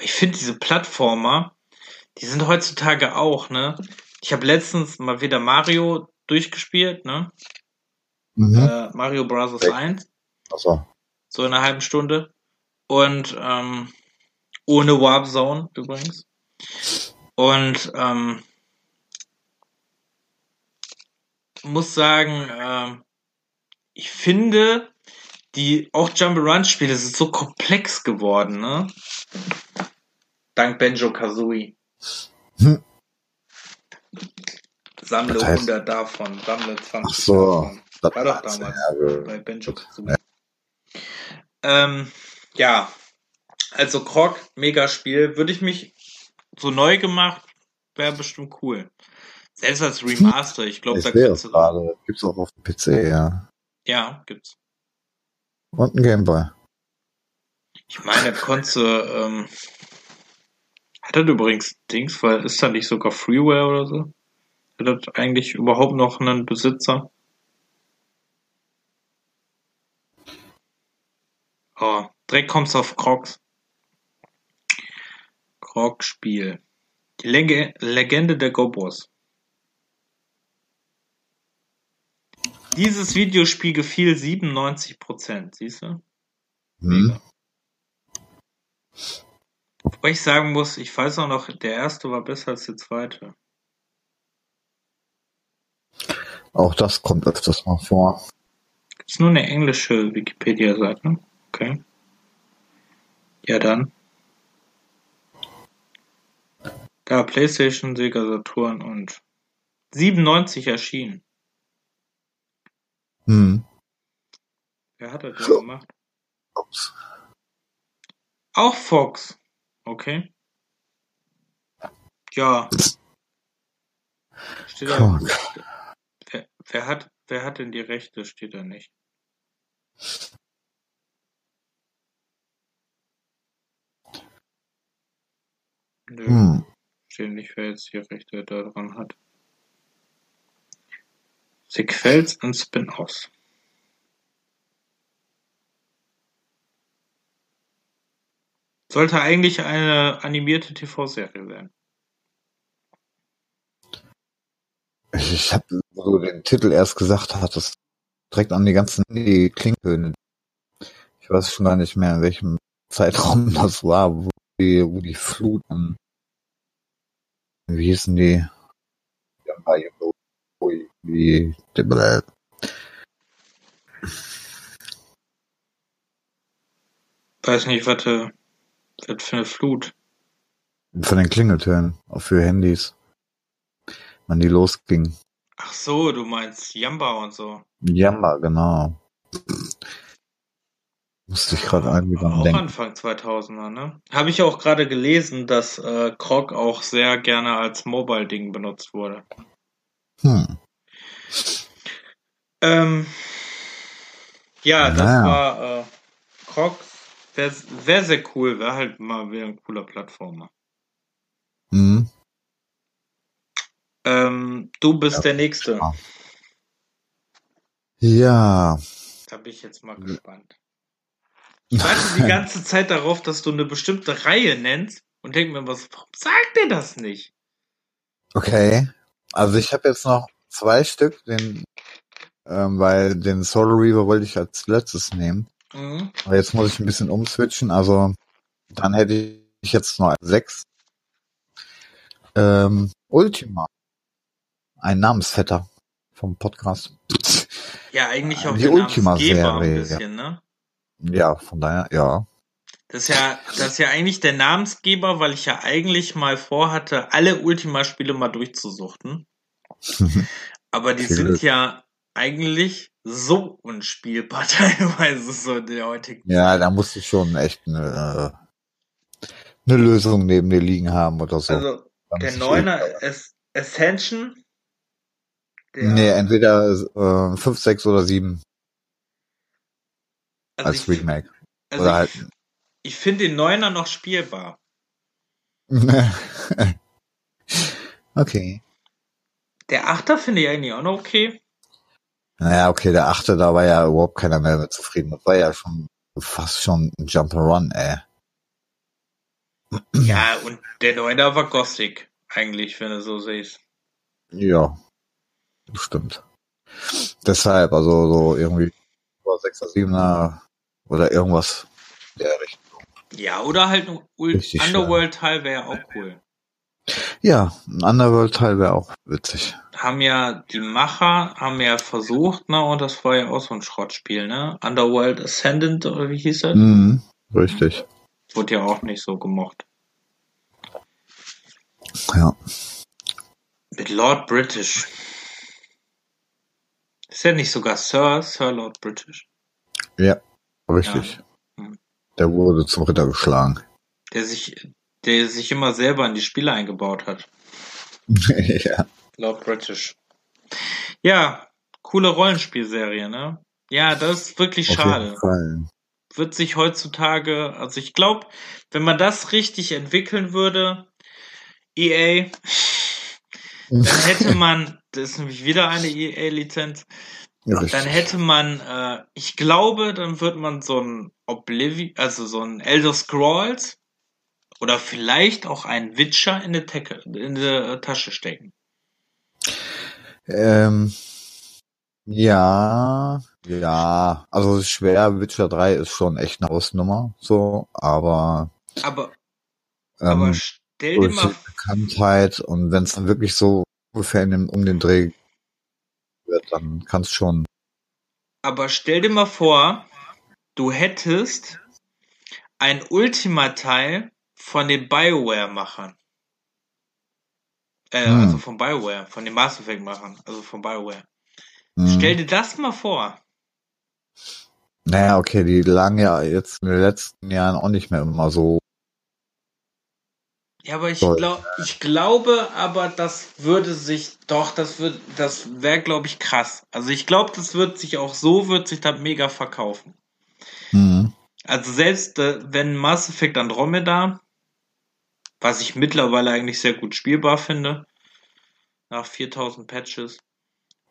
ich finde diese Plattformer, die sind heutzutage auch, ne? Ich habe letztens mal wieder Mario durchgespielt, ne? Mhm. Äh, Mario Bros. 1. Also, so in einer halben Stunde. Und ähm, ohne Warp Zone übrigens. Und ähm, muss sagen, ähm, ich finde, die auch Jump'n'Run-Spiele sind so komplex geworden, ne? Dank Benjo Kazooie. Hm. Sammle Das heißt- 100 davon, sammle 20 ach so. davon. Das War doch damals ja, bei Benjo Kazooie. Ähm, ja, also Krog, mega Spiel. Würde ich mich so neu gemacht, wäre bestimmt cool. Selbst als Remaster, ich glaube, da kannst es gerade. Gibt's auch auf dem PC, ja. Ja, gibt's. Und ein Gameboy. Ich meine, konntest du, ähm, hat das übrigens Dings, weil ist da nicht sogar Freeware oder so? Hat das eigentlich überhaupt noch einen Besitzer? Oh, direkt kommst du auf Crocs. Krog-Spiel. Die Lege Legende der Gobos. Dieses Videospiel gefiel 97%, siehst du? Hm. Wobei ich sagen muss, ich weiß auch noch, der erste war besser als der zweite. Auch das kommt öfters mal vor. Gibt's nur eine englische Wikipedia-Seite? Okay. Ja, dann. Da, PlayStation, Sega Saturn und 97 erschienen. Hm. Wer hat das denn gemacht? Ups. Auch Fox. Okay. Ja. Steht da, wer, wer hat, wer hat denn die Rechte? Steht da nicht. Nö. Hm. Steht nicht, wer jetzt die Rechte daran hat. Sequels und Spin-offs. Sollte eigentlich eine animierte TV-Serie werden. Ich, habe, wo du den Titel erst gesagt hattest, direkt an die ganzen die Klingeltöne. Ich weiß schon gar nicht mehr, in welchem Zeitraum [LAUGHS] das war, wo die, wo die Fluten, wie hießen die? Wie, die, Weiß nicht, was, äh, was für eine Flut. von den Klingeltönen, auch für Handys, wann die losging. Ach so, du meinst Jamba und so. Jamba, genau. Musste ich gerade irgendwie dran Auch denken. Anfang 2000er, ne? Habe ich auch gerade gelesen, dass äh, Krog auch sehr gerne als Mobile-Ding benutzt wurde. Hm. Ähm, ja, das war äh, Krog. Wäre wär sehr cool, wäre halt mal wieder ein cooler Plattformer. Hm. Ähm, du bist Ja, der Nächste. Ja. Da bin ich jetzt mal gespannt. Ich warte die ganze Zeit darauf, dass du eine bestimmte Reihe nennst und denke mir, was, warum sagt ihr das nicht? Okay. Also ich habe jetzt noch zwei Stück, den, ähm, weil den Soul Reaver wollte ich als letztes nehmen. Mhm. Aber jetzt muss ich ein bisschen umswitchen. Also dann hätte ich jetzt noch sechs. Ähm, Ultima. Ein Namensvetter vom Podcast. Ja, eigentlich auch Die Ultima-Serie, ne? Ja, von daher, ja. Das ist ja, das ist ja eigentlich der Namensgeber, weil ich ja eigentlich mal vorhatte, alle Ultima-Spiele mal durchzusuchten. [LAUGHS] Aber die sind ja eigentlich so unspielbar [LAUGHS] teilweise so in der heutigen Ja, da musst du schon echt eine, äh, eine Lösung neben dir liegen haben oder so. Also der ist Neuner As- Ascension. Der, Nee, entweder äh, 5, 6 oder 7 also als ich, Remake. also oder ich, halt. ich finde den Neuner noch spielbar. [LAUGHS] okay. Der Achter finde ich eigentlich auch noch okay. Naja, okay, der achte, da war ja überhaupt keiner mehr mit zufrieden. Das war ja schon fast schon ein Jump'n'Run, ey. Ja, und der Neuner war Gothic, eigentlich, wenn du so siehst. Ja, stimmt. Deshalb, also so irgendwie 6er, 7er oder irgendwas in der Richtung. Ja, oder halt ein. Underworld-Teil wäre auch cool. Ja, ein Underworld-Teil wäre auch witzig. Haben ja die Macher, haben ja versucht, ne, und das war ja auch so ein Schrottspiel, ne? Underworld Ascendant, oder wie hieß das? Mhm, richtig. Wurde ja auch nicht so gemocht. Ja. Mit Lord British. Ist ja nicht sogar Sir, Sir Lord British. Ja, richtig. Ja. Hm. Der wurde zum Ritter geschlagen. Der sich, der sich immer selber in die Spiele eingebaut hat. [LAUGHS] ja. Lord British. Ja, coole Rollenspielserie, ne? Ja, das ist wirklich Auf schade. jeden Fall. Wird sich heutzutage, also ich glaube, wenn man das richtig entwickeln würde, EA, dann hätte [LAUGHS] man, das ist nämlich wieder eine EA-Lizenz, Richtig. dann hätte man, äh, ich glaube, dann wird man so ein Oblivion, also so ein Elder Scrolls oder vielleicht auch ein Witcher in der, Tecke, in der Tasche stecken. Ähm, ja, ja, also schwer, Witcher 3 ist schon echt eine Hausnummer, so, aber, Aber, ähm, aber stell dir mal Bekanntheit und wenn es dann wirklich so ungefähr in dem, um den Dreh wird, dann kann es schon, Aber stell dir mal vor, du hättest ein Ultima-Teil von den BioWare-Machern. Äh, Hm. also von BioWare, von den Mass Effect-Machern, also von BioWare. mh. Stell dir das mal vor. naja, okay, die lagen ja jetzt in den letzten Jahren auch nicht mehr immer so, Ja, aber ich, glaub, ich glaube, aber das würde sich, doch, das wird, das wäre, glaube ich, krass. Also ich glaube, das wird sich auch so, wird sich das mega verkaufen. mhm. Also selbst äh, wenn Mass Effect Andromeda, was ich mittlerweile eigentlich sehr gut spielbar finde, nach 4000 Patches,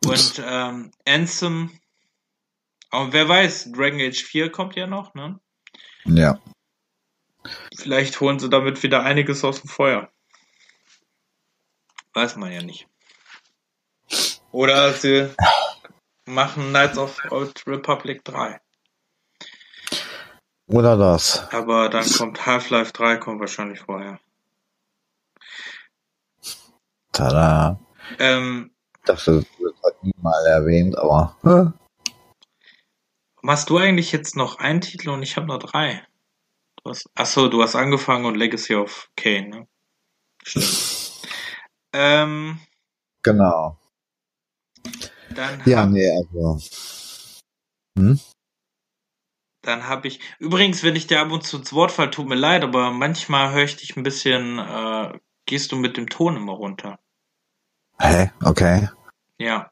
und ähm, Anthem, aber wer weiß, Dragon Age 4 kommt ja noch, ne? ja, Vielleicht holen sie damit wieder einiges aus dem Feuer. Weiß man ja nicht. Oder sie machen Knights of Old Republic 3. oder das. Aber dann kommt Half-Life 3, kommt wahrscheinlich vorher. Tada. Ähm, Das wird halt nie mal erwähnt, aber, äh, Machst du eigentlich jetzt noch einen Titel und ich habe noch drei? Du hast, achso, du hast angefangen und Legacy of Kane, ne? Stimmt. [LAUGHS] ähm, genau. dann Ja, hab, nee, also, hm? dann hab ich. Übrigens, wenn ich dir ab und zu ins Wort fall, tut mir leid, aber manchmal höre ich dich ein bisschen, äh, gehst du mit dem Ton immer runter. Hä? Okay. Ja.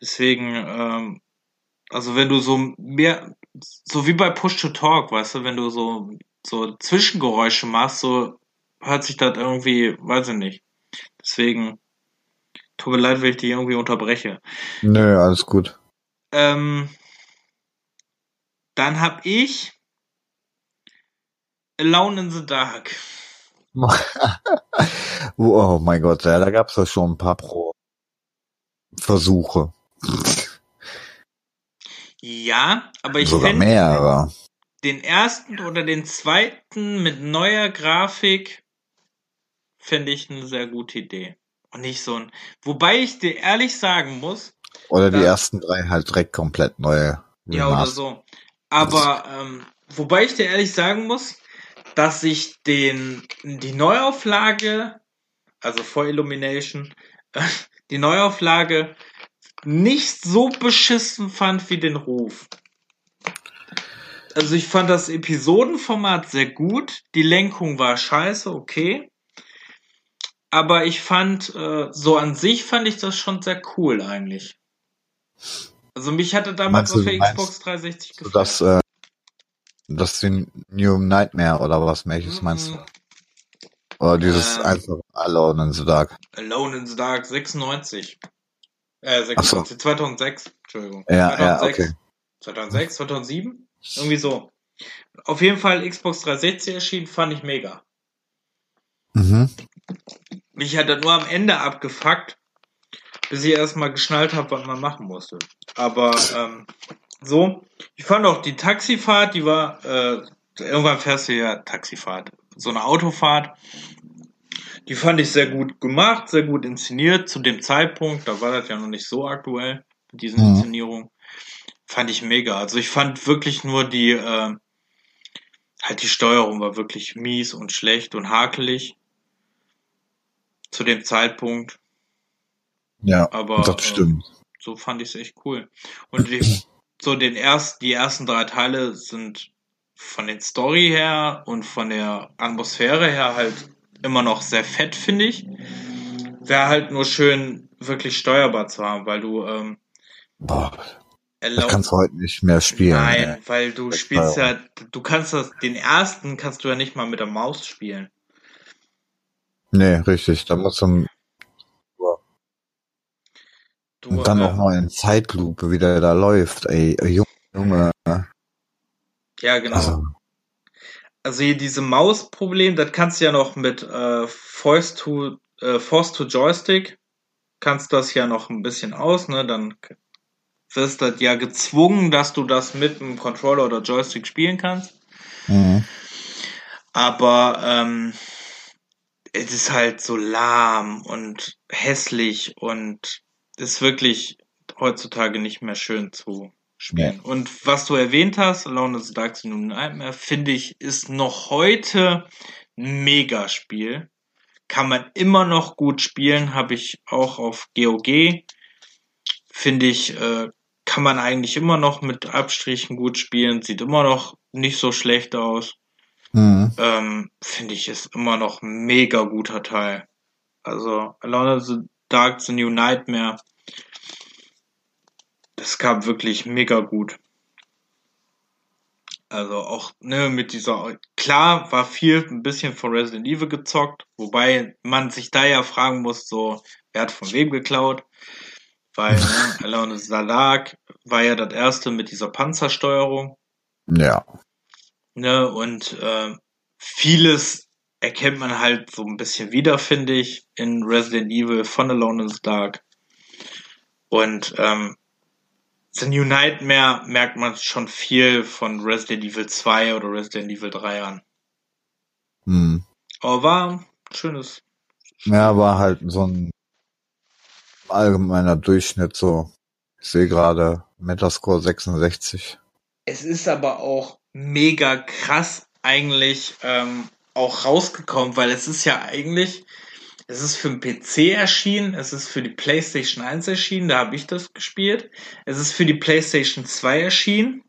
Deswegen, ähm, also wenn du so mehr, so wie bei Push to Talk, weißt du, wenn du so, so Zwischengeräusche machst, so hört sich das irgendwie, weiß ich nicht. Deswegen, tut mir leid, wenn ich dich irgendwie unterbreche. Nö, alles gut. Ähm, dann hab ich Alone in the Dark. Oh mein Gott, ja, da gab's ja schon ein paar Pro Versuche. Ja, aber ich Sogar mehrere. den ersten oder den zweiten mit neuer Grafik fände ich eine sehr gute Idee. Und nicht so ein. Wobei ich dir ehrlich sagen muss, Oder die ersten drei halt direkt komplett neue. ja oder so. Aber ähm, wobei ich dir ehrlich sagen muss, dass ich den die Neuauflage, also vor Illumination, [LAUGHS] die Neuauflage nicht so beschissen fand wie den Ruf. Also ich fand das Episodenformat sehr gut. Die Lenkung war scheiße, okay. Aber ich fand, äh, so an sich fand ich das schon sehr cool eigentlich. Also mich hatte damals auf der Xbox 360 gefallen. Das, äh, das den New Nightmare oder was welches mhm. meinst du? Oder dieses ähm, einfach Alone in the Dark? Alone in the Dark 96. Äh, 96, so. 2006, Entschuldigung. Ja, 2006, ja, okay. 2006, 2007? Irgendwie so. Auf jeden Fall Xbox 360 erschienen, fand ich mega. Mhm. Mich hat er nur am Ende abgefuckt, bis ich erstmal geschnallt habe, was man machen musste. Aber ähm, so, ich fand auch die Taxifahrt, die war, äh, irgendwann fährst du ja Taxifahrt, so eine Autofahrt. Die fand ich sehr gut gemacht, sehr gut inszeniert zu dem Zeitpunkt. Da war das ja noch nicht so aktuell mit diesen mhm. Inszenierungen. Fand ich mega. Also ich fand wirklich nur die, äh, halt die Steuerung war wirklich mies und schlecht und hakelig zu dem Zeitpunkt. Ja, aber das stimmt. Äh, so fand ich es echt cool. Und die, [CLEARS THROAT] so den ersten, die ersten drei Teile sind von den Story her und von der Atmosphäre her halt immer noch sehr fett, finde ich. Wäre halt nur schön, wirklich steuerbar zu haben, weil du ähm, Boah, das kannst du heute nicht mehr spielen. Nein, ey. weil du das spielst ja, du kannst das, den ersten kannst du ja nicht mal mit der Maus spielen. Nee, richtig. Da muss du Du, und dann äh, auch noch in Zeitlupe, wie der da läuft, ey, Junge. Ja, genau. Also, also hier diese Mausproblem, das kannst du ja noch mit äh, Force to äh, Force to Joystick kannst das ja noch ein bisschen aus, ne? Dann wirst du ja gezwungen, dass du das mit einem Controller oder Joystick spielen kannst. Mhm. Aber ähm, es ist halt so lahm und hässlich und ist wirklich heutzutage nicht mehr schön zu spielen. Ja. Und was du erwähnt hast, Alone in the Dark Zone Nightmare, finde ich, ist noch heute ein Megaspiel. Kann man immer noch gut spielen, habe ich auch auf GOG. Finde ich, äh, kann man eigentlich immer noch mit Abstrichen gut spielen, sieht immer noch nicht so schlecht aus. Mhm. Ähm, Finde ich, ist immer noch ein mega guter Teil. Also, Alone in the Dark, The New Nightmare. Das kam wirklich mega gut. Also auch ne, mit dieser, klar war viel ein bisschen von Resident Evil gezockt, wobei man sich da ja fragen muss, so, wer hat von wem geklaut? Weil ne, [LAUGHS] Alone Salag war ja das erste mit dieser Panzersteuerung. Ja. Ne, und äh, vieles erkennt man halt so ein bisschen wieder, finde ich, in Resident Evil von Alone in the Dark. Und ähm, The New Nightmare merkt man schon viel von Resident Evil 2 oder Resident Evil 3 an. Hm. Aber war ein schönes. Ja, war halt so ein allgemeiner Durchschnitt so. Ich sehe gerade Metascore 66. Es ist aber auch mega krass eigentlich ähm, auch rausgekommen, weil es ist ja eigentlich, es ist für den PC erschienen, es ist für die PlayStation 1 erschienen, da habe ich das gespielt. Es ist für die PlayStation 2 erschienen.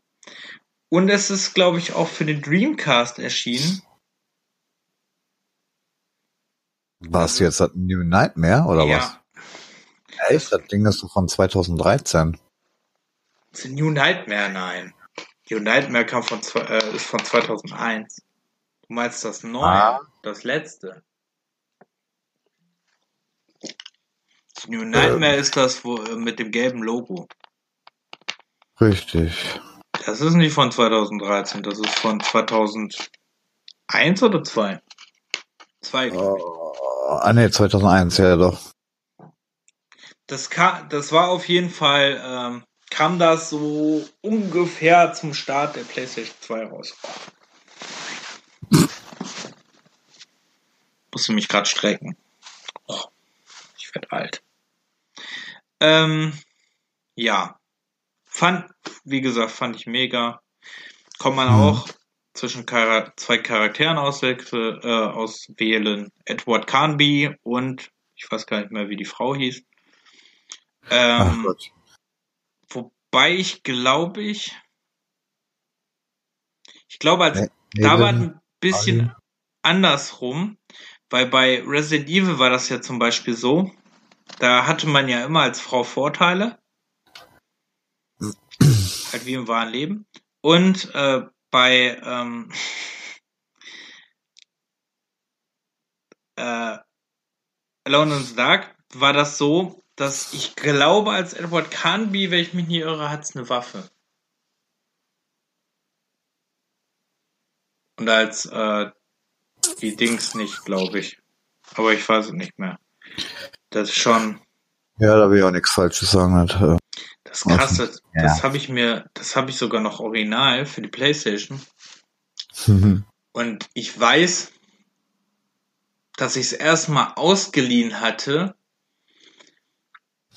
Und es ist, glaube ich, auch für den Dreamcast erschienen. Was jetzt das New Nightmare oder ja. was? Echt? Das Ding ist so von 2013. The New Nightmare, nein. New Nightmare kam von, äh, ist von 2001. Du meinst das neue, ah. das letzte. New Nightmare äh. ist das wo, äh, mit dem gelben Logo. Richtig. Das ist nicht von 2013, das ist von 2001 oder 2? 2. Oh, ah, ne, 2001, ja doch. Das, kam, das war auf jeden Fall, ähm, kam das so ungefähr zum Start der PlayStation 2 raus. Musste mich gerade strecken. Oh, ich werde alt. Ähm, ja. Fand, wie gesagt, fand ich mega. Kommt man mhm. auch zwischen Char zwei Charakteren auswählen, äh, auswählen. Edward Carnby und ich weiß gar nicht mehr, wie die Frau hieß. Ähm, Wobei ich glaube ich, ich glaube, als da war ein bisschen andersrum, weil bei Resident Evil war das ja zum Beispiel so, da hatte man ja immer als Frau Vorteile, [CLEARS THROAT] halt wie im wahren Leben. Und äh, bei ähm, [LAUGHS] äh, Alone in the Dark war das so, dass ich glaube, als Edward Carnby, wenn ich mich nicht irre, hat's eine Waffe. Und als äh, die Dings nicht, glaube ich. Aber ich weiß es nicht mehr. Das ist schon Ja, da will ich auch nichts Falsches sagen. Halt. äh. das Krasse. Ja. Das habe ich mir, das habe ich sogar noch original für die Playstation. Und ich weiß, dass ich es erstmal ausgeliehen hatte.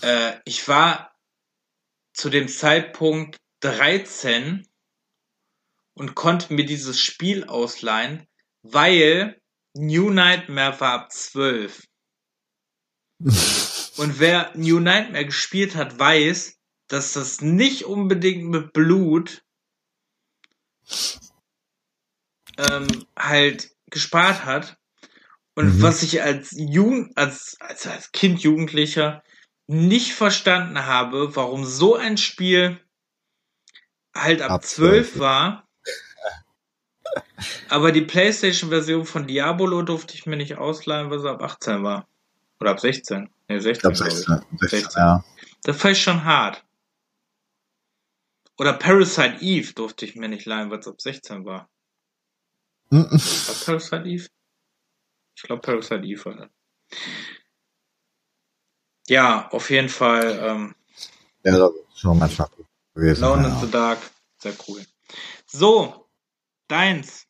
Äh, ich war zu dem Zeitpunkt 13 und konnte mir dieses Spiel ausleihen, weil New Nightmare war ab 12. [LAUGHS] Und wer New Nightmare gespielt hat, weiß, dass das nicht unbedingt mit Blut ähm, halt gespart hat. Und Mhm. was ich als Jugend, als, als, als Kind, Jugendlicher nicht verstanden habe, warum so ein Spiel halt ab Ab 12 12. war. Aber die PlayStation-Version von Diabolo durfte ich mir nicht ausleihen, weil sie ab 18 war. Oder ab 16. Nee, 16. Ich glaube glaub ich. 16, 16, 16. ja. Das fand ich schon hart. Oder Parasite Eve durfte ich mir nicht leihen, weil es ab 16 war. Mhm. War Parasite Eve? Ich glaube, Parasite Eve war das. Ja, auf jeden Fall. Ähm, Ja, das ist schon manchmal gewesen. Alone in Ja. the Dark. Sehr cool. So, deins.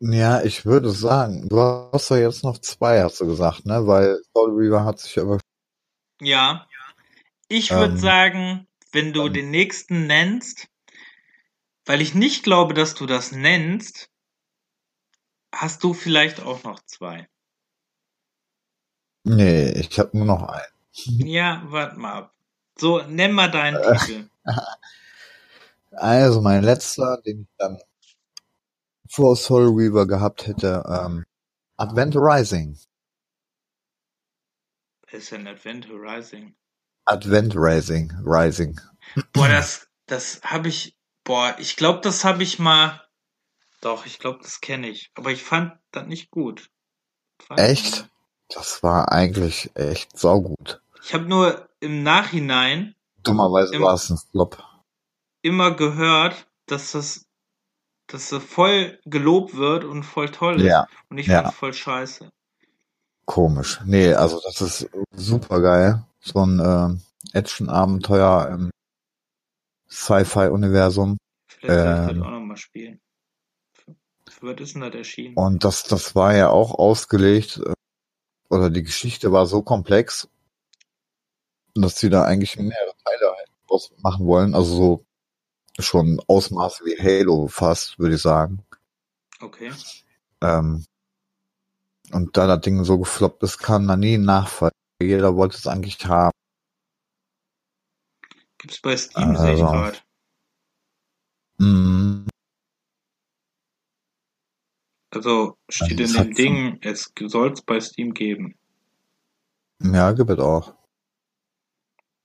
Ja, ich würde sagen, du hast ja jetzt noch zwei, hast du gesagt, ne? Weil Soul Reaver hat sich aber Ja. Ich würde Ähm, sagen, wenn du dann- den nächsten nennst, weil ich nicht glaube, dass du das nennst, hast du vielleicht auch noch zwei. Nee, ich habe nur noch einen. Ja, warte mal ab. So, nenn mal deinen. [LAUGHS] Titel. Also mein letzter, den ich dann vor Soul Reaver gehabt hätte, ähm, Advent Rising. ist ein Advent Rising. Advent Rising, Rising. Boah, das, das habe ich, boah, ich glaube, das habe ich mal, doch, ich glaube, das kenne ich. Aber ich fand das nicht gut. Fand Echt? Das war eigentlich echt saugut. Ich habe nur im Nachhinein Dummerweise war es ein Flop. immer gehört, dass das, dass das voll gelobt wird und voll toll ist. Ja, Und ich ja. voll scheiße. komisch. Nee, also das ist super geil. So ein ähm, Action-Abenteuer im Sci-Fi-Universum. Vielleicht soll ich Ähm. das auch nochmal spielen. Was ist denn das erschienen? Und das, das war ja auch ausgelegt, äh, oder die Geschichte war so komplex, dass sie da eigentlich mehrere Teile halt machen wollen. Also so schon Ausmaße wie Halo fast, würde ich sagen. Okay. Ähm, und da das Ding so gefloppt ist, kam da nie ein Nachfall. Jeder wollte es eigentlich haben. Gibt's bei Steam, sehe ich Also. gerade. Mhm. Also steht Also, in dem Ding, es soll's bei Steam geben. Ja, gibt es auch.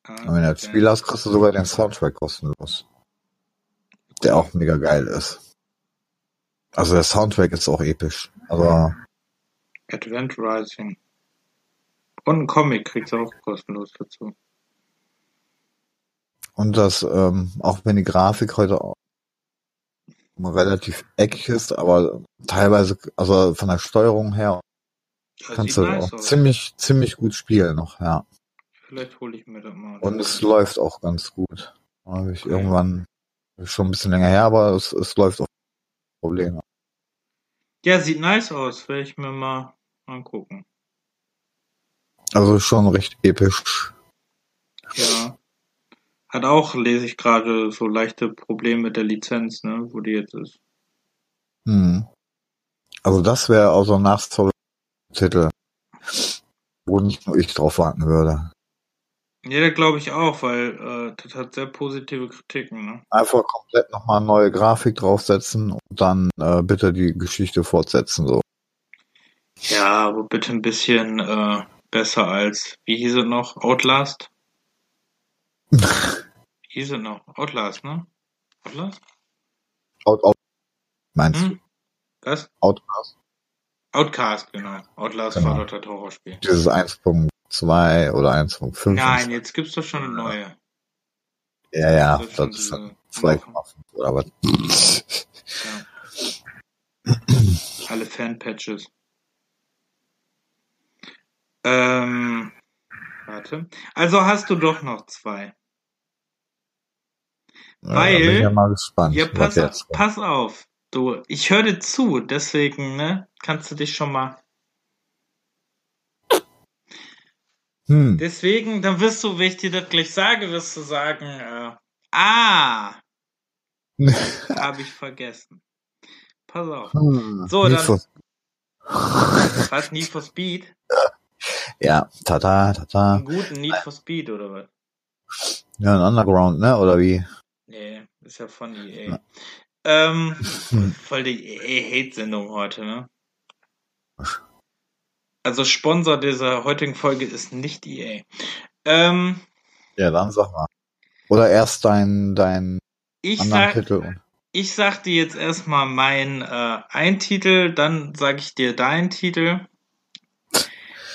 Ah, wenn du das. Spiel hast, kriegst du sogar den Soundtrack kostenlos. Der auch mega geil ist. Also der Soundtrack ist auch episch. Aber Advent Rising. Und ein Comic kriegst du auch kostenlos dazu. und das, ähm, auch wenn die Grafik heute auch relativ eckig ist, aber teilweise, also von der Steuerung her, Ja, kannst du nice auch aus. ziemlich, ziemlich gut spielen noch, ja. Vielleicht hole ich mir das mal. Und es läuft auch ganz gut. Habe ich irgendwann, ist schon ein bisschen länger her, aber es, es läuft auch Probleme. ja, sieht nice aus. Werde ich mir mal angucken. Also schon recht episch. Ja. Hat auch, lese ich gerade, so leichte Probleme mit der Lizenz, ne, wo die jetzt ist. Hm. Also das wäre auch so ein Nachtitel, wo nicht nur ich drauf warten würde. Ja, das glaube ich auch, weil äh, das hat sehr positive Kritiken. Ne? Einfach komplett nochmal neue Grafik draufsetzen und dann äh, bitte die Geschichte fortsetzen. So. Ja, aber bitte ein bisschen äh, besser als, wie hieß es noch? Outlast? [LAUGHS] wie hieß es noch? Outlast, ne? Outlast? Out, out, meinst Hm? Was? du? Outcast? Outcast, genau. Outlast Genau. war doch das Horrorspiel. Dieses 1.2 oder 1.5? Nein, jetzt gibt's doch schon eine neue. Ja, ja, Das ist schon das ist diese- 2,5 oder was. Ja. Alle Fanpatches. Ähm, warte. Also hast du doch noch zwei. Ja, Weil- bin ich ja mal gespannt. Ja, pass, pass auf. Du, ich höre dir zu, deswegen, ne, kannst du dich schon mal. Hm. Deswegen, dann wirst du, wenn ich dir das gleich sage, wirst du sagen, äh, ah, [LAUGHS] habe ich vergessen. Pass auf. Hm. So, Need dann- for- Was, [LAUGHS] Need for Speed? Ja, tata, tata. Einen guten Need for Speed, oder was? Ja, ein Underground, ne? Oder wie? Nee, ist ja von EA. Ja. Ähm, Hm. voll die EA-Hate-Sendung heute, ne? Also Sponsor dieser heutigen Folge ist nicht EA. Ähm, Ja, dann sag mal. Oder erst dein, dein ich anderen sag, Titel. ich sag dir jetzt erstmal meinen äh, einen Titel, dann sag ich dir deinen Titel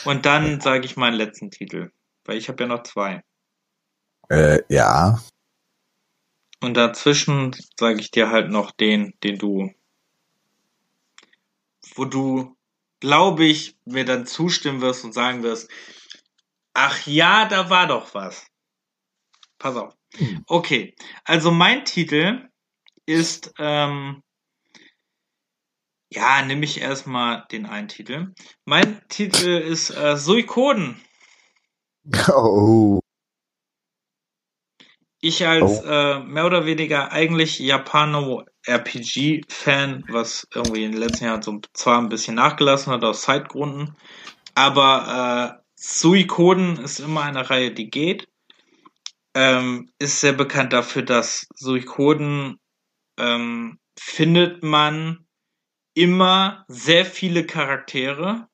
und dann sage ich meinen letzten Titel, weil ich habe ja noch zwei. Äh, ja. Und dazwischen sage ich dir halt noch den, den du, wo du, glaube ich, mir dann zustimmen wirst und sagen wirst, ach ja, da war doch was. Pass auf. Hm. Okay, also mein Titel ist, ähm, ja, nehme ich erstmal den einen Titel. Mein Titel ist äh, Suikoden. [LAUGHS] Oh. Ich als Oh. äh, mehr oder weniger eigentlich Japano-RPG-Fan, was irgendwie in den letzten Jahren so zwar ein bisschen nachgelassen hat aus Zeitgründen, aber äh, Suikoden ist immer eine Reihe, die geht. Ähm, ist sehr bekannt dafür, dass Suikoden ähm, findet man immer sehr viele Charaktere.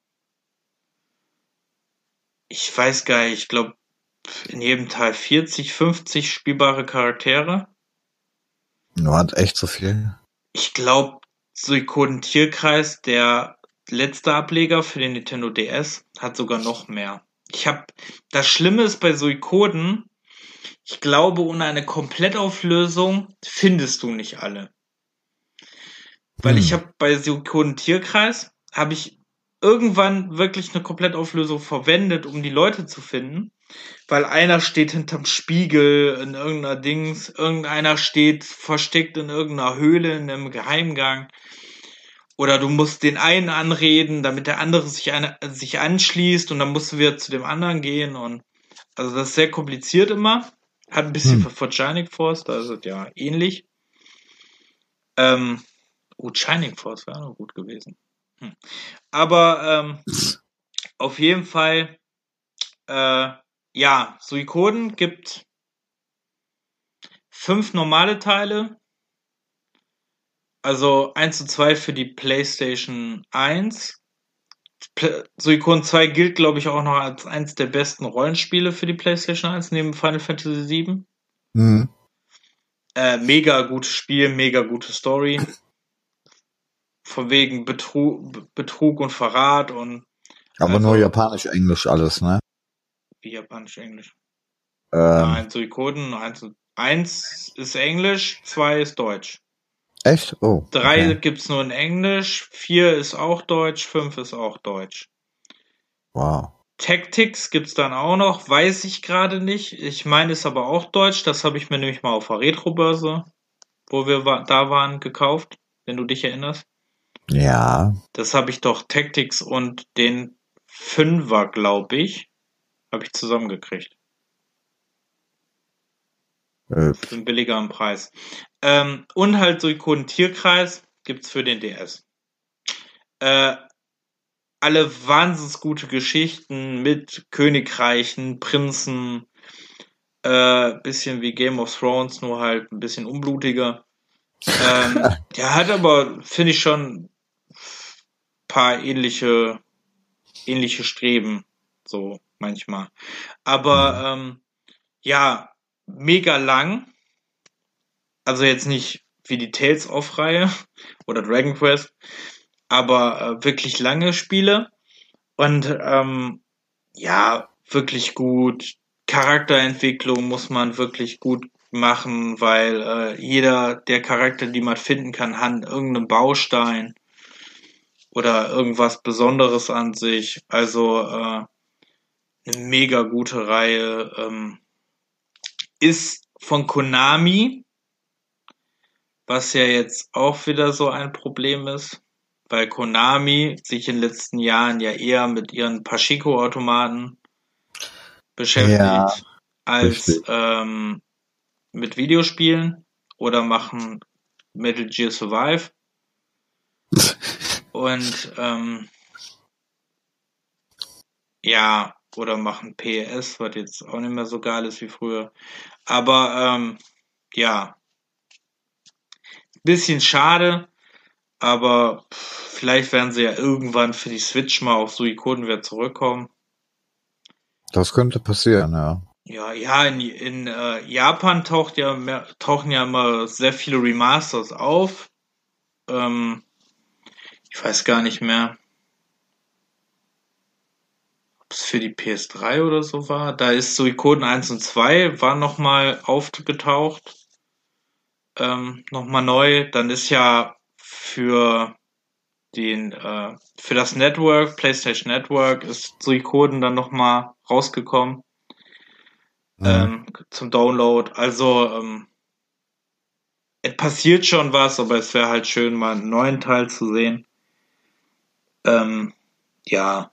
Ich weiß gar nicht, ich glaube in jedem Teil 40, 50 spielbare Charaktere. Du hast echt so viel. Ich glaube, Suikoden Tierkreis, der letzte Ableger für den Nintendo DS, hat sogar noch mehr. Ich habe das Schlimme ist bei Suikoden, ich glaube, ohne eine Komplettauflösung findest du nicht alle. Weil Hm. ich habe bei Suikoden Tierkreis habe ich irgendwann wirklich eine Komplettauflösung verwendet, um die Leute zu finden. Weil einer steht hinterm Spiegel in irgendeiner Dings, irgendeiner steht versteckt in irgendeiner Höhle, in einem Geheimgang. Oder du musst den einen anreden, damit der andere sich, eine, sich anschließt und dann musst du wieder zu dem anderen gehen. Und also das ist sehr kompliziert immer. Hat ein bisschen Hm. für Shining Force, da ist es ja ähnlich. Ähm, gut, Shining Force wäre noch gut gewesen. Hm. Aber ähm, auf jeden Fall, äh, ja, Suikoden gibt fünf normale Teile. Also 1 zu 2 für die PlayStation 1. Pl Suikoden 2 gilt, glaube ich, auch noch als eins der besten Rollenspiele für die PlayStation 1 neben Final Fantasy 7. Hm. Äh, mega gutes Spiel, mega gute Story. Von wegen Betrug, Betrug und Verrat und Aber Also- nur Japanisch, Englisch alles, ne? Wie japanisch Englisch. Ähm, Nein, Suikoden 1, 1 ist Englisch, 2 ist Deutsch. echt? Oh. 3 okay. gibt's nur in Englisch, 4 ist auch Deutsch, 5 ist auch Deutsch. Wow. Tactics gibt's dann auch noch, weiß ich gerade nicht. Ich meine, ist aber auch Deutsch. Das habe ich mir nämlich mal auf der Retrobörse, wo wir wa da waren, gekauft, wenn du dich erinnerst. Ja. Das habe ich doch Tactics und den Fünfer, glaube ich, habe ich zusammengekriegt. Äh, Für einen billigeren Preis. Ähm, und halt Suikoden Tierkreis gibt's für den DS. Äh, alle wahnsinns gute Geschichten mit Königreichen, Prinzen, Äh, bisschen wie Game of Thrones, nur halt ein bisschen unblutiger. ähm, [LAUGHS] der hat aber, finde ich schon, paar ähnliche, ähnliche Streben, so manchmal. Aber ähm, ja, mega lang. Also jetzt nicht wie die Tales of Reihe [LAUGHS] oder Dragon Quest, aber äh, wirklich lange Spiele und ähm, ja, wirklich gut. Charakterentwicklung muss man wirklich gut machen, weil äh, jeder der Charakter, die man finden kann, hat irgendeinen Baustein oder irgendwas Besonderes an sich. Also äh, eine mega gute Reihe. Ähm, ist von Konami, was ja jetzt auch wieder so ein Problem ist, weil Konami sich in den letzten Jahren ja eher mit ihren Pashiko-Automaten beschäftigt Ja, als ähm, mit Videospielen oder machen Metal Gear Survive. [LAUGHS] Und ähm, ja, oder machen PES, was jetzt auch nicht mehr so geil ist wie früher. Aber ähm, ja, bisschen schade, aber pff, vielleicht werden sie ja irgendwann für die Switch mal auf Suikoden wieder zurückkommen. Das könnte passieren, ja. Ja, ja, in, in äh, Japan taucht ja mehr, tauchen ja immer sehr viele Remasters auf. Ähm, ich weiß gar nicht mehr, es für die PS3 oder so war. Da ist Suikoden 1 und 2 war nochmal aufgetaucht. Ähm, nochmal neu. Dann ist ja für den, äh, für das Network, PlayStation Network, ist Suikoden dann nochmal rausgekommen Mhm. ähm, zum Download. Also ähm, es passiert schon was, aber es wäre halt schön, mal einen neuen Teil zu sehen. Ähm, ja.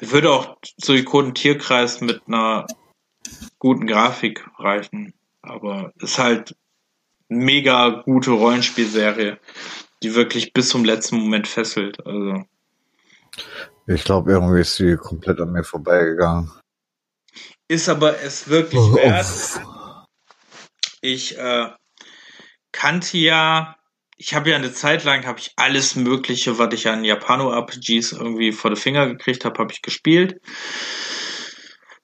Mir würde auch Suikoden Tierkreis mit einer guten Grafik reichen. Aber ist halt mega gute Rollenspielserie, die wirklich bis zum letzten Moment fesselt. Also Ich glaube, irgendwie ist sie komplett an mir vorbeigegangen. ist aber es wirklich Oh, wert. Ich äh, kannte ja, ich habe ja eine Zeit lang habe ich alles Mögliche, was ich an Japano-RPGs irgendwie vor die Finger gekriegt habe, habe ich gespielt.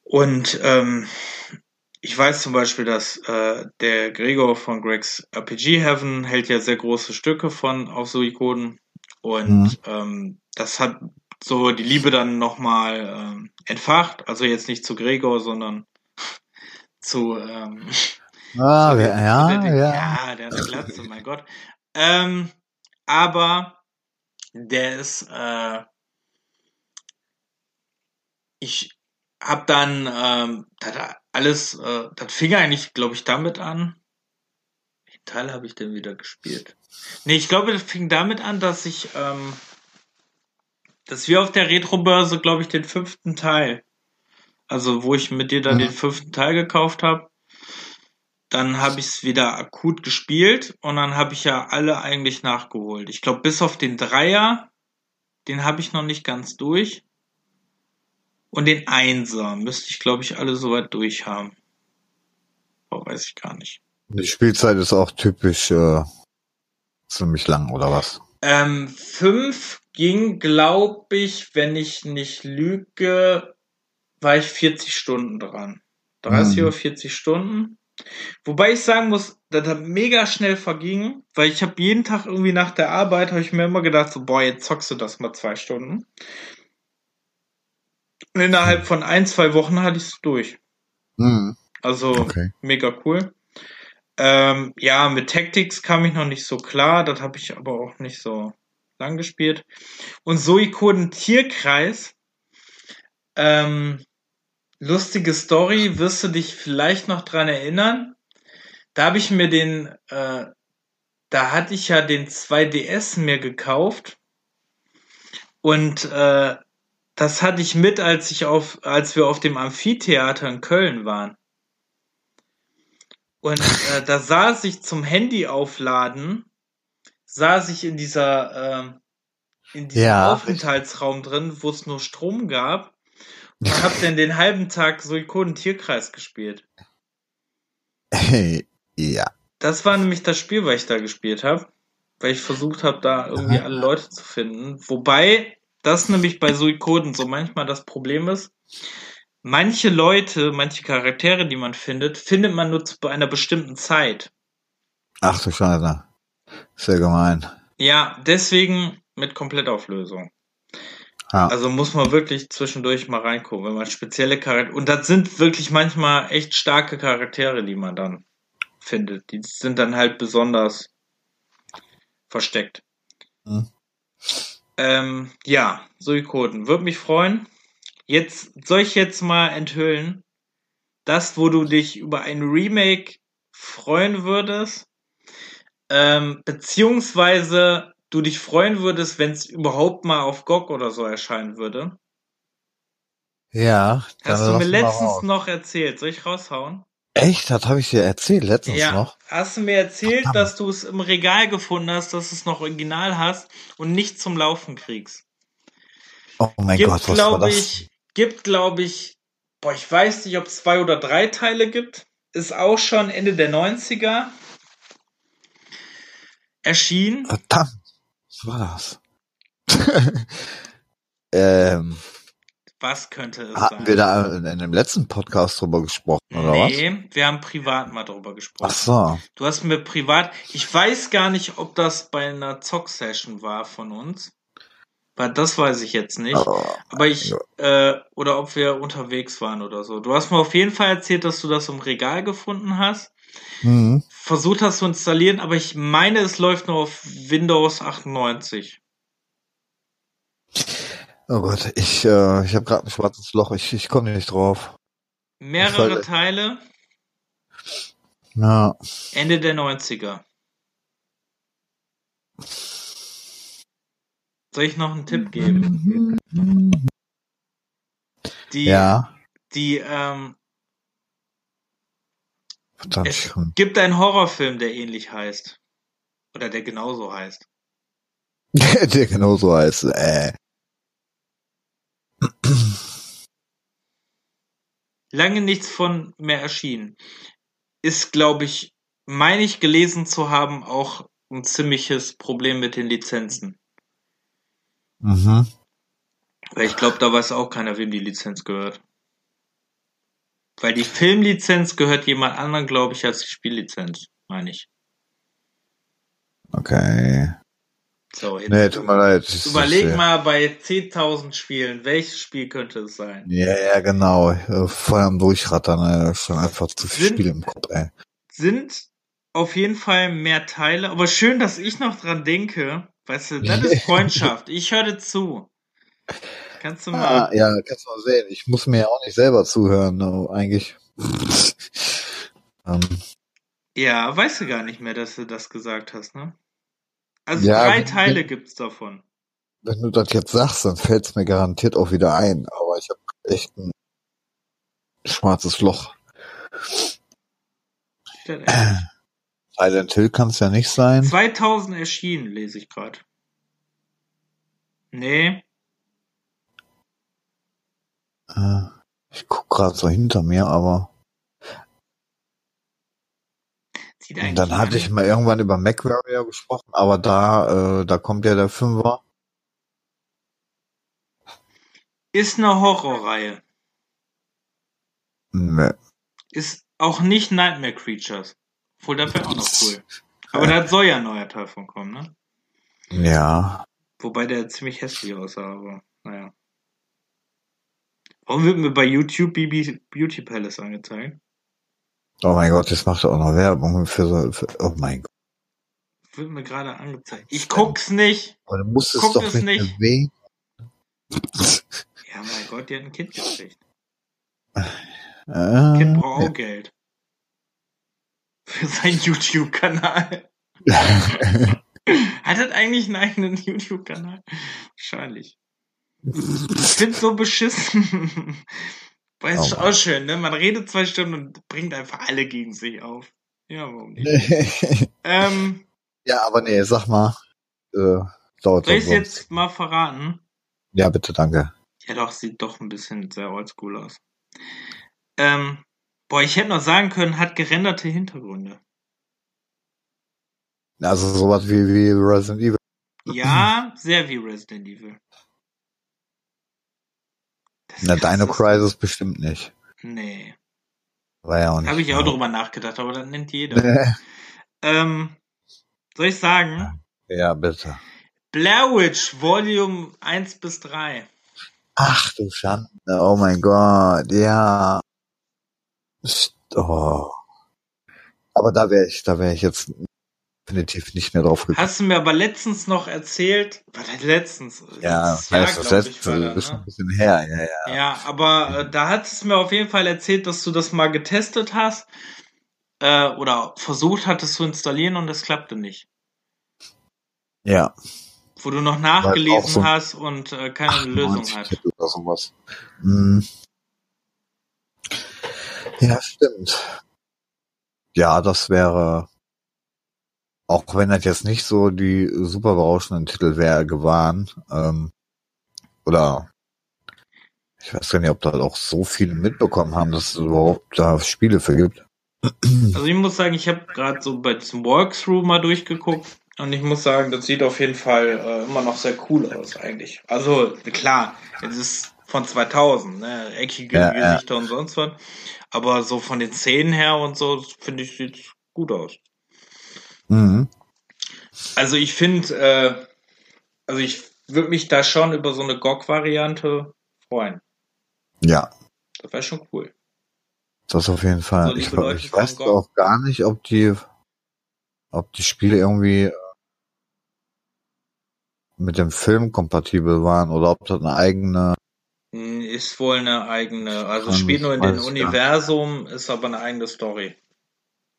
Und ähm, ich weiß zum Beispiel, dass äh, der Gregor von Greg's RPG Heaven hält ja sehr große Stücke von auf Suikoden. Und Mhm. ähm, das hat so die Liebe dann nochmal ähm, entfacht. Also jetzt nicht zu Gregor, sondern zu ähm, Ah, so wer- der, ja, der, ja. ja, der hat eine Glatze, mein Gott. Ähm, aber der ist, äh, ich hab dann, ähm, alles, äh, das fing eigentlich, glaube ich, damit an. Welchen Teil habe ich denn wieder gespielt? Nee, ich glaube, das fing damit an, dass ich, ähm, dass wir auf der Retro-Börse, glaube ich, den fünften Teil, also wo ich mit dir dann Mhm. den fünften Teil gekauft habe, dann habe ich es wieder akut gespielt und dann habe ich ja alle eigentlich nachgeholt. Ich glaube, bis auf den Dreier, den habe ich noch nicht ganz durch. Und den Einser müsste ich, glaube ich, alle soweit durch haben. Oh, weiß ich gar nicht. Die Spielzeit ist auch typisch äh, ziemlich lang, oder was? Ähm, fünf ging, glaube ich, wenn ich nicht lüge, war ich 40 Stunden dran. 30 Mhm. oder 40 Stunden. Wobei ich sagen muss, dass das mega schnell verging, weil ich habe jeden Tag irgendwie nach der Arbeit, habe ich mir immer gedacht, so, boah, jetzt zockst du das mal zwei Stunden. Und innerhalb von ein, zwei Wochen hatte ich es durch. Mhm. Also Okay. mega cool. Ähm, ja, mit Tactics kam ich noch nicht so klar, das habe ich aber auch nicht so lang gespielt. Und Suikoden Tierkreis, ähm, lustige Story, wirst du dich vielleicht noch dran erinnern? Da habe ich mir den, äh, da hatte ich ja den 2DS mir gekauft und äh, das hatte ich mit, als ich auf, als wir auf dem Amphitheater in Köln waren. Und äh, da saß ich zum Handy aufladen, saß ich in dieser, ähm, in diesem Ja. Aufenthaltsraum drin, wo es nur Strom gab. Und hab dann den halben Tag Suikoden Tierkreis gespielt. Hey, [LAUGHS] ja. Das war nämlich das Spiel, was ich da gespielt habe, weil ich versucht habe, da irgendwie alle Leute zu finden. Wobei das nämlich bei Suikoden so manchmal das Problem ist. Manche Leute, manche Charaktere, die man findet, findet man nur zu einer bestimmten Zeit. Ach du Scheiße. Sehr gemein. Ja, deswegen mit Komplettauflösung. Ja. Also muss man wirklich zwischendurch mal reingucken, wenn man spezielle Charaktere. Und das sind wirklich manchmal echt starke Charaktere, die man dann findet. Die sind dann halt besonders versteckt. Hm. Ähm, ja, Suikoden. Würde mich freuen. Jetzt soll ich jetzt mal enthüllen, das, wo du dich über ein Remake freuen würdest, ähm, beziehungsweise du dich freuen würdest, wenn es überhaupt mal auf GOG oder so erscheinen würde. Ja. Hast du mir letztens noch erzählt. Soll ich raushauen? Echt? Das habe ich dir erzählt letztens Ja. noch. Hast du mir erzählt, dass du es im Regal gefunden hast, dass du es noch original hast und nicht zum Laufen kriegst? Oh mein gibt, Gott, was war glaube das? ich, gibt, glaube ich, boah, ich weiß nicht, ob es zwei oder drei Teile gibt. Ist auch schon Ende der 90er erschienen. Verdammt. Was war das? [LAUGHS] ähm, Was könnte es hatten sein? wir da in, in dem letzten Podcast drüber gesprochen, oder was? nee, wir haben privat mal drüber gesprochen. Ach so. Du hast mir privat, ich weiß gar nicht, ob das bei einer Zock-Session war von uns. Weil das weiß ich jetzt nicht. Oh, Aber ich, äh, oder ob wir unterwegs waren oder so. Du hast mir auf jeden Fall erzählt, dass du das im Regal gefunden hast. mhm. Versucht hast zu installieren, aber ich meine, es läuft nur auf Windows 98. oh Gott, ich, äh, ich habe gerade ein schwarzes Loch. Ich, ich komme nicht drauf. Mehrere Voll- Teile, Ja. Ende der 90er. Soll ich noch einen Tipp geben? Die, Ja. die, ähm, Verdammt Es schon. gibt einen Horrorfilm, der ähnlich heißt. Oder der genauso heißt. [LAUGHS] Der genauso heißt. Äh. Lange nichts von mehr erschienen. Ist, glaube ich, meine ich gelesen zu haben, auch ein ziemliches Problem mit den Lizenzen. Mhm. Weil ich glaube, da weiß auch keiner, wem die Lizenz gehört. Weil die Filmlizenz gehört jemand anderem, glaube ich, als die Spiellizenz, meine ich. Okay. So, jetzt Nee, tut mir leid. Überleg mal bei 10.000 Spielen, welches Spiel könnte es sein? Ja, ja, genau. Äh, Voll am Durchrattern, ey. Schon einfach zu viel Spiel im Kopf, ey. sind auf jeden Fall mehr Teile, aber schön, dass ich noch dran denke. Weißt du, das ist [LAUGHS] Freundschaft. Ich höre zu. Kannst du Ah, mal. ja, kannst du mal sehen. Ich muss mir ja auch nicht selber zuhören, eigentlich. ähm, Ja, weißt du gar nicht mehr, dass du das gesagt hast, ne? Also Ja, drei wenn- Teile gibt's davon. wenn du das jetzt sagst, dann fällt's mir garantiert auch wieder ein. Aber ich habe echt ein schwarzes Loch. Silent Hill kann's ja nicht sein. 2000 erschienen, lese ich gerade. Nee, Äh, ich guck gerade so hinter mir, aber und dann hatte ich mal irgendwann über MacWarrior gesprochen, aber da, äh, da kommt ja der Fünfer. ist eine Horrorreihe. Nee. Ist auch nicht Nightmare Creatures. Obwohl, das wäre auch noch cool. Aber da soll ja ein neuer Teil von kommen, ne? Ja. Wobei der ziemlich hässlich aussah, aber naja. Warum wird mir bei YouTube BB Beauty Palace angezeigt? Oh mein Gott, jetzt macht auch noch Werbung für so, für, oh mein Gott. Wird mir gerade angezeigt. Ich guck's nicht. Aber du musst es Guck doch es nicht, erwähnen. Ja, mein Gott, die hat ein Kind gekriegt. Äh, Kind braucht auch Geld. Für seinen YouTube-Kanal. [LAUGHS] Hat das eigentlich einen eigenen YouTube-Kanal? Wahrscheinlich. Ich find's so beschissen. Es Oh ist auch schön, ne? Man redet zwei Stunden und bringt einfach alle gegen sich auf. Ja, warum nicht? [LAUGHS] Ähm, ja, aber nee, sag mal. Äh, dauert soll ich sonst. jetzt mal verraten? Ja, bitte, danke. Ja, doch, sieht doch ein bisschen sehr oldschool aus. Ähm, boah, ich hätte noch sagen können, hat gerenderte Hintergründe. Also sowas wie, wie Resident Evil. Ja, sehr wie Resident Evil. Na, Dino Crisis bestimmt nicht. Nee. War ja auch nicht. Habe ich auch drüber nachgedacht, aber das nennt jeder. Ähm, soll ich sagen? Ja, bitte. Blair Witch Volume 1 bis 3. Ach du Schande. Oh mein Gott, ja. Oh. Aber da wäre ich, da wäre ich jetzt definitiv nicht mehr drauf gekommen. Hast du mir aber letztens noch erzählt, war das letztens? Ja, Letztes Jahr, das letzte war das, ist schon ne? ein bisschen her, ja, ja. Ja, aber äh, da hat es mir auf jeden Fall erzählt, dass du das mal getestet hast äh, oder versucht hattest zu installieren und das klappte nicht. Ja. Wo du noch nachgelesen so- hast und äh, keine Lösung 98 hat. Titel oder sowas. Hm. Ja, stimmt. Ja, das wäre, auch wenn das jetzt nicht so die super berauschenden Titel wäre, waren, ähm, oder ich weiß gar nicht, ob da auch so viele mitbekommen haben, dass es überhaupt da Spiele für gibt. Also ich muss sagen, ich habe gerade so bei diesem Walkthrough mal durchgeguckt und ich muss sagen, das sieht auf jeden Fall äh, immer noch sehr cool aus eigentlich. Also klar, es ist von 2000, ne, eckige Ja, ja. Gesichter und sonst was, aber so von den Szenen her und so finde ich sieht gut aus. Mhm. Also ich finde, äh, also ich würde mich da schon über so eine GOG-Variante freuen. Ja, Das wäre schon cool. das auf jeden Fall. So, ich, Leute ich von weiß auch gar nicht, ob die, ob die Spiele irgendwie mit dem Film kompatibel waren oder ob das eine eigene Hm, Ist wohl eine eigene, also spielt ich- nur in dem ich Universum, ist aber eine eigene Story.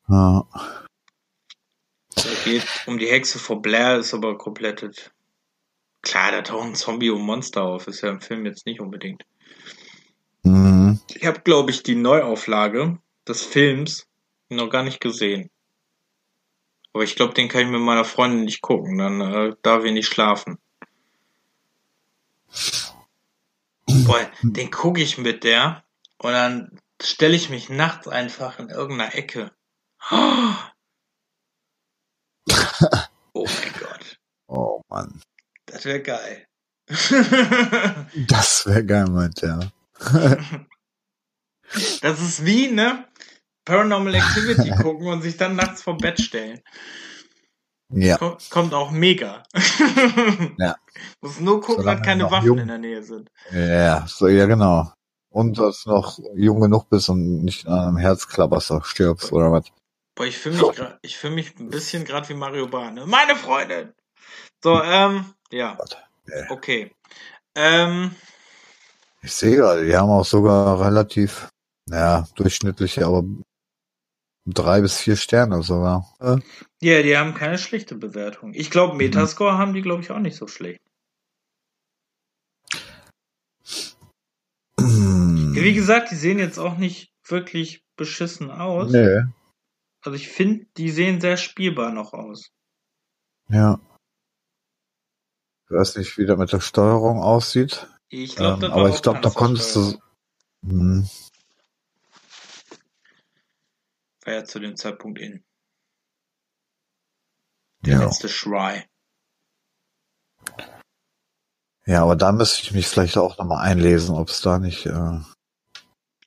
ja, Es geht um die Hexe vor Blair, ist aber komplettet. Klar, da tauchen Zombie und Monster auf, ist ja im Film jetzt nicht unbedingt. mhm. Ich habe, glaube ich, die Neuauflage des Films noch gar nicht gesehen. Aber ich glaube, den kann ich mit meiner Freundin nicht gucken, dann äh, darf ich nicht schlafen. Boah, den gucke ich mit der und dann stelle ich mich nachts einfach in irgendeiner Ecke. Oh mein Gott, Oh Mann. das wäre geil. Das wäre geil, meint er. [LAUGHS] Das ist wie, ne? Paranormal [LAUGHS] Activity gucken und sich dann nachts vor Bett stellen. Ja. Ko- Kommt auch mega. [LAUGHS] Ja. Muss nur gucken, Solange dass keine Waffen jung- in der Nähe sind. Ja, so, ja, genau. Und dass du noch jung genug bist und nicht an einem Herzklapperster stirbst oder was. Boah, ich fühle mich, gra- ich fühle mich ein bisschen gerade wie Mario Bahn. Meine Freundin! So, ähm, ja. Ja. Okay. Ähm, Ich sehe gerade, die haben auch sogar relativ, ja, durchschnittliche, aber drei bis vier Sterne sogar. Äh, ja, die haben keine schlechte Bewertung. Ich glaube, Metascore haben die, glaube ich, auch nicht so schlecht. [CLEARS THROAT] Wie gesagt, die sehen jetzt auch nicht wirklich beschissen aus. Nee, Also ich finde, die sehen sehr spielbar noch aus. ja. Ich weiß nicht, wie das mit der Steuerung aussieht. Ich glaube, Ähm, aber ich glaube, da konntest du, hm, War ja zu dem Zeitpunkt in. Der ja. letzte Schrei. Ja, aber da müsste ich mich vielleicht auch nochmal einlesen, ob es da nicht äh,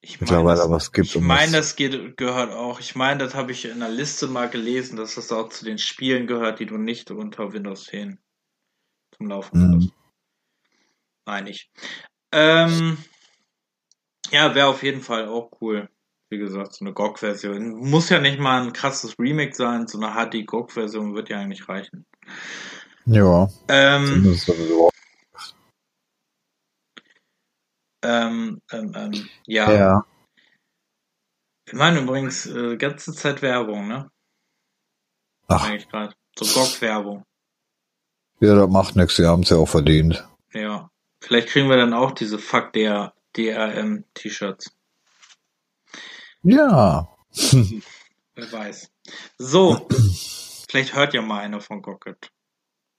Ich mittlerweile das- was gibt. Ich um meine, das- geht, gehört auch. Ich meine, das habe ich in einer Liste mal gelesen, dass das auch zu den Spielen gehört, die du nicht unter Windows 10 zum Laufen Mhm. hast. Meine ich. Ähm, ja, wäre auf jeden Fall auch cool. Wie gesagt, so eine GOG-Version. Muss ja nicht mal ein krasses Remake sein, so eine HD-GOG-Version wird ja eigentlich reichen. Ja, Ähm, zumindest sowieso. Ähm, ähm, ähm, ja. Ja. Wir machen übrigens äh, ganze Zeit Werbung, ne? Ach, Eigentlich gerade. So GOG-Werbung. ja, das macht nichts, sie haben es ja auch verdient. Ja. Vielleicht kriegen wir dann auch diese Fuck der DRM-T-Shirts. Ja. Wer weiß. So. Vielleicht hört ja mal einer von Gocket.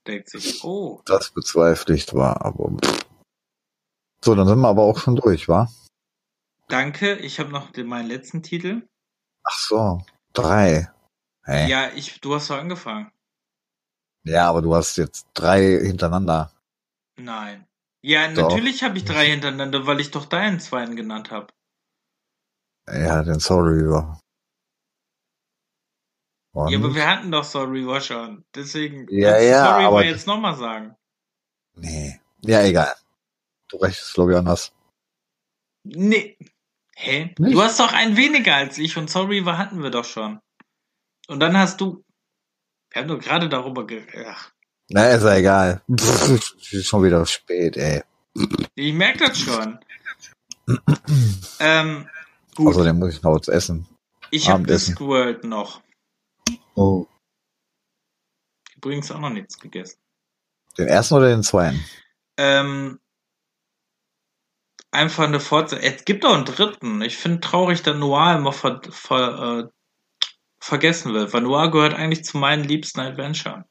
Denkt sich, oh, Das bezweifle ich zwar, aber pff, So, dann sind wir aber auch schon durch, wa? Danke, ich habe noch den, meinen letzten Titel. Ach so, drei. Hey. Ja, ich, du hast doch angefangen. Ja, aber du hast jetzt drei hintereinander. Nein. Ja, Doch. natürlich habe ich drei hintereinander, weil ich doch deinen zweiten genannt habe. Ja, den Soul Reaver. Und? Ja, aber wir hatten doch Soul Reaver schon. Deswegen Ja, ja, Soul Reaver jetzt nochmal sagen. nee. Ja, egal. Du rechnest, glaube ich, anders. Nee. Hä? Nicht? Du hast doch einen weniger als ich und Soul Reaver hatten wir doch schon. Und dann hast du. Wir haben doch gerade darüber ge. Ach, Na, ist ja egal. Pff, ist schon wieder spät, ey. ich merke das schon. [CLEARS THROAT] ähm, gut. Außerdem muss ich noch was essen. ich habe. Discworld noch. Oh. Übrigens auch noch nichts gegessen. Den ersten oder den zweiten? Ähm, einfach eine Fortsetzung. Es gibt auch einen dritten. Ich finde traurig, dass Noir immer ver, ver, äh, vergessen wird, weil Noir gehört eigentlich zu meinen liebsten Adventure.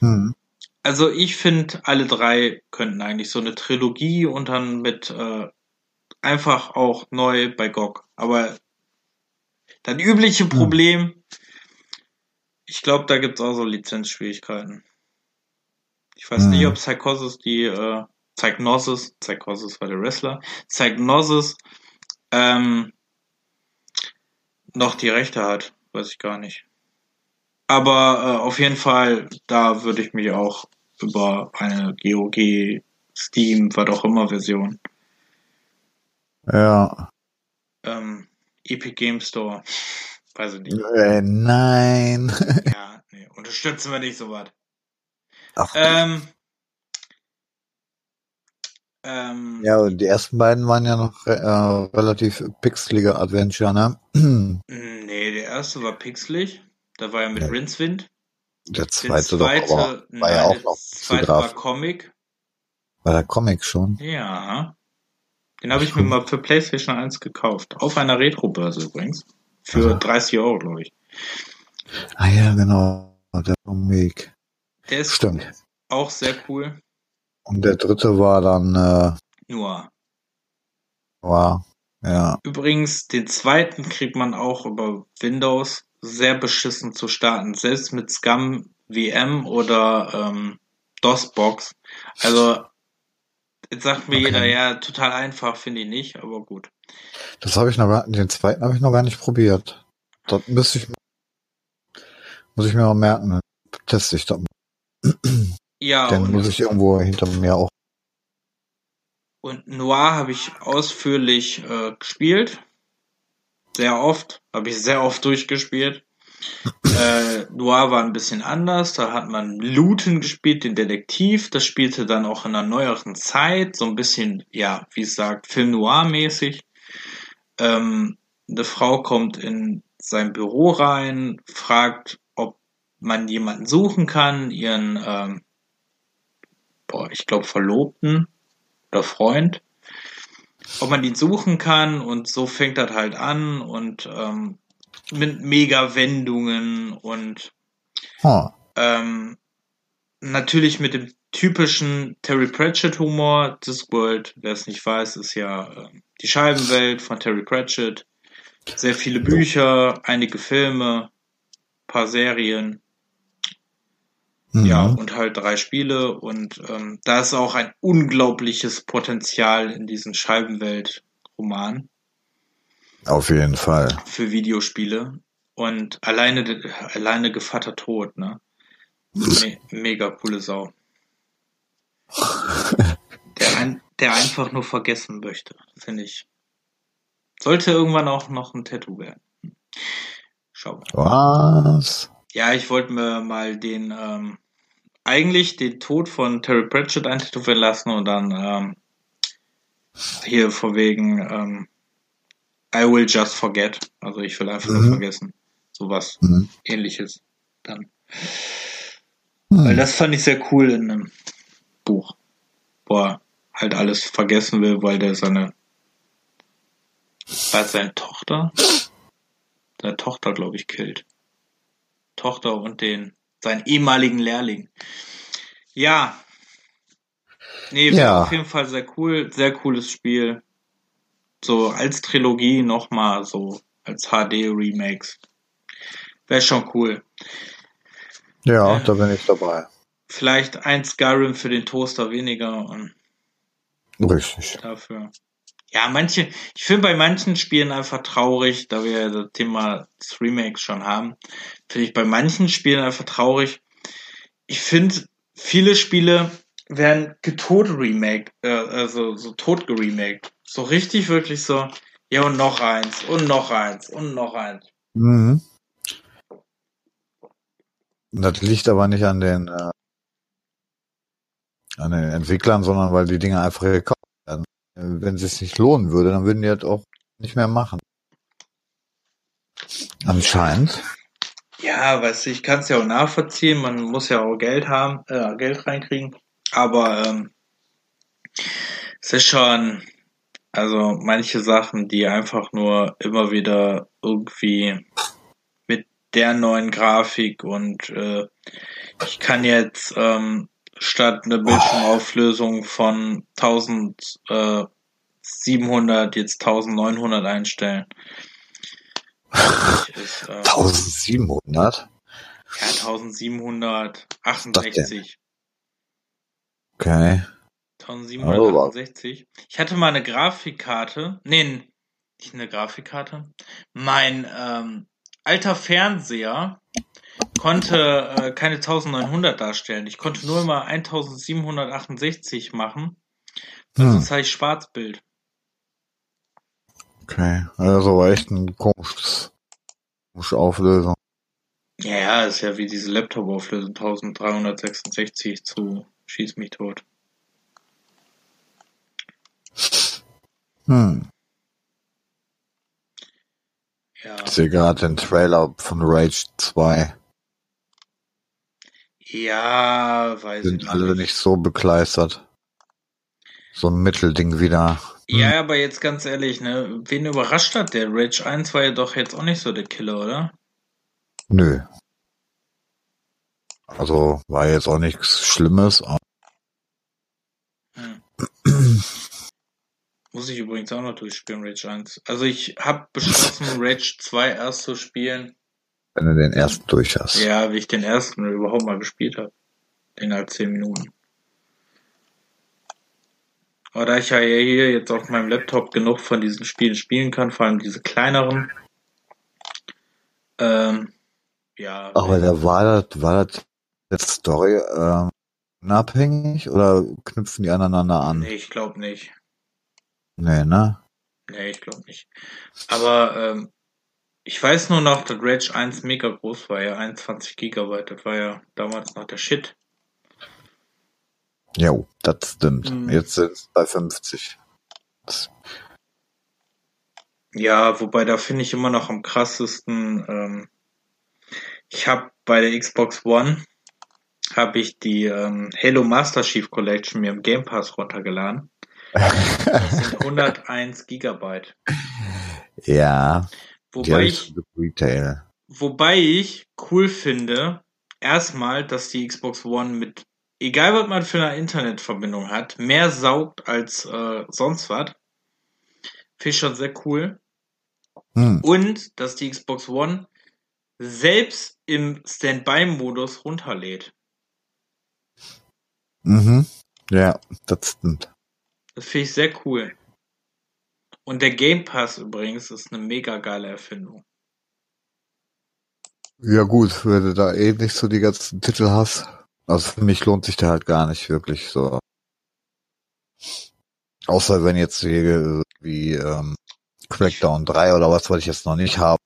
Hm. Also ich finde, alle drei könnten eigentlich so eine Trilogie und dann mit äh, einfach auch neu bei GOG. Aber das übliche Problem, ich glaube, da gibt's auch so Lizenzschwierigkeiten. Ich weiß Hm. nicht, ob Psychosis die äh, Psychnosis, Psychosis war der Wrestler, Psychnosis ähm, noch die Rechte hat, weiß ich gar nicht. Aber äh, auf jeden Fall, da würde ich mich auch über eine GOG, Steam, was auch immer Version, Ja. ähm, Epic Game Store, weiß ich nicht. Äh, nein. [LAUGHS] Ja, nee, unterstützen wir nicht so was. Ach, Ähm, ähm, ja, und die ersten beiden waren ja noch äh, relativ pixelige Adventure, ne? [CLEARS THROAT] Nee, der erste war pixelig. Da war ja mit Ja. Rincewind. Der Der zweite, zweite, doch, war nein, ja auch der noch zweite war. Comic. War der Comic schon? Ja. Den habe ich mir mal für PlayStation 1 gekauft. Auf einer Retro-Börse übrigens. Für Aha. 30 Euro, glaube ich. Ah ja, genau. Der Comic. Der ist Stimmt. auch sehr cool. Und der dritte war dann, äh, Nur. war, ja. Übrigens, den zweiten kriegt man auch über Windows sehr beschissen zu starten. Selbst mit Scum VM oder ähm, DOSBox. Also, jetzt sagt mir Okay. jeder, ja, total einfach, finde ich nicht, aber gut. Das habe ich noch gar, den zweiten habe ich noch gar nicht probiert. Das müsste ich, muss ich mir mal merken. Teste ich das mal. Ja, Den muss und, ich irgendwo hinter mir auch. und Noir habe ich ausführlich äh, gespielt. Sehr oft. Habe ich sehr oft durchgespielt. [LAUGHS] äh, Noir war ein bisschen anders. Da hat man Looten gespielt, den Detektiv. Das spielte dann auch in einer neueren Zeit. So ein bisschen, ja, wie es sagt, Film Noir-mäßig. Ähm, eine Frau kommt in sein Büro rein, fragt, ob man jemanden suchen kann, ihren, ähm, boah, ich glaube, Verlobten oder Freund, ob man ihn suchen kann und so fängt das halt an und ähm, mit mega Wendungen und Huh. ähm, natürlich mit dem typischen Terry Pratchett Humor. Discworld, wer es nicht weiß, ist ja äh, die Scheibenwelt von Terry Pratchett. Sehr viele Bücher, einige Filme, paar Serien. Mhm. Ja, und halt drei Spiele und ähm, da ist auch ein unglaubliches Potenzial in diesen Scheibenwelt-Roman Auf jeden Fall. für Videospiele. Und alleine, alleine Gevatter Tod, ne? Me mega coole Sau. [LAUGHS] Der, ein, der einfach nur vergessen möchte, finde ich. Sollte irgendwann auch noch ein Tattoo werden. Schau mal. Was? Ja, ich wollte mir mal den, ähm, eigentlich den Tod von Terry Pratchett eintätowieren lassen und dann ähm, hier vor wegen ähm, I will just forget. Also ich will einfach nur Mhm. vergessen. Sowas Mhm. ähnliches dann. Hm. Weil das fand ich sehr cool in einem Buch. Wo er halt alles vergessen will, weil der seine es seine Tochter? Seine Tochter, glaube ich, killt. Tochter und den seinen ehemaligen Lehrling. Ja, Nee, ja. auf jeden Fall sehr cool, sehr cooles Spiel. So als Trilogie nochmal, so als HD-Remakes. Wäre schon cool. Ja, äh, da bin ich dabei. Vielleicht ein Skyrim für den Toaster weniger und Richtig. Dafür. Ja, manche, ich finde bei manchen Spielen einfach traurig, da wir das Thema des Remakes schon haben, finde ich bei manchen Spielen einfach traurig. Ich finde, viele Spiele werden getot remake, äh, also so tot geremaked. So richtig wirklich so, ja und noch eins und noch eins und noch eins. Mhm. Das liegt aber nicht an den äh, an den Entwicklern, sondern weil die Dinge einfach gekauft werden. Wenn es sich nicht lohnen würde, dann würden die das auch nicht mehr machen. Anscheinend. Ja, weißt du, ich kann es ja auch nachvollziehen. Man muss ja auch Geld haben, äh, Geld reinkriegen. Aber ähm, es ist schon, also manche Sachen, die einfach nur immer wieder irgendwie mit der neuen Grafik und äh, ich kann jetzt ähm, statt eine Bildschirmauflösung von 1700 jetzt 1900 einstellen. Ist, äh, 1700? Ja, 1768. Okay. 1768. Ich hatte mal eine Grafikkarte. Nee, nicht eine Grafikkarte. Mein ähm, alter Fernseher konnte äh, keine 1900 darstellen. Ich konnte nur immer 1768 machen. Hm. Sonst habe ich Schwarzbild. Okay, also war echt ein komisches, komische Auflösung. Ja, ja, ist ja wie diese Laptop-Auflösung 1366 zu Schieß mich tot. Hm. Ja. Ich sehe gerade den Trailer von Rage 2. Ja, weiß Sind ich nicht. alle nicht so begleistert. So ein Mittelding wieder. Hm. Ja, aber jetzt ganz ehrlich, ne, wen überrascht hat der? Rage 1 war ja doch jetzt auch nicht so der Killer, oder? Nö. Also war jetzt auch nichts Schlimmes. Hm. Muss ich übrigens auch noch durchspielen, Rage 1. Also ich habe beschlossen, [LAUGHS] Rage 2 erst zu spielen. Wenn du den ersten durch hast. Ja, wie ich den ersten überhaupt mal gespielt habe. Halt 10 Minuten. Aber da ich ja hier jetzt auf meinem Laptop genug von diesen Spielen spielen kann, vor allem diese kleineren, ähm, ja. Aber da war das, war das jetzt Story ähm, unabhängig oder knüpfen die aneinander an? Nee, ich glaube nicht. Nee, ne? Nee, ich glaube nicht. Aber ähm, ich weiß nur noch, dass Rage 1 mega groß war, ja, 21 Gigabyte. Das war ja damals noch der Shit. Jo, das stimmt. Mhm. Jetzt sind es bei 50. Das ja, wobei da finde ich immer noch am krassesten. Ähm, ich habe bei der Xbox One habe ich die ähm, Halo Master Chief Collection mir im Game Pass runtergeladen. [LAUGHS] Das sind 101 Gigabyte. Ja. Wobei ich, Retail. wobei ich cool finde, erstmal, dass die Xbox One mit, egal was man für eine Internetverbindung hat, mehr saugt als äh, sonst was. Finde ich schon sehr cool. Hm. Und, dass die Xbox One selbst im Standby-Modus runterlädt. Mhm. Ja, das stimmt. Das finde ich sehr cool. Und der Game Pass übrigens ist eine mega geile Erfindung. Ja gut, wenn du da eh nicht so die ganzen Titel hast. Also für mich lohnt sich der halt gar nicht wirklich so. Außer wenn jetzt wie, wie ähm, Crackdown 3 oder was, was ich jetzt noch nicht habe,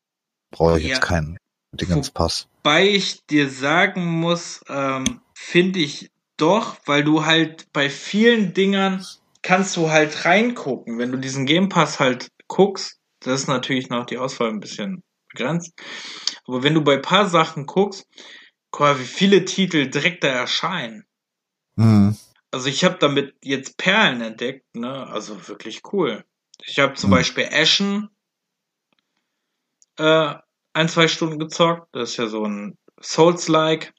brauche ich ja. jetzt keinen Dingenspass. Wobei ich dir sagen muss, ähm, finde ich doch, weil du halt bei vielen Dingern kannst du halt reingucken. Wenn du diesen Game Pass halt guckst, das ist natürlich noch die Auswahl ein bisschen begrenzt. Aber wenn du bei paar Sachen guckst, guck mal, wie viele Titel direkt da erscheinen. Mhm. Also ich habe damit jetzt Perlen entdeckt, ne? Also wirklich cool. Ich habe zum mhm. Beispiel Ashen äh, ein, zwei Stunden gezockt. Das ist ja so ein Souls-like.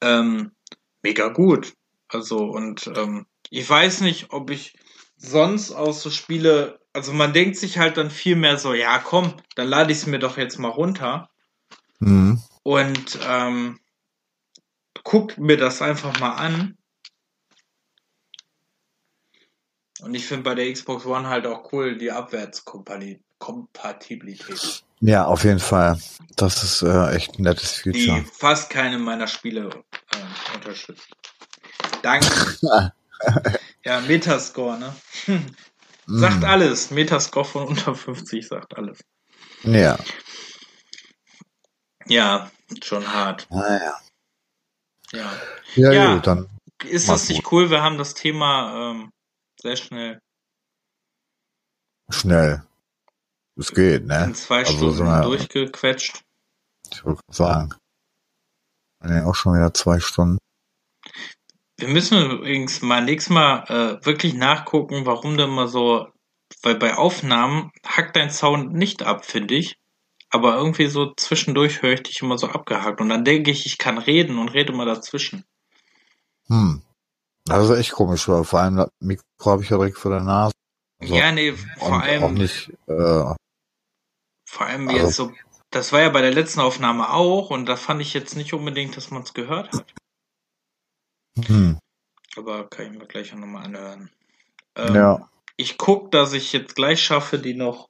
Ähm, mega gut. Also, und ähm, ich weiß nicht, ob ich sonst aus so Spiele, also man denkt sich halt dann viel mehr so, ja komm, dann lade ich es mir doch jetzt mal runter Mhm. und ähm, guck mir das einfach mal an. Und ich finde bei der Xbox One halt auch cool die Abwärtskompatibilität, Ja, auf jeden Fall. Das ist äh, echt ein nettes die Feature. fast keine meiner Spiele äh, unterstützt. Danke. [LAUGHS] [LAUGHS] ja, Metascore, ne? [LAUGHS] sagt Mhm. alles. Metascore von unter 50 sagt alles. Ja. Ja, schon hart. Naja. Ja. Ja, Ja. gut, dann. Ist das nicht cool? Wir haben das Thema ähm, sehr schnell Schnell. Es geht, ne? in zwei Also Stunden wir- durchgequetscht. Ich würde sagen. Nee, auch schon wieder zwei Stunden. Wir müssen übrigens mal nächstes Mal äh, wirklich nachgucken, warum du immer so, weil bei Aufnahmen hackt dein Sound nicht ab, finde ich. Aber irgendwie so zwischendurch höre ich dich immer so abgehackt. Und dann denke ich, ich kann reden und rede mal dazwischen. Hm. Das ist echt komisch, weil vor allem das Mikro habe ich ja direkt vor der Nase. Also, ja, nee, und vor auch allem, nicht, äh, vor allem also- jetzt so, das war ja bei der letzten Aufnahme auch und da fand ich jetzt nicht unbedingt, dass man es gehört hat. Hm. Aber kann ich mir gleich auch nochmal anhören. Ähm, Ja. Ich guck, dass ich jetzt gleich schaffe, die noch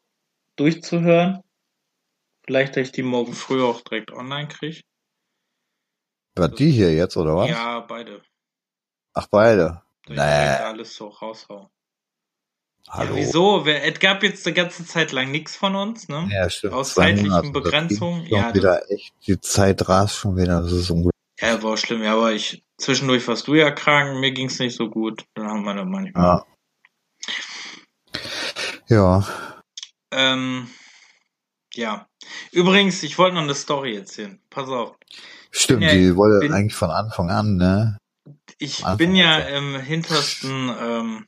durchzuhören. Vielleicht, dass ich die morgen früh auch direkt online kriege. War die hier jetzt, oder was? Ja, beide. Ach, beide. Nee. alles so raushau. Hallo. Ja, wieso? Es gab jetzt eine ganze Zeit lang nichts von uns, ne? Ja, stimmt. Aus zeitlichen Begrenzungen, ja, wieder echt, die Zeit rast schon wieder, das ist unglaublich. Ja, war schlimm. Ja, aber ich, zwischendurch warst du ja krank, mir ging's nicht so gut. Dann haben wir da manchmal. Ja. Ja. Ähm, ja. Übrigens, ich wollte noch eine Story erzählen. Pass auf. Stimmt, Ja, die wollte bin- eigentlich von Anfang an, ne? Ich Anfang bin ja im hintersten, ähm,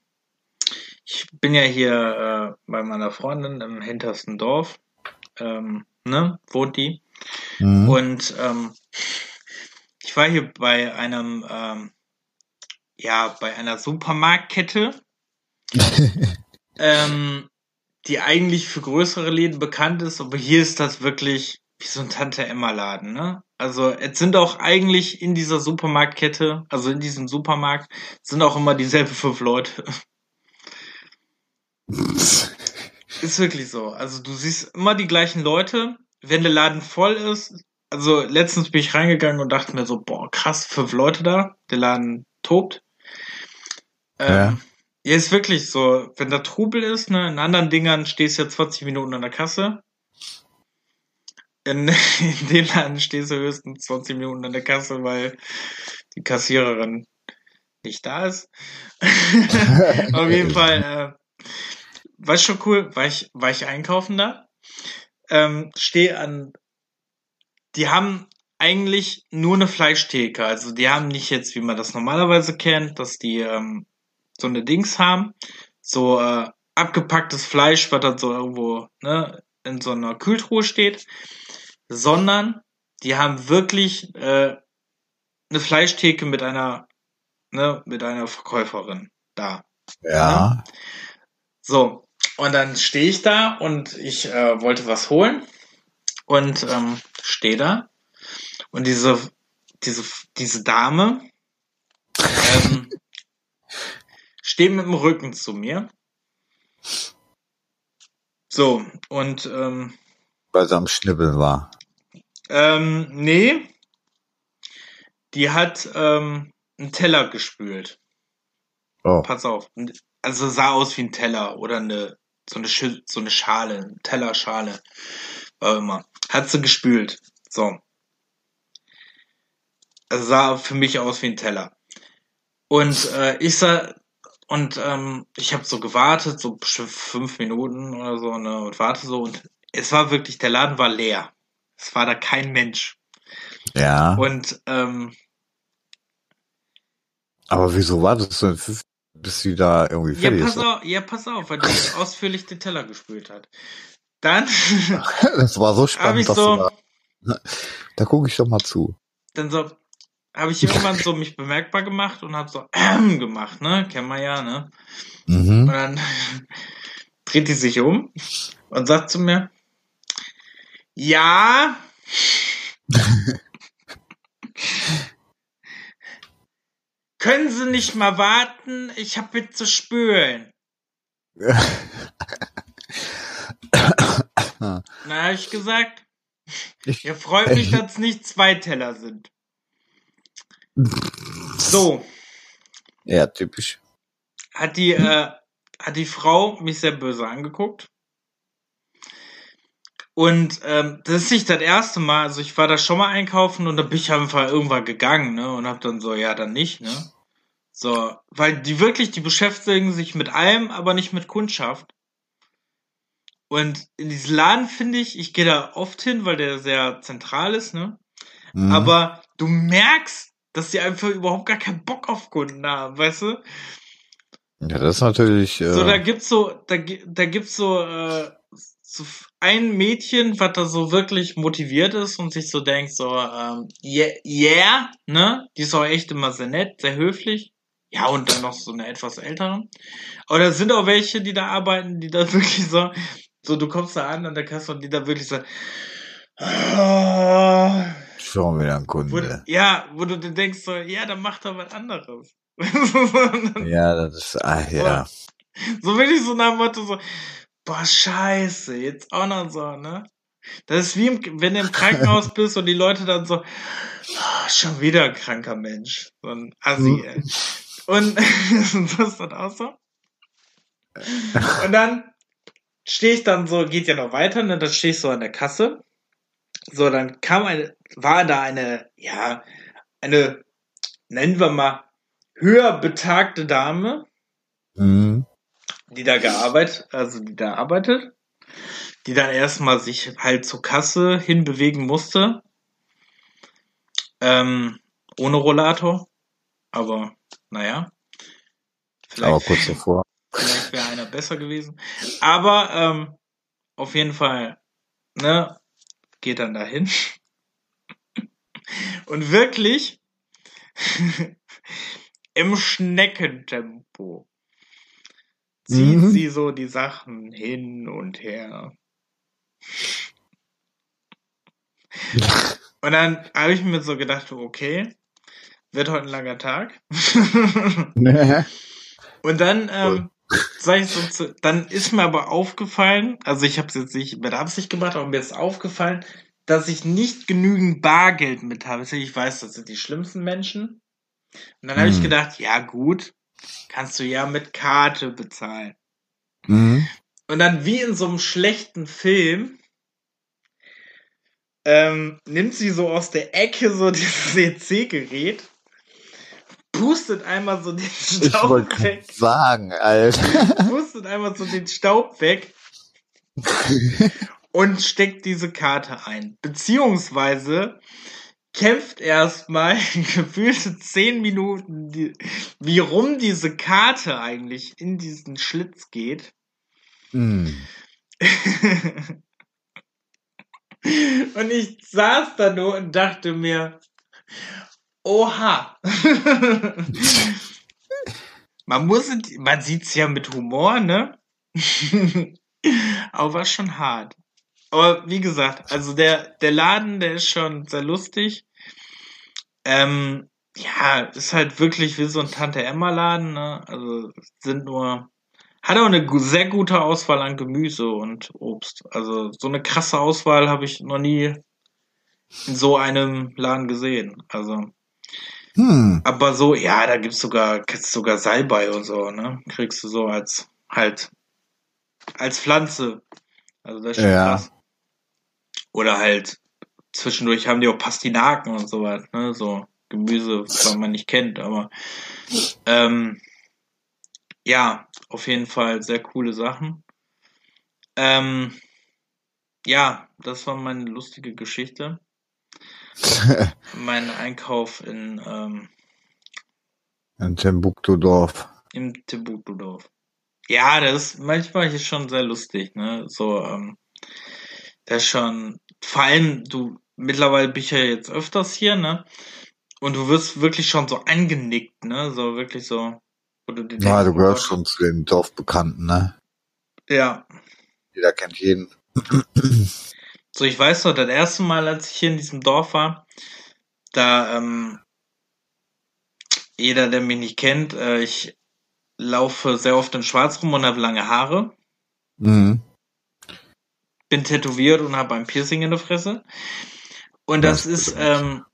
ich bin ja hier äh, bei meiner Freundin im hintersten Dorf, ähm, ne, wohnt die. Mhm. Und ähm, ich war hier bei einem, ähm, ja, bei einer Supermarktkette, [LAUGHS] ähm, die eigentlich für größere Läden bekannt ist, aber hier ist das wirklich wie so ein Tante-Emma-Laden, ne? Also es sind auch eigentlich in dieser Supermarktkette, also in diesem Supermarkt, sind auch immer dieselben fünf Leute. [LAUGHS] Ist wirklich so. Also du siehst immer die gleichen Leute, wenn der Laden voll ist. Also letztens bin ich reingegangen und dachte mir so, boah, krass, fünf Leute da, der Laden tobt. Ähm, Ja. ja. ist wirklich so, wenn da Trubel ist, ne, in anderen Dingern stehst du ja 20 Minuten an der Kasse. In, [LAUGHS] in dem Laden stehst du höchstens 20 Minuten an der Kasse, weil die Kassiererin nicht da ist. [LAUGHS] Auf jeden Fall, äh, war schon cool, war ich, war ich einkaufen da. Ähm, stehe an, die haben eigentlich nur eine Fleischtheke. Also die haben nicht jetzt, wie man das normalerweise kennt, dass die ähm, so eine Dings haben, so äh, abgepacktes Fleisch, was dann so irgendwo ne, in so einer Kühltruhe steht, sondern die haben wirklich äh, eine Fleischtheke mit einer ne, mit einer Verkäuferin da. ja. So, und dann stehe ich da und ich äh, wollte was holen und ähm, stehe da und diese diese diese Dame ähm, [LAUGHS] steht mit dem Rücken zu mir. So, und ähm, Weil sie am Schnibbeln war. ähm, nee, die hat ähm, einen Teller gespült. Oh. Pass auf. Also sah aus wie ein Teller oder eine so eine so eine Schale, eine Tellerschale, war immer. Hat sie gespült. So. Also sah für mich aus wie ein Teller. Und äh, ich sah und ähm, ich habe so gewartet, so fünf Minuten oder so, ne, und warte so und es war wirklich, der Laden war leer. Es war da kein Mensch. Ja. Und ähm, Aber wieso wartest du denn, bis sie da irgendwie ja, fertig pass ist? auf, ja, pass auf, weil die ausführlich den Teller gespült hat. Dann [LAUGHS] Das war so [LAUGHS] spannend, dass so, du da, da gucke ich doch mal zu. dann so, habe ich irgendwann so mich bemerkbar gemacht und habe so ähm [CLEARS THROAT] gemacht, ne? Kennen wir ja, ne? Mhm. Und dann [LAUGHS] dreht die sich um und sagt zu mir, ja, können Sie nicht mal warten? Ich habe jetzt zu spülen. [COUGHS] Na, habe ich gesagt, Ich- ihr freut mich, [COUGHS] dass es nicht zwei Teller sind. So, Ja, typisch. hat die, äh, hat die Frau mich sehr böse angeguckt. Und ähm, das ist nicht das erste Mal, also ich war da schon mal einkaufen und da bin ich einfach irgendwann gegangen, ne? Und hab dann so, ja, dann nicht, ne? So, weil die wirklich, die beschäftigen sich mit allem, aber nicht mit Kundschaft. Und in diesem Laden finde ich, ich gehe da oft hin, weil der sehr zentral ist, ne? Mhm. Aber du merkst, dass die einfach überhaupt gar keinen Bock auf Kunden haben, weißt du? Ja, das ist natürlich. Äh, So, da gibt's so, da, da gibt's so, äh, so ein Mädchen, was da so wirklich motiviert ist und sich so denkt, so, ähm, yeah, yeah, ne? Die ist auch echt immer sehr nett, sehr höflich. Ja, und dann noch so eine etwas ältere. Aber da sind auch welche, die da arbeiten, die da [LAUGHS] wirklich so, so, du kommst da an an der Kasse und die da wirklich so, ah, schon wieder ein wo, Kunde. ja, wo du dir denkst, so, ja, dann macht er was anderes. [LAUGHS] Ja, das ist. Ah, ja. So wirklich so nach dem Motto so, boah, scheiße, jetzt auch noch so, ne? Das ist wie, im, wenn du im Krankenhaus bist und die Leute dann so, "Ah, schon wieder ein kranker Mensch. So ein Assi, ey. [LAUGHS] Und [LAUGHS] so ist das auch so. Und dann stehe ich dann so, geht ja noch weiter, ne? Dann stehe ich so an der Kasse. So, dann kam eine, war da eine, ja, eine, nennen wir mal, höher betagte Dame, Mhm. die da gearbeitet, also die da arbeitet, die dann erstmal sich halt zur Kasse hinbewegen musste. Ähm, ohne Rollator. Aber naja. Vielleicht, Aber kurz davor. Vielleicht wäre einer besser gewesen. Aber ähm, auf jeden Fall, ne, geht dann dahin. Und wirklich [LAUGHS] im Schneckentempo zieht Mhm. sie so die Sachen hin und her. Und dann habe ich mir so gedacht, okay, wird heute ein langer Tag. [LAUGHS] und dann, ähm, sag ich so dann ist mir aber aufgefallen, also ich habe es jetzt nicht mit Absicht gemacht, aber mir ist aufgefallen, dass ich nicht genügend Bargeld mit habe. Ich weiß, das sind die schlimmsten Menschen. Und dann habe ich Hm. gedacht, ja gut, kannst du ja mit Karte bezahlen. Mhm. Und dann wie in so einem schlechten Film ähm, nimmt sie so aus der Ecke so [LAUGHS] dieses EC-Gerät, pustet einmal so den Ich Staub wollte weg, sagen, Alter. [LAUGHS] pustet einmal so den Staub weg [LAUGHS] und steckt diese Karte ein. Beziehungsweise kämpft erstmal [LAUGHS] gefühlte zehn Minuten, die, wie rum diese Karte eigentlich in diesen Schlitz geht. Mhm. Und ich saß da nur und dachte mir, oha. [LAUGHS] man muss, es- man sieht's ja mit Humor, ne? [LAUGHS] Aber war schon hart. Aber wie gesagt, also der, der Laden, der ist schon sehr lustig. Ähm, ja, ist halt wirklich wie so ein Tante Emma Laden, ne? Also sind nur, hat auch eine sehr gute Auswahl an Gemüse und Obst. Also so eine krasse Auswahl habe ich noch nie in so einem Laden gesehen. Also, Hm. aber so, ja, da gibt's sogar, gibt's sogar Salbei und so, ne? Kriegst du so als, halt, als Pflanze. Also das ist schon Ja. krass. Oder halt, zwischendurch haben die auch Pastinaken und sowas, ne? So Gemüse, was man nicht kennt, aber, ähm, ja, auf jeden Fall sehr coole Sachen. Ähm, ja, das war meine lustige Geschichte. [LAUGHS] Mein Einkauf in, ähm, Ein Timbuktu-Dorf. im Timbuktu-Dorf. Ja, das ist manchmal ist schon sehr lustig, ne? So, ähm, das ist schon, vor allem, du, mittlerweile bin ich ja jetzt öfters hier, ne? und du wirst wirklich schon so angenickt, ne? So wirklich so. Du Ja, du gehörst schon zu den Dorfbekannten, ne? Ja. Jeder kennt jeden. So, ich weiß noch, das erste Mal, als ich hier in diesem Dorf war, da, ähm, jeder, der mich nicht kennt, äh, ich laufe sehr oft in Schwarz rum und habe lange Haare, Mhm. bin tätowiert und habe ein Piercing in der Fresse. Und das Das ist, ähm,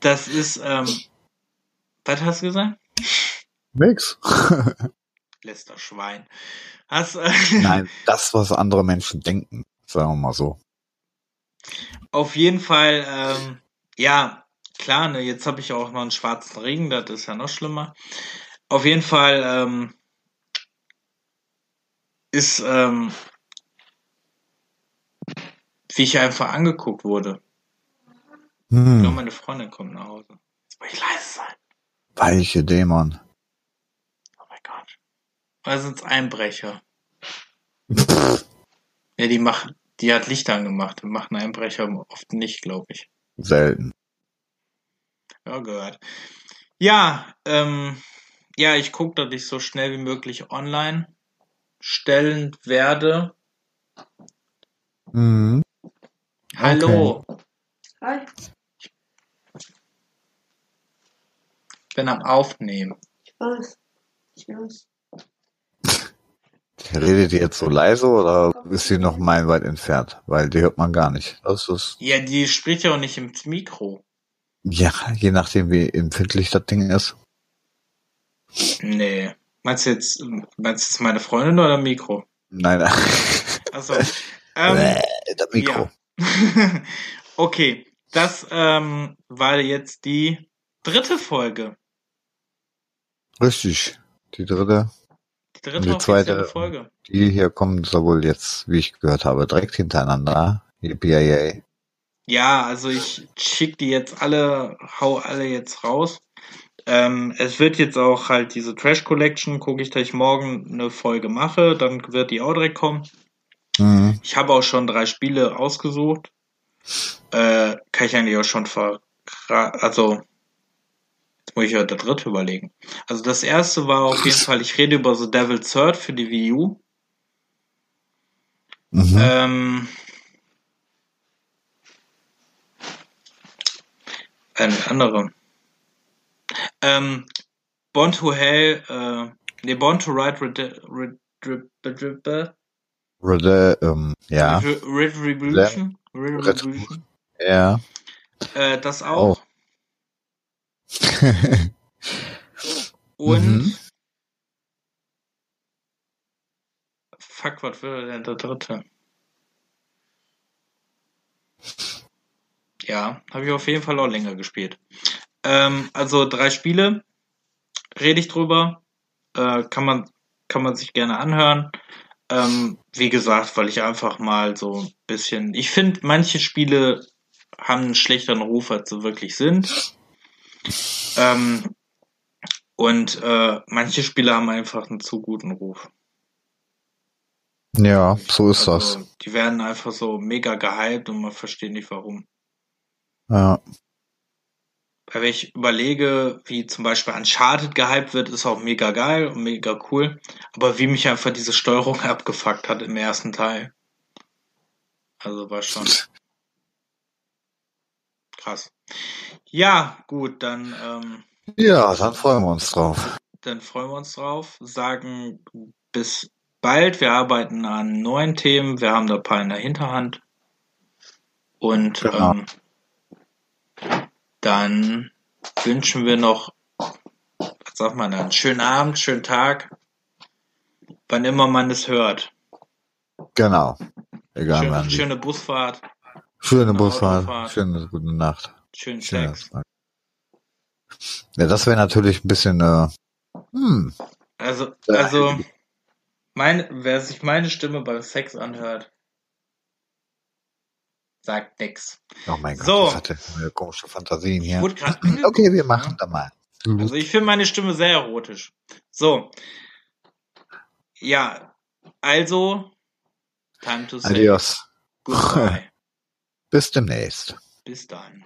das ist, ähm, was hast du gesagt? Nix. [LAUGHS] Letzter Schwein. Hast, äh, Nein, das, was andere Menschen denken. Sagen wir mal so. Auf jeden Fall, ähm, ja, klar, ne, jetzt habe ich auch noch einen schwarzen Ring, das ist ja noch schlimmer. Auf jeden Fall ähm, ist, ähm, wie ich einfach angeguckt wurde. Nur Hm. meine Freundin kommt nach Hause. Jetzt muss ich leise sein. Weiche Dämon. Oh mein Gott. Oder sind's Einbrecher? [LAUGHS] Ja, die machen, die hat Licht angemacht. Machen Einbrecher oft nicht, glaube ich. Selten. Ja, gehört. Ja, ähm, ja, ich gucke, dass ich so schnell wie möglich online stellen werde. Mhm. Hallo, Hi. ich bin am Aufnehmen. Ich weiß. Ich weiß. Redet ihr jetzt so leise oder ist sie noch meilenweit entfernt? Weil die hört man gar nicht. Das ist, Ja, die spricht ja auch nicht ins Mikro. ja, je nachdem wie empfindlich das Ding ist. Nee. Meinst du jetzt, meinst du jetzt meine Freundin oder Mikro? Nein, [LAUGHS] nein. Achso. Ähm, das Mikro. Ja. [LAUGHS] okay, das ähm, war jetzt die dritte Folge. Richtig. Die dritte, Die dritte Die zweite- Folge. die hier kommt, soll wohl jetzt, wie ich gehört habe, direkt hintereinander. Yippie Ja, also ich schick die jetzt alle, hau alle jetzt raus. Ähm, es wird jetzt auch halt diese Trash Collection, gucke ich, dass ich morgen eine Folge mache, dann wird die auch direkt kommen. Mhm. Ich habe auch schon drei Spiele ausgesucht. Äh, kann ich eigentlich auch schon ver... Also, muss ich der dritte überlegen. Also das erste war auf jeden Fall, ich rede über The Devil's Third für die Wii U. Mhm. Ähm, eine andere. Ähm, Born to Hell, äh, nee, Born to Ride Red, Red, Red, Red, Red, Rede, ähm, ja, Red, Red Revolution, Red Red- Revolution, ja. äh, das auch. [LAUGHS] Und Mhm. fuck, was wäre denn der dritte? Ja, habe ich auf jeden Fall auch länger gespielt. Ähm, also drei Spiele, rede ich drüber, äh, kann man kann man sich gerne anhören. Ähm, wie gesagt, weil ich einfach mal so ein bisschen, ich finde, manche Spiele haben einen schlechteren Ruf, als sie wirklich sind. Ähm, und äh, manche Spiele haben einfach einen zu guten Ruf. ja, so ist Also, die werden einfach so mega gehypt und man versteht nicht warum. das. Ja. Weil wenn ich überlege, wie zum Beispiel Uncharted gehypt wird, ist auch mega geil und mega cool. Aber wie mich einfach diese Steuerung [LAUGHS] abgefuckt hat im ersten Teil. Also war schon [LAUGHS] krass. Ja, gut, dann, ähm, Ja, dann freuen wir uns drauf. dann freuen wir uns drauf. Sagen bis bald. Wir arbeiten an neuen Themen. Wir haben da ein paar in der Hinterhand. Und Genau. ähm, dann wünschen wir noch, was sagt man dann, schönen Abend, schönen Tag, wann immer man es hört. Genau. Egal, Schön, wann. schöne Busfahrt, Schöne Eine Busfahrt, Autofahrt. schöne gute Nacht. Schönes Sex. Ja, das wäre natürlich ein bisschen, äh, hm, Also, Ja. also, mein, wer sich meine Stimme beim Sex anhört, sagt nix. oh mein Gott, So. das hatte komische Fantasien Ich hier. [CLEARS THROAT] Okay, wir machen da mal. Also ich finde meine Stimme sehr erotisch. So. Ja, also, time to say Adios. goodbye. [LAUGHS] Bis demnächst. Bis dann.